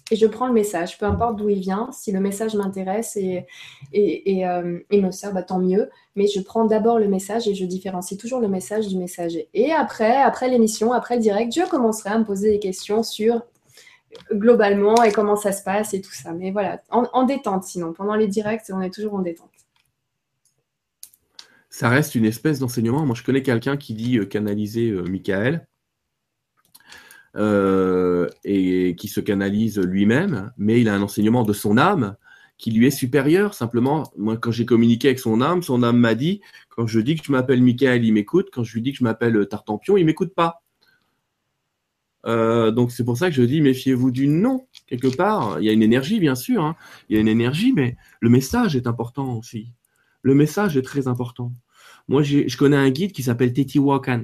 A: et je prends le message, peu importe d'où il vient. Si le message m'intéresse et, et, et, euh, me sert, bah, tant mieux. Mais je prends d'abord le message et je différencie toujours le message du messager. Et après, après l'émission, après le direct, je commencerai à me poser des questions sur globalement et comment ça se passe et tout ça. Mais voilà, en, détente sinon. Pendant les directs, on est toujours en détente.
B: Ça reste une espèce d'enseignement. Moi, je connais quelqu'un qui dit euh, canaliser euh, Michael euh, et qui se canalise lui-même, mais il a un enseignement de son âme qui lui est supérieur. Simplement, moi, quand j'ai communiqué avec son âme, son âme m'a dit, quand je dis que je m'appelle Michael, il m'écoute. Quand je lui dis que je m'appelle Tartampion, il m'écoute pas. Euh, donc c'est pour ça que je dis méfiez-vous du nom quelque part. Il y a une énergie bien sûr, hein. il y a une énergie, mais le message est important aussi. Le message est très important. Moi, je connais un guide qui s'appelle Wakan.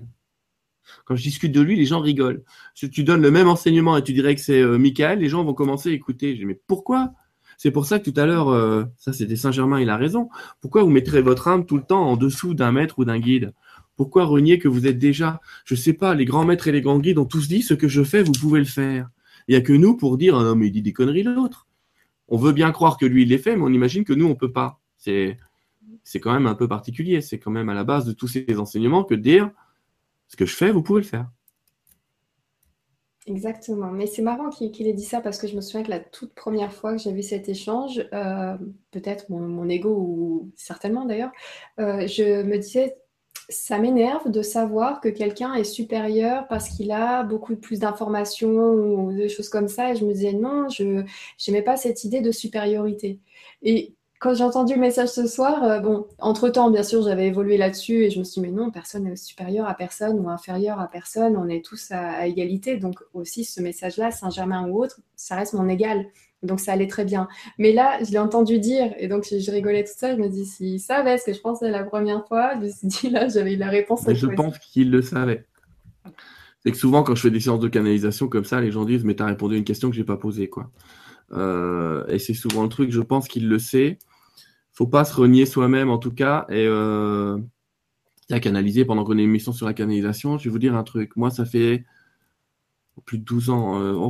B: Quand je discute de lui, les gens rigolent. Si tu donnes le même enseignement et tu dirais que c'est euh, Michael, les gens vont commencer à écouter. Mais pourquoi? C'est pour ça que tout à l'heure, euh, ça c'était Saint-Germain, il a raison. Pourquoi vous mettrez votre âme tout le temps en dessous d'un maître ou d'un guide? Pourquoi renier que vous êtes déjà, je sais pas, les grands maîtres et les grands guides ont tous dit ce que je fais, vous pouvez le faire. Il n'y a que nous pour dire, ah non, mais il dit des conneries l'autre. On veut bien croire que lui, il les fait, mais on imagine que nous, on peut pas. C'est, c'est quand même un peu particulier. C'est quand même à la base de tous ces enseignements que dire, ce que je fais, vous pouvez le faire.
A: Exactement. Mais c'est marrant qu'il ait dit ça parce que je me souviens que la toute première fois que j'ai vu cet échange, euh, peut-être mon, ego ou certainement d'ailleurs, euh, je me disais, ça m'énerve de savoir que quelqu'un est supérieur parce qu'il a beaucoup plus d'informations ou des choses comme ça. Et je me disais, non, je n'aimais pas cette idée de supériorité. Et quand j'ai entendu le message ce soir, euh, bon, entre-temps, bien sûr, j'avais évolué là-dessus et je me suis dit, mais non, personne n'est supérieur à personne ou inférieur à personne, on est tous à, égalité. Donc aussi, ce message-là, Saint-Germain ou autre, ça reste mon égal. Donc ça allait très bien. Mais là, je l'ai entendu dire et donc je, rigolais tout ça. Je me dis, s'il savait ce que je pensais la première fois, je me suis dit, là, j'avais eu la réponse.
B: je pense qu'il le savait. C'est que souvent, quand je fais des séances de canalisation comme ça, les gens disent, mais tu as répondu à une question que je n'ai pas posée. quoi. Euh, et c'est souvent le truc, je pense qu'il le sait faut pas se renier soi-même en tout cas. Et euh, a canalisé pendant qu'on a une émission sur la canalisation, je vais vous dire un truc. Moi, ça fait plus de 12 ans, euh,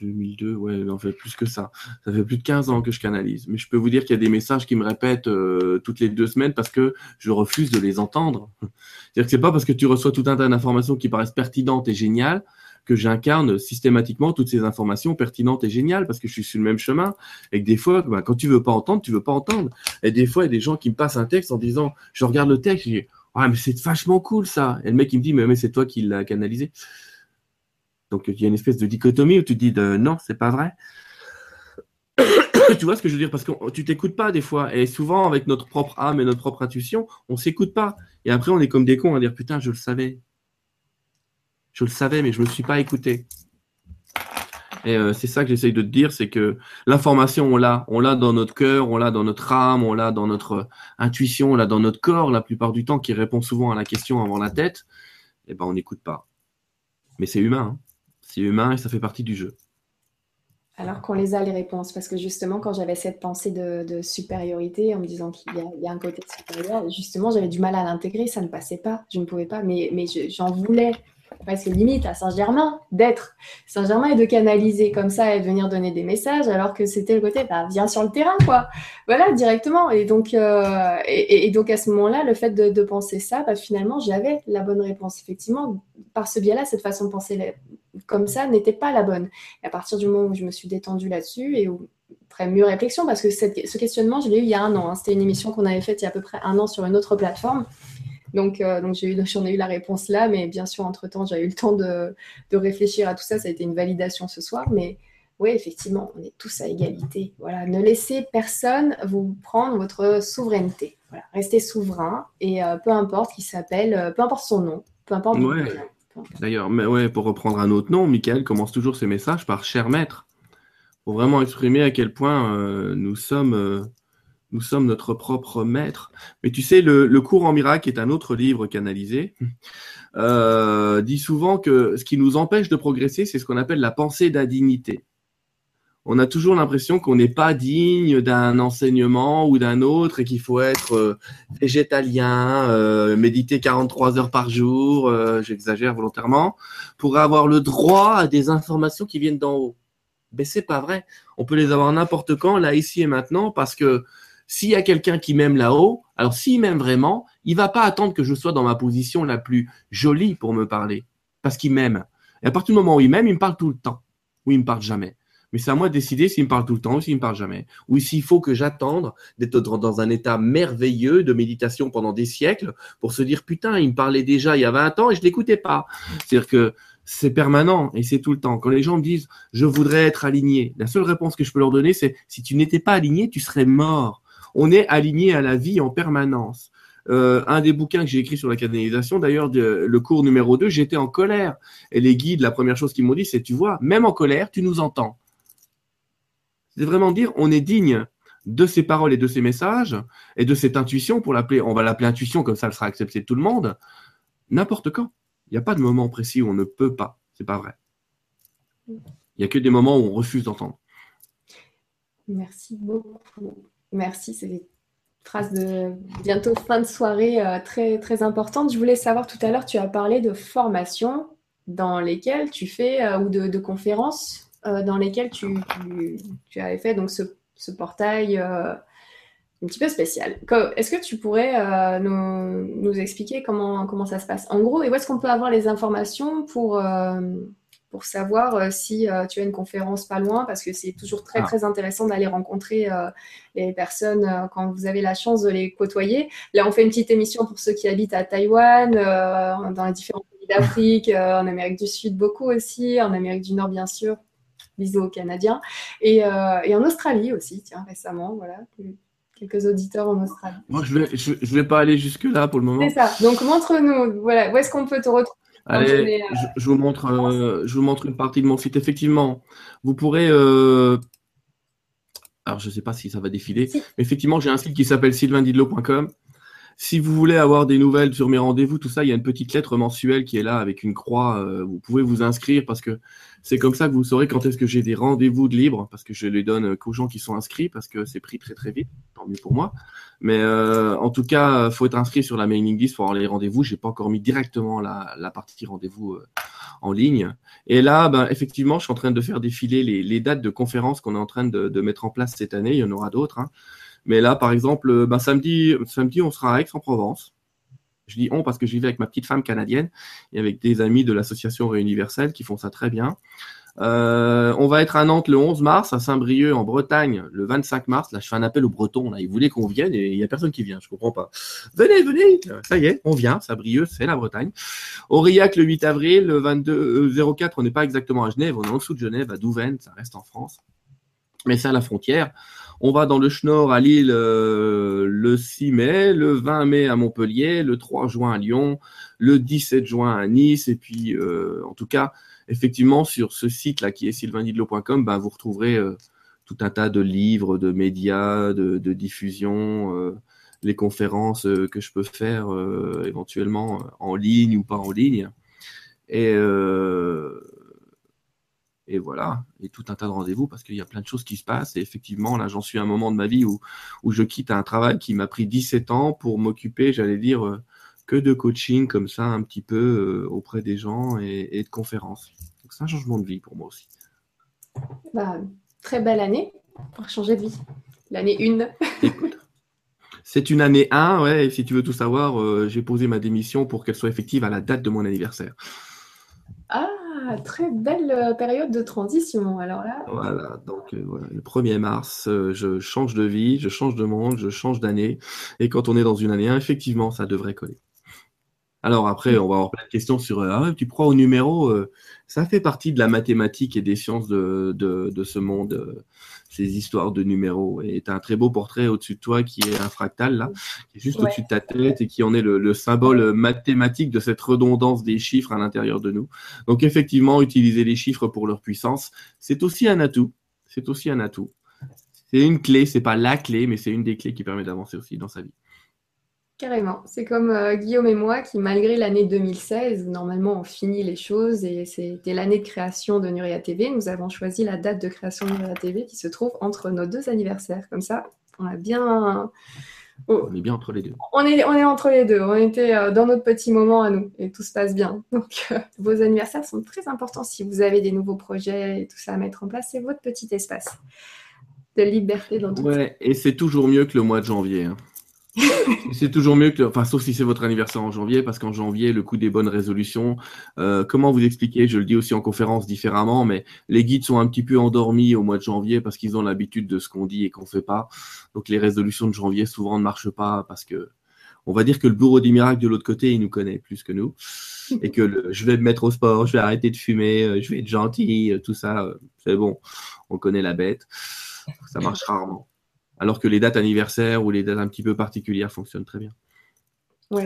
B: 2002, ouais, en fait plus que ça. Ça fait plus de 15 ans que je canalise. Mais je peux vous dire qu'il y a des messages qui me répètent euh, toutes les deux semaines parce que je refuse de les entendre. (laughs) C'est-à-dire que c'est pas parce que tu reçois tout un tas d'informations qui paraissent pertinentes et géniales que j'incarne systématiquement toutes ces informations pertinentes et géniales parce que je suis sur le même chemin et que des fois, bah, quand tu veux pas entendre, tu veux pas entendre. Et des fois, il y a des gens qui me passent un texte en disant, je regarde le texte, je dis, ah, mais c'est vachement cool ça. Et le mec, il me dit, mais, mais c'est toi qui l'as canalisé. Donc, il y a une espèce de dichotomie où tu dis, non, c'est pas vrai. (coughs) tu vois ce que je veux dire? Parce que tu t'écoutes pas des fois. Et souvent, avec notre propre âme et notre propre intuition, on s'écoute pas. Et après, on est comme des cons à dire, putain, je le savais. Je le savais, mais je me suis pas écouté. Et euh, c'est ça que j'essaye de te dire, c'est que l'information, on l'a, on l'a dans notre cœur, on l'a dans notre âme, on l'a dans notre intuition, on l'a dans notre corps, la plupart du temps, qui répond souvent à la question avant la tête. Et eh ben, on n'écoute pas. Mais c'est humain, hein. c'est humain et ça fait partie du jeu.
A: Alors qu'on les a les réponses, parce que justement, quand j'avais cette pensée de, supériorité, en me disant qu'il y, a un côté supérieur, justement, j'avais du mal à l'intégrer, ça ne passait pas, je ne pouvais pas, mais, mais j'en voulais presque limite à Saint-Germain d'être. Saint-Germain et de canaliser comme ça et venir donner des messages alors que c'était le côté bah, viens sur le terrain quoi. Voilà directement. Et donc euh, et, donc à ce moment-là le fait de, penser ça bah, finalement j'avais la bonne réponse. Effectivement par ce biais-là cette façon de penser comme ça n'était pas la bonne. Et à partir du moment où je me suis détendue là-dessus et où très mieux réflexion parce que ce questionnement je l'ai eu il y a un an hein. c'était une émission qu'on avait faite il y a à peu près un an sur une autre plateforme donc, euh, j'en ai eu la réponse là, mais bien sûr, entre-temps, j'ai eu le temps de, réfléchir à tout ça. Ça a été une validation ce soir, mais oui, effectivement, on est tous à égalité. Voilà, ne laissez personne vous prendre votre souveraineté. Voilà, restez souverain et euh, peu importe qui s'appelle, euh, peu importe son nom, peu importe.
B: D'ailleurs, mais ouais, pour reprendre un autre nom, Michael commence toujours ses messages par cher maître, pour vraiment exprimer à quel point nous sommes nous sommes notre propre maître. Mais tu sais, le, cours en miracle est un autre livre canalisé. Euh, dit souvent que ce qui nous empêche de progresser, c'est ce qu'on appelle la pensée d'indignité. On a toujours l'impression qu'on n'est pas digne d'un enseignement ou d'un autre et qu'il faut être euh, végétalien, euh, méditer 43 heures par jour, j'exagère volontairement, pour avoir le droit à des informations qui viennent d'en haut. Mais c'est pas vrai. On peut les avoir n'importe quand, là, ici et maintenant, parce que s'il y a quelqu'un qui m'aime là-haut, alors s'il m'aime vraiment, il va pas attendre que je sois dans ma position la plus jolie pour me parler, parce qu'il m'aime. Et à partir du moment où il m'aime, il me parle tout le temps, ou il me parle jamais. Mais c'est à moi de décider s'il me parle tout le temps ou s'il me parle jamais. Ou s'il faut que j'attende d'être dans un état merveilleux de méditation pendant des siècles pour se dire putain, il me parlait déjà il y a 20 ans et je l'écoutais pas. C'est-à-dire que c'est permanent et c'est tout le temps. Quand les gens me disent je voudrais être aligné, la seule réponse que je peux leur donner c'est si tu n'étais pas aligné, tu serais mort on est aligné à la vie en permanence. Euh, un des bouquins que j'ai écrit sur la canalisation, d'ailleurs, le cours numéro 2, j'étais en colère. Et les guides, la première chose qu'ils m'ont dit, c'est, tu vois, même en colère, tu nous entends. C'est vraiment dire, on est digne de ces paroles et de ces messages, et de cette intuition, pour l'appeler, on va l'appeler intuition, comme ça, elle sera acceptée de tout le monde, n'importe quand. Il n'y a pas de moment précis où on ne peut pas. C'est pas vrai. Il n'y a que des moments où on refuse d'entendre.
A: Merci beaucoup. Merci, c'est des phrases de bientôt fin de soirée euh, très, très. Je voulais savoir tout à l'heure, tu as parlé de formations dans lesquelles tu fais, euh, ou de, conférences euh, dans lesquelles tu, tu, avais fait donc ce, portail un petit peu spécial. Est-ce que tu pourrais nous, nous, expliquer comment, comment ça se passe? En gros, et où est-ce qu'on peut avoir les informations pour pour savoir euh, si euh, tu as une conférence pas loin, parce que c'est toujours très, ah. très intéressant d'aller rencontrer euh, les personnes quand vous avez la chance de les côtoyer. Là, on fait une petite émission pour ceux qui habitent à Taïwan, dans les différents pays d'Afrique, (laughs) en Amérique du Sud beaucoup aussi, en Amérique du Nord, bien sûr. Bisous aux Canadiens. Et, et en Australie aussi, tiens, récemment, voilà quelques auditeurs en Australie.
B: Moi, je vais, je, vais pas aller jusque là pour le moment.
A: C'est ça. Donc, montre-nous, voilà, où est-ce qu'on peut te retrouver
B: Allez, euh, je, vous montre, euh, je vous montre une partie de mon site. Effectivement, vous pourrez. Euh, alors, je ne sais pas si ça va défiler, mais effectivement, j'ai un site qui s'appelle sylvaindidlo.com. Si vous voulez avoir des nouvelles sur mes rendez-vous, tout ça, il y a une petite lettre mensuelle qui est là avec une croix. vous pouvez vous inscrire parce que c'est comme ça que vous saurez quand est-ce que j'ai des rendez-vous de libre, parce que je les donne qu'aux gens qui sont inscrits, parce que c'est pris très très vite, tant mieux pour moi. Mais euh, en tout cas, faut être inscrit sur la mailing list pour avoir les rendez-vous. J'ai pas encore mis directement la, la partie rendez-vous euh, en ligne. Et là, ben, effectivement, je suis en train de faire défiler les, dates de conférences qu'on est en train de, de, mettre en place cette année. Il y en aura d'autres. Hein. Mais là, par exemple, ben, samedi, samedi, on sera à Aix-en-Provence. Je dis on parce que j'y vais avec ma petite femme canadienne et avec des amis de l'association Réuniverselle qui font ça très bien. Euh, on va être à Nantes le 11 mars, à Saint-Brieuc en Bretagne le 25 mars. Là, je fais un appel aux Bretons. Ils voulaient qu'on vienne et il n'y a personne qui vient. Je comprends pas. Venez, venez. Ça y est, on vient. Saint-Brieuc, c'est la Bretagne. Aurillac le 8 avril, le 22 04. On n'est pas exactement à Genève. On est en dessous de Genève, à Douvaine. Ça reste en France, mais c'est à la frontière. On va dans le Schnorr à Lille euh, le 6 mai, le 20 mai à Montpellier, le 3 juin à Lyon, le 17 juin à Nice. Et puis, euh, en tout cas, effectivement, sur ce site-là qui est sylvaindidlo.com, ben, vous retrouverez euh, tout un tas de livres, de médias, de, diffusion, les conférences que je peux faire éventuellement en ligne ou pas en ligne. Et et voilà, et tout un tas de rendez-vous parce qu'il y a plein de choses qui se passent. Et effectivement, là, j'en suis à un moment de ma vie où, où je quitte un travail qui m'a pris 17 ans pour m'occuper, j'allais dire, euh, que de coaching comme ça, un petit peu euh, auprès des gens et, de conférences. Donc, c'est un changement de vie pour moi aussi.
A: Bah, très belle année pour changer de vie. L'année 1. (laughs)
B: Écoute. C'est une année 1, ouais, et si tu veux tout savoir, euh, j'ai posé ma démission pour qu'elle soit effective à la date de mon anniversaire.
A: Ah, très belle euh, période de transition. Alors là.
B: Voilà, donc euh, voilà, le 1er mars, euh, je change de vie, je change de monde, je change d'année. Et quand on est dans une année 1, effectivement, ça devrait coller. Alors après, on va avoir plein de questions sur ah, tu crois au numéro Ça fait partie de la mathématique et des sciences de, de, ce monde ces histoires de numéros. Et tu as un très beau portrait au-dessus de toi qui est un fractal, là, qui est juste au-dessus de ta tête et qui en est le, symbole mathématique de cette redondance des chiffres à l'intérieur de nous. Donc effectivement, utiliser les chiffres pour leur puissance, c'est aussi un atout. C'est aussi un atout. C'est une clé, c'est pas la clé, mais c'est une des clés qui permet d'avancer aussi dans sa vie.
A: Carrément. C'est comme euh, Guillaume et moi qui, malgré l'année 2016, normalement on finit les choses et c'était l'année de création de Nuria TV, nous avons choisi la date de création de Nuria TV qui se trouve entre nos deux anniversaires. Comme ça, on a bien.
B: Oh. On est bien entre les deux.
A: On est, on est entre les deux. On était euh, dans notre petit moment à nous et tout se passe bien. Donc, euh, vos anniversaires sont très importants. Si vous avez des nouveaux projets et tout ça à mettre en place, c'est votre petit espace de liberté dans tout
B: Ouais, et c'est toujours mieux que le mois de janvier. Hein. (laughs) c'est toujours mieux que, enfin, sauf si c'est votre anniversaire en janvier, parce qu'en janvier, le coup des bonnes résolutions, euh, comment vous expliquer Je le dis aussi en conférence différemment, mais les guides sont un petit peu endormis au mois de janvier parce qu'ils ont l'habitude de ce qu'on dit et qu'on fait pas. Donc les résolutions de janvier souvent ne marchent pas parce que on va dire que le bureau des miracles de l'autre côté, il nous connaît plus que nous. (laughs) Et que je vais me mettre au sport, je vais arrêter de fumer, euh, je vais être gentil, euh, tout ça, c'est bon, on connaît la bête. Ça marche rarement alors que les dates anniversaires ou les dates un petit peu particulières fonctionnent très bien.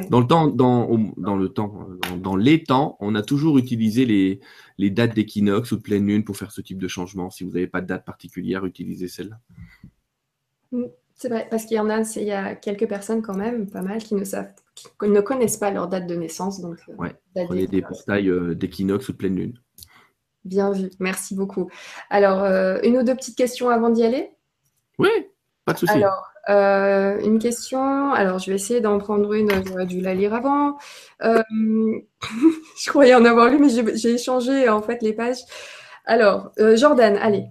B: Dans le temps, dans, le temps, dans, les temps, on a toujours utilisé les, dates d'équinoxe ou de pleine lune pour faire ce type de changement. Si vous n'avez pas de date particulière, utilisez celle-là.
A: Mm, c'est vrai, parce qu'il y en a, il y a quelques personnes quand même, pas mal, qui ne savent, qui ne connaissent pas leur date de naissance. Donc,
B: euh, ouais, prenez des portails euh, d'équinoxe ou de pleine lune.
A: Bien vu, merci beaucoup. Alors, euh, une ou deux petites questions avant d'y aller?
B: Oui.
A: Alors, euh, une question. Alors, je vais essayer d'en prendre une. J'aurais dû la lire avant. Euh, (laughs) je croyais en avoir lu, mais j'ai échangé en fait les pages. Alors, euh, Jordan, allez.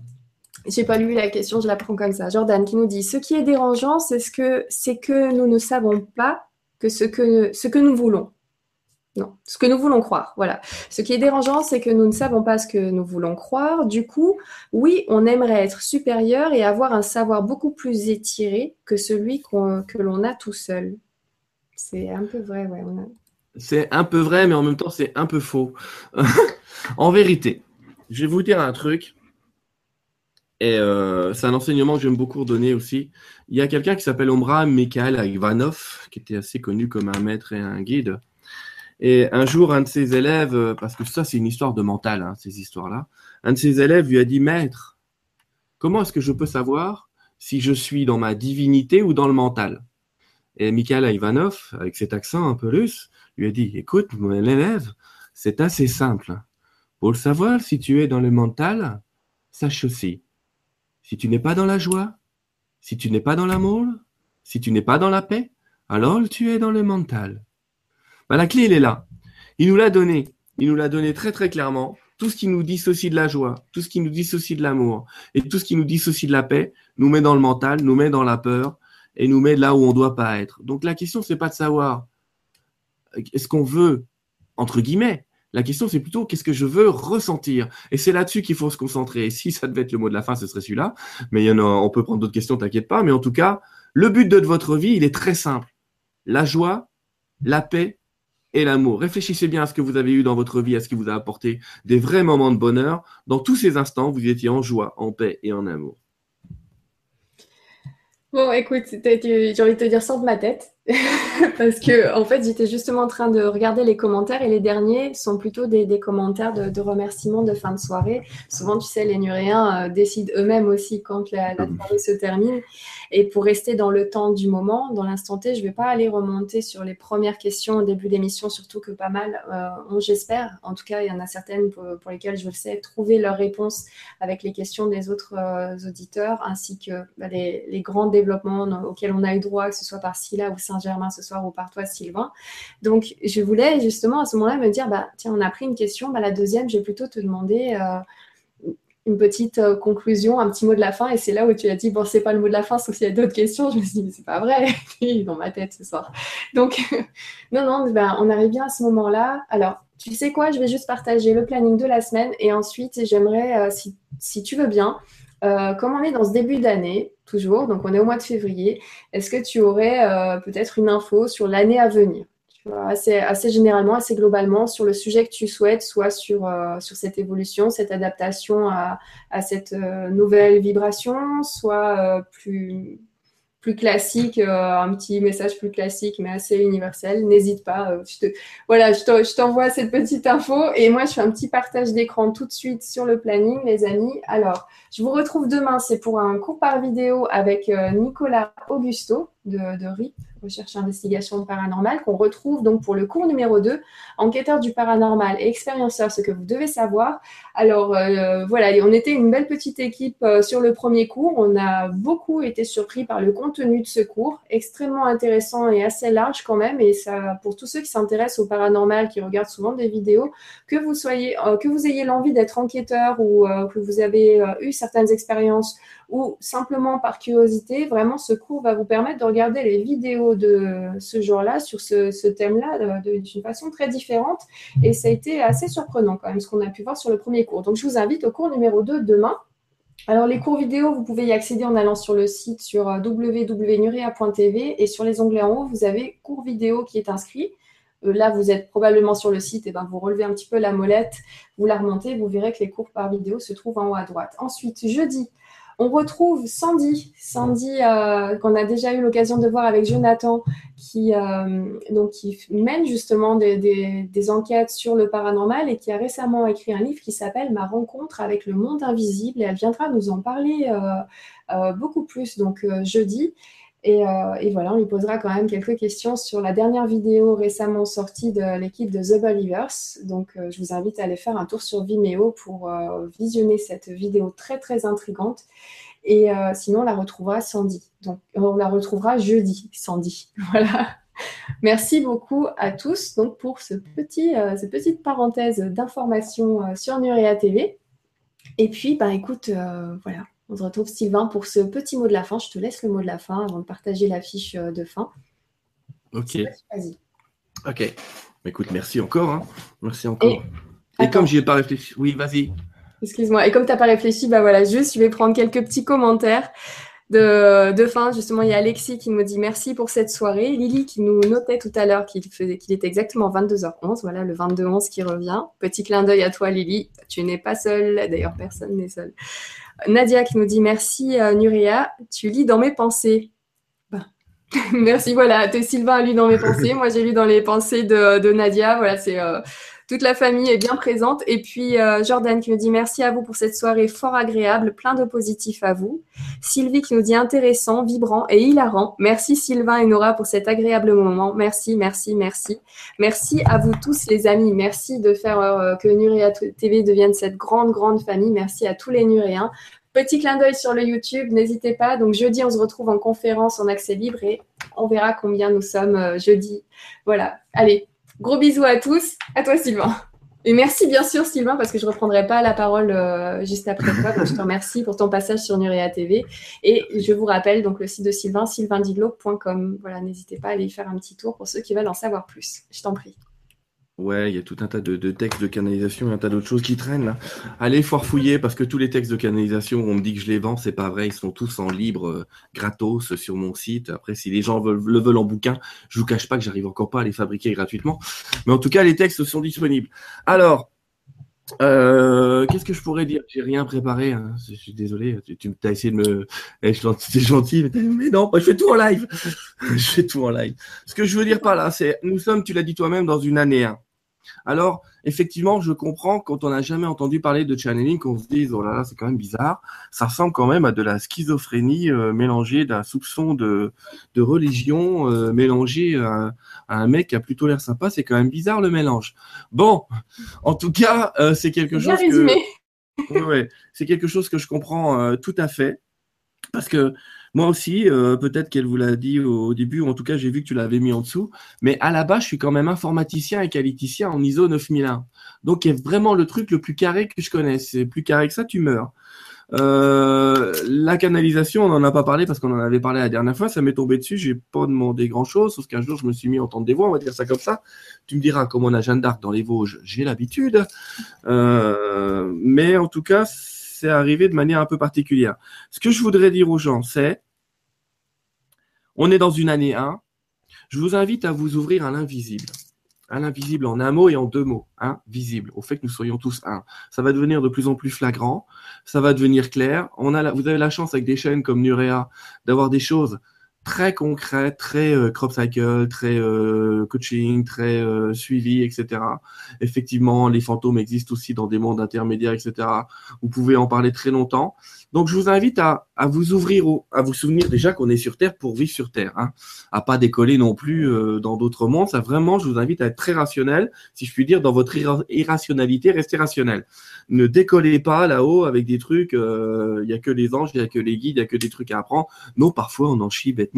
A: J'ai pas lu la question, je la prends comme ça. Jordan qui nous dit Ce qui est dérangeant, c'est ce que que nous ne savons pas que ce que ce que nous voulons. Non, ce que nous voulons croire. Voilà. Ce qui est dérangeant, c'est que nous ne savons pas ce que nous voulons croire. Du coup, oui, on aimerait être supérieur et avoir un savoir beaucoup plus étiré que celui que l'on a tout seul. C'est un peu vrai, ouais.
B: C'est un peu vrai, mais en même temps, c'est un peu faux. (laughs) en vérité, je vais vous dire un truc. Et euh, c'est un enseignement que j'aime beaucoup donner aussi. Il y a quelqu'un qui s'appelle Omra Mikhail Ivanov, qui était assez connu comme un maître et un guide et un jour, un de ses élèves, euh, parce que ça, c'est une histoire de mental, hein, ces histoires-là, un de ses élèves lui a dit, Maître, comment est-ce que je peux savoir si je suis dans ma divinité ou dans le mental? Et Mikhail Ivanov, avec cet accent un peu russe, lui a dit, Écoute, mon élève, c'est assez simple. Pour le savoir si tu es dans le mental, sache aussi, si tu n'es pas dans la joie, si tu n'es pas dans l'amour, si tu n'es pas dans la paix, alors tu es dans le mental. Bah, la clé, elle est là. Il nous l'a donné. Il nous l'a donné très très clairement. Tout ce qui nous dissocie de la joie, tout ce qui nous dissocie de l'amour et tout ce qui nous dissocie de la paix nous met dans le mental, nous met dans la peur et nous met là où on ne doit pas être. Donc la question, c'est pas de savoir est-ce qu'on veut, entre guillemets, la question, c'est plutôt qu'est-ce que je veux ressentir? Et c'est là-dessus qu'il faut se concentrer. Et si ça devait être le mot de la fin, ce serait celui-là. Mais on peut prendre d'autres questions, t'inquiète pas. Mais en tout cas, le but de votre vie, il est très simple. La joie, la paix et l'amour. Réfléchissez bien à ce que vous avez eu dans votre vie, à ce qui vous a apporté des vrais moments de bonheur. Dans tous ces instants, vous étiez en joie, en paix et en amour.
A: Bon, écoute, j'ai envie de te dire, sors de ma tête. (laughs) parce que en fait j'étais justement en train de regarder les commentaires et les derniers sont plutôt des, des commentaires de, de, remerciements de fin de soirée. Souvent tu sais les Nuréens euh, décident eux-mêmes aussi quand la, la, soirée se termine et pour rester dans le temps du moment, dans l'instant T, je vais pas aller remonter sur les premières questions au début d'émission, surtout que pas mal euh, j'espère. En tout cas il y en a certaines pour, pour, lesquelles je le sais trouver leur réponse avec les questions des autres euh, auditeurs ainsi que bah, les, les, grands développements auxquels on a eu droit, que ce soit par Scylla ou Saint-Germain ce soir ou par toi, Sylvain. Donc, je voulais justement à ce moment-là me dire, bah, tiens, on a pris une question, bah, la deuxième, je vais plutôt te demander euh, une petite euh, conclusion, un petit mot de la fin. Et c'est là où tu as dit, bon, c'est pas le mot de la fin, sauf s'il y a d'autres questions. Je me suis dit, c'est pas vrai, (laughs) dans ma tête ce soir. Donc, (laughs) non, non, bah, on arrive bien à ce moment-là. Alors, tu sais quoi, je vais juste partager le planning de la semaine et ensuite, j'aimerais, euh, si, si tu veux bien, euh, comme on est dans ce début d'année, toujours, donc on est au mois de février, est-ce que tu aurais euh, peut-être une info sur l'année à venir? Assez, généralement, assez globalement, sur le sujet que tu souhaites, soit sur, euh, cette évolution, cette adaptation à cette nouvelle vibration, soit plus plus classique, euh, un petit message plus classique mais assez universel, n'hésite pas. Euh, je te, voilà, je t'envoie cette petite info et moi je fais un petit partage d'écran tout de suite sur le planning, les amis. Alors, je vous retrouve demain, c'est pour un cours par vidéo avec euh, Nicolas Augusto de, de RIP, recherche investigation paranormale, qu'on retrouve donc pour le cours numéro 2, enquêteur du paranormal et expérienceur, ce que vous devez savoir. Alors euh, voilà, on était une belle petite équipe euh, sur le premier cours. On a beaucoup été surpris par le contenu de ce cours, extrêmement intéressant et assez large quand même. Et ça, pour tous ceux qui s'intéressent au paranormal, qui regardent souvent des vidéos, que vous soyez, euh, que vous ayez l'envie d'être enquêteur ou que vous avez eu certaines expériences ou simplement par curiosité, vraiment ce cours va vous permettre de regarder les vidéos de ce jour-là sur ce, thème-là d'une façon très différente. Et ça a été assez surprenant quand même ce qu'on a pu voir sur le premier cours. Donc je vous invite au cours numéro 2 demain. Alors les cours vidéo, vous pouvez y accéder en allant sur le site sur euh, www.nurea.tv et sur les onglets en haut, vous avez cours vidéo qui est inscrit. Euh, là, vous êtes probablement sur le site, et ben, vous relevez un petit peu la molette, vous la remontez, vous verrez que les cours par vidéo se trouvent en haut à droite. Ensuite, jeudi, on retrouve Sandy, Sandy euh, qu'on a déjà eu l'occasion de voir avec Jonathan, qui, euh, mène justement des, enquêtes sur le paranormal et qui a récemment écrit un livre qui s'appelle Ma rencontre avec le monde invisible. Et elle viendra nous en parler euh, beaucoup plus donc jeudi. Euh, et, voilà, on lui posera quand même quelques questions sur la dernière vidéo récemment sortie de l'équipe de The Believers. Donc, euh, je vous invite à aller faire un tour sur Vimeo pour euh, visionner cette vidéo très, très intrigante. Et sinon, on la retrouvera Sandy. Donc, on la retrouvera jeudi, Sandy. (laughs) Voilà. Merci beaucoup à tous donc, pour ce petit, cette petite parenthèse d'information sur Nurea TV. Et puis, bah, écoute, voilà, on se retrouve Sylvain pour ce petit mot de la fin. Je te laisse le mot de la fin avant de partager la fiche euh, de fin.
B: Ok. Vas-y. Ok. Écoute, merci encore. Hein. Merci encore. Et, comme j'y ai pas réfléchi, oui, vas-y.
A: Excuse-moi. Et comme tu n'as pas réfléchi, bah voilà, juste je vais prendre quelques petits commentaires de, fin. Justement, il y a Alexis qui nous dit merci pour cette soirée. Lily qui nous notait tout à l'heure qu'il qu'il était exactement 22h11. Voilà, le 22-11 qui revient. Petit clin d'œil à toi, Lily. Tu n'es pas seule. D'ailleurs, personne n'est seul. Nadia qui nous dit merci euh, Nuria, tu lis dans mes pensées. Bah. (laughs) merci, voilà, Sylvain a lu dans mes (laughs) pensées, moi j'ai lu dans les pensées de, Nadia, voilà, c'est euh, toute la famille est bien présente. Et puis euh, Jordan qui nous dit merci à vous pour cette soirée fort agréable, plein de positifs à vous. Sylvie qui nous dit intéressant, vibrant et hilarant. Merci Sylvain et Nora pour cet agréable moment. Merci, merci, merci. Merci à vous tous les amis. Merci de faire euh, que Nuria TV devienne cette grande, grande famille. Merci à tous les Nuréens. Petit clin d'œil sur le YouTube, n'hésitez pas. Donc jeudi, on se retrouve en conférence en accès libre et on verra combien nous sommes euh, jeudi. Voilà. Allez, Gros bisous à tous. À toi, Sylvain. Et merci bien sûr Sylvain parce que je ne reprendrai pas la parole euh, juste après toi. Donc je te remercie pour ton passage sur Nurea TV. Et je vous rappelle donc le site de Sylvain, sylvaindidlo.com. Voilà, n'hésitez pas à aller y faire un petit tour pour ceux qui veulent en savoir plus. Je t'en prie.
B: Ouais, il y a tout un tas de, textes de canalisation et un tas d'autres choses qui traînent là. Allez fouiller parce que tous les textes de canalisation, on me dit que je les vends, c'est pas vrai, ils sont tous en libre, euh, gratos sur mon site. Après, si les gens le veulent en bouquin, je vous cache pas que j'arrive encore pas à les fabriquer gratuitement. Mais en tout cas, les textes sont disponibles. Alors, euh, qu'est-ce que je pourrais dire? J'ai rien préparé. Hein. Je suis désolé. Tu, as essayé de me. Eh, gentil, mais, non, je fais tout en live. (laughs) je fais tout en live. Ce que je veux dire par là, c'est nous sommes, tu l'as dit toi-même, dans une année 1. Alors, effectivement, je comprends quand on n'a jamais entendu parler de channeling qu'on se dise, oh là là, c'est quand même bizarre. Ça ressemble quand même à de la schizophrénie euh, mélangée d'un soupçon de, de religion euh, mélangé à, un mec qui a plutôt l'air sympa. C'est quand même bizarre le mélange. Bon, en tout cas, euh, c'est quelque chose que... ouais, c'est quelque chose que je comprends tout à fait. Parce que moi aussi, euh, peut-être qu'elle vous l'a dit au début, ou en tout cas, j'ai vu que tu l'avais mis en dessous. Mais à la base, je suis quand même informaticien et qualiticien en ISO 9001. Donc, c'est vraiment le truc le plus carré que je connaisse. C'est plus carré que ça, tu meurs. Euh, la canalisation, on n'en a pas parlé parce qu'on en avait parlé la dernière fois. Ça m'est tombé dessus. J'ai pas demandé grand chose, sauf qu'un jour, je me suis mis à entendre des voix. On va dire ça comme ça. Tu me diras, comme on a Jeanne d'Arc dans les Vosges, j'ai l'habitude. Euh, mais en tout cas, c'est arrivé de manière un peu particulière. Ce que je voudrais dire aux gens, c'est, on est dans une année 1, je vous invite à vous ouvrir à l'invisible. À l'invisible en un mot et en deux mots. Hein, visible, au fait que nous soyons tous un. Ça va devenir de plus en plus flagrant, ça va devenir clair. On a vous avez la chance avec des chaînes comme Nurea d'avoir des choses très concret, très euh, crop cycle, très euh, coaching, très euh, suivi, etc. Effectivement, les fantômes existent aussi dans des mondes intermédiaires, etc. Vous pouvez en parler très longtemps. Donc, je vous invite à, vous ouvrir, à vous souvenir déjà qu'on est sur Terre pour vivre sur Terre, hein, à pas décoller non plus euh, dans d'autres mondes. Ça, vraiment, je vous invite à être très rationnel, si je puis dire, dans votre irrationalité, restez rationnel. Ne décollez pas là-haut avec des trucs, il y a que les anges, il y a que les guides, il y a que des trucs à apprendre. Non, parfois, on en chie bête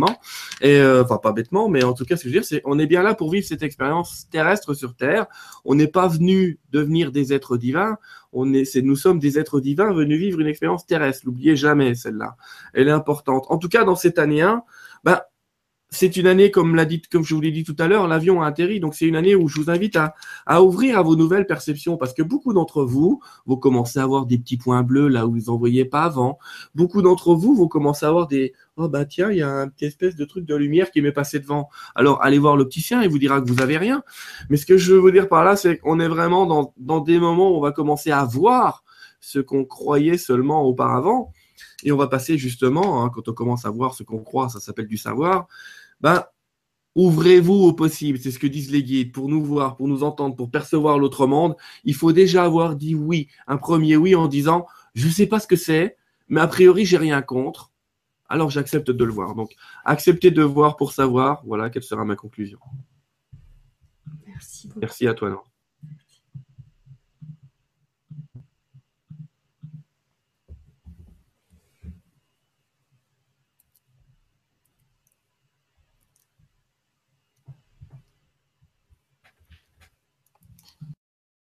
B: et euh, enfin, pas bêtement, mais en tout cas, ce que je veux dire, c'est on est bien là pour vivre cette expérience terrestre sur Terre. On n'est pas venu devenir des êtres divins. On est, nous sommes des êtres divins venus vivre une expérience terrestre. N'oubliez jamais celle-là. Elle est importante. En tout cas, dans cette année 1, ben, c'est une année, comme dit, comme je vous l'ai dit tout à l'heure, l'avion a atterri. Donc c'est une année où je vous invite à, ouvrir à vos nouvelles perceptions, parce que beaucoup d'entre vous vont commencer à avoir des petits points bleus là où vous en voyez pas avant. Beaucoup d'entre vous vont commencer à avoir des oh bah tiens, il y a un espèce de truc de lumière qui m'est passé devant. Alors allez voir l'opticien, il vous dira que vous avez rien. Mais ce que je veux vous dire par là, c'est qu'on est vraiment dans, dans des moments où on va commencer à voir ce qu'on croyait seulement auparavant. Et on va passer justement, hein, quand on commence à voir ce qu'on croit, ça s'appelle du savoir, ben, ouvrez-vous au possible. C'est ce que disent les guides. Pour nous voir, pour nous entendre, pour percevoir l'autre monde, il faut déjà avoir dit oui. Un premier oui en disant, je ne sais pas ce que c'est, mais a priori, j'ai rien contre. Alors j'accepte de le voir. Donc, accepter de voir pour savoir. Voilà, quelle sera ma conclusion.
A: Merci.
B: Merci à toi, non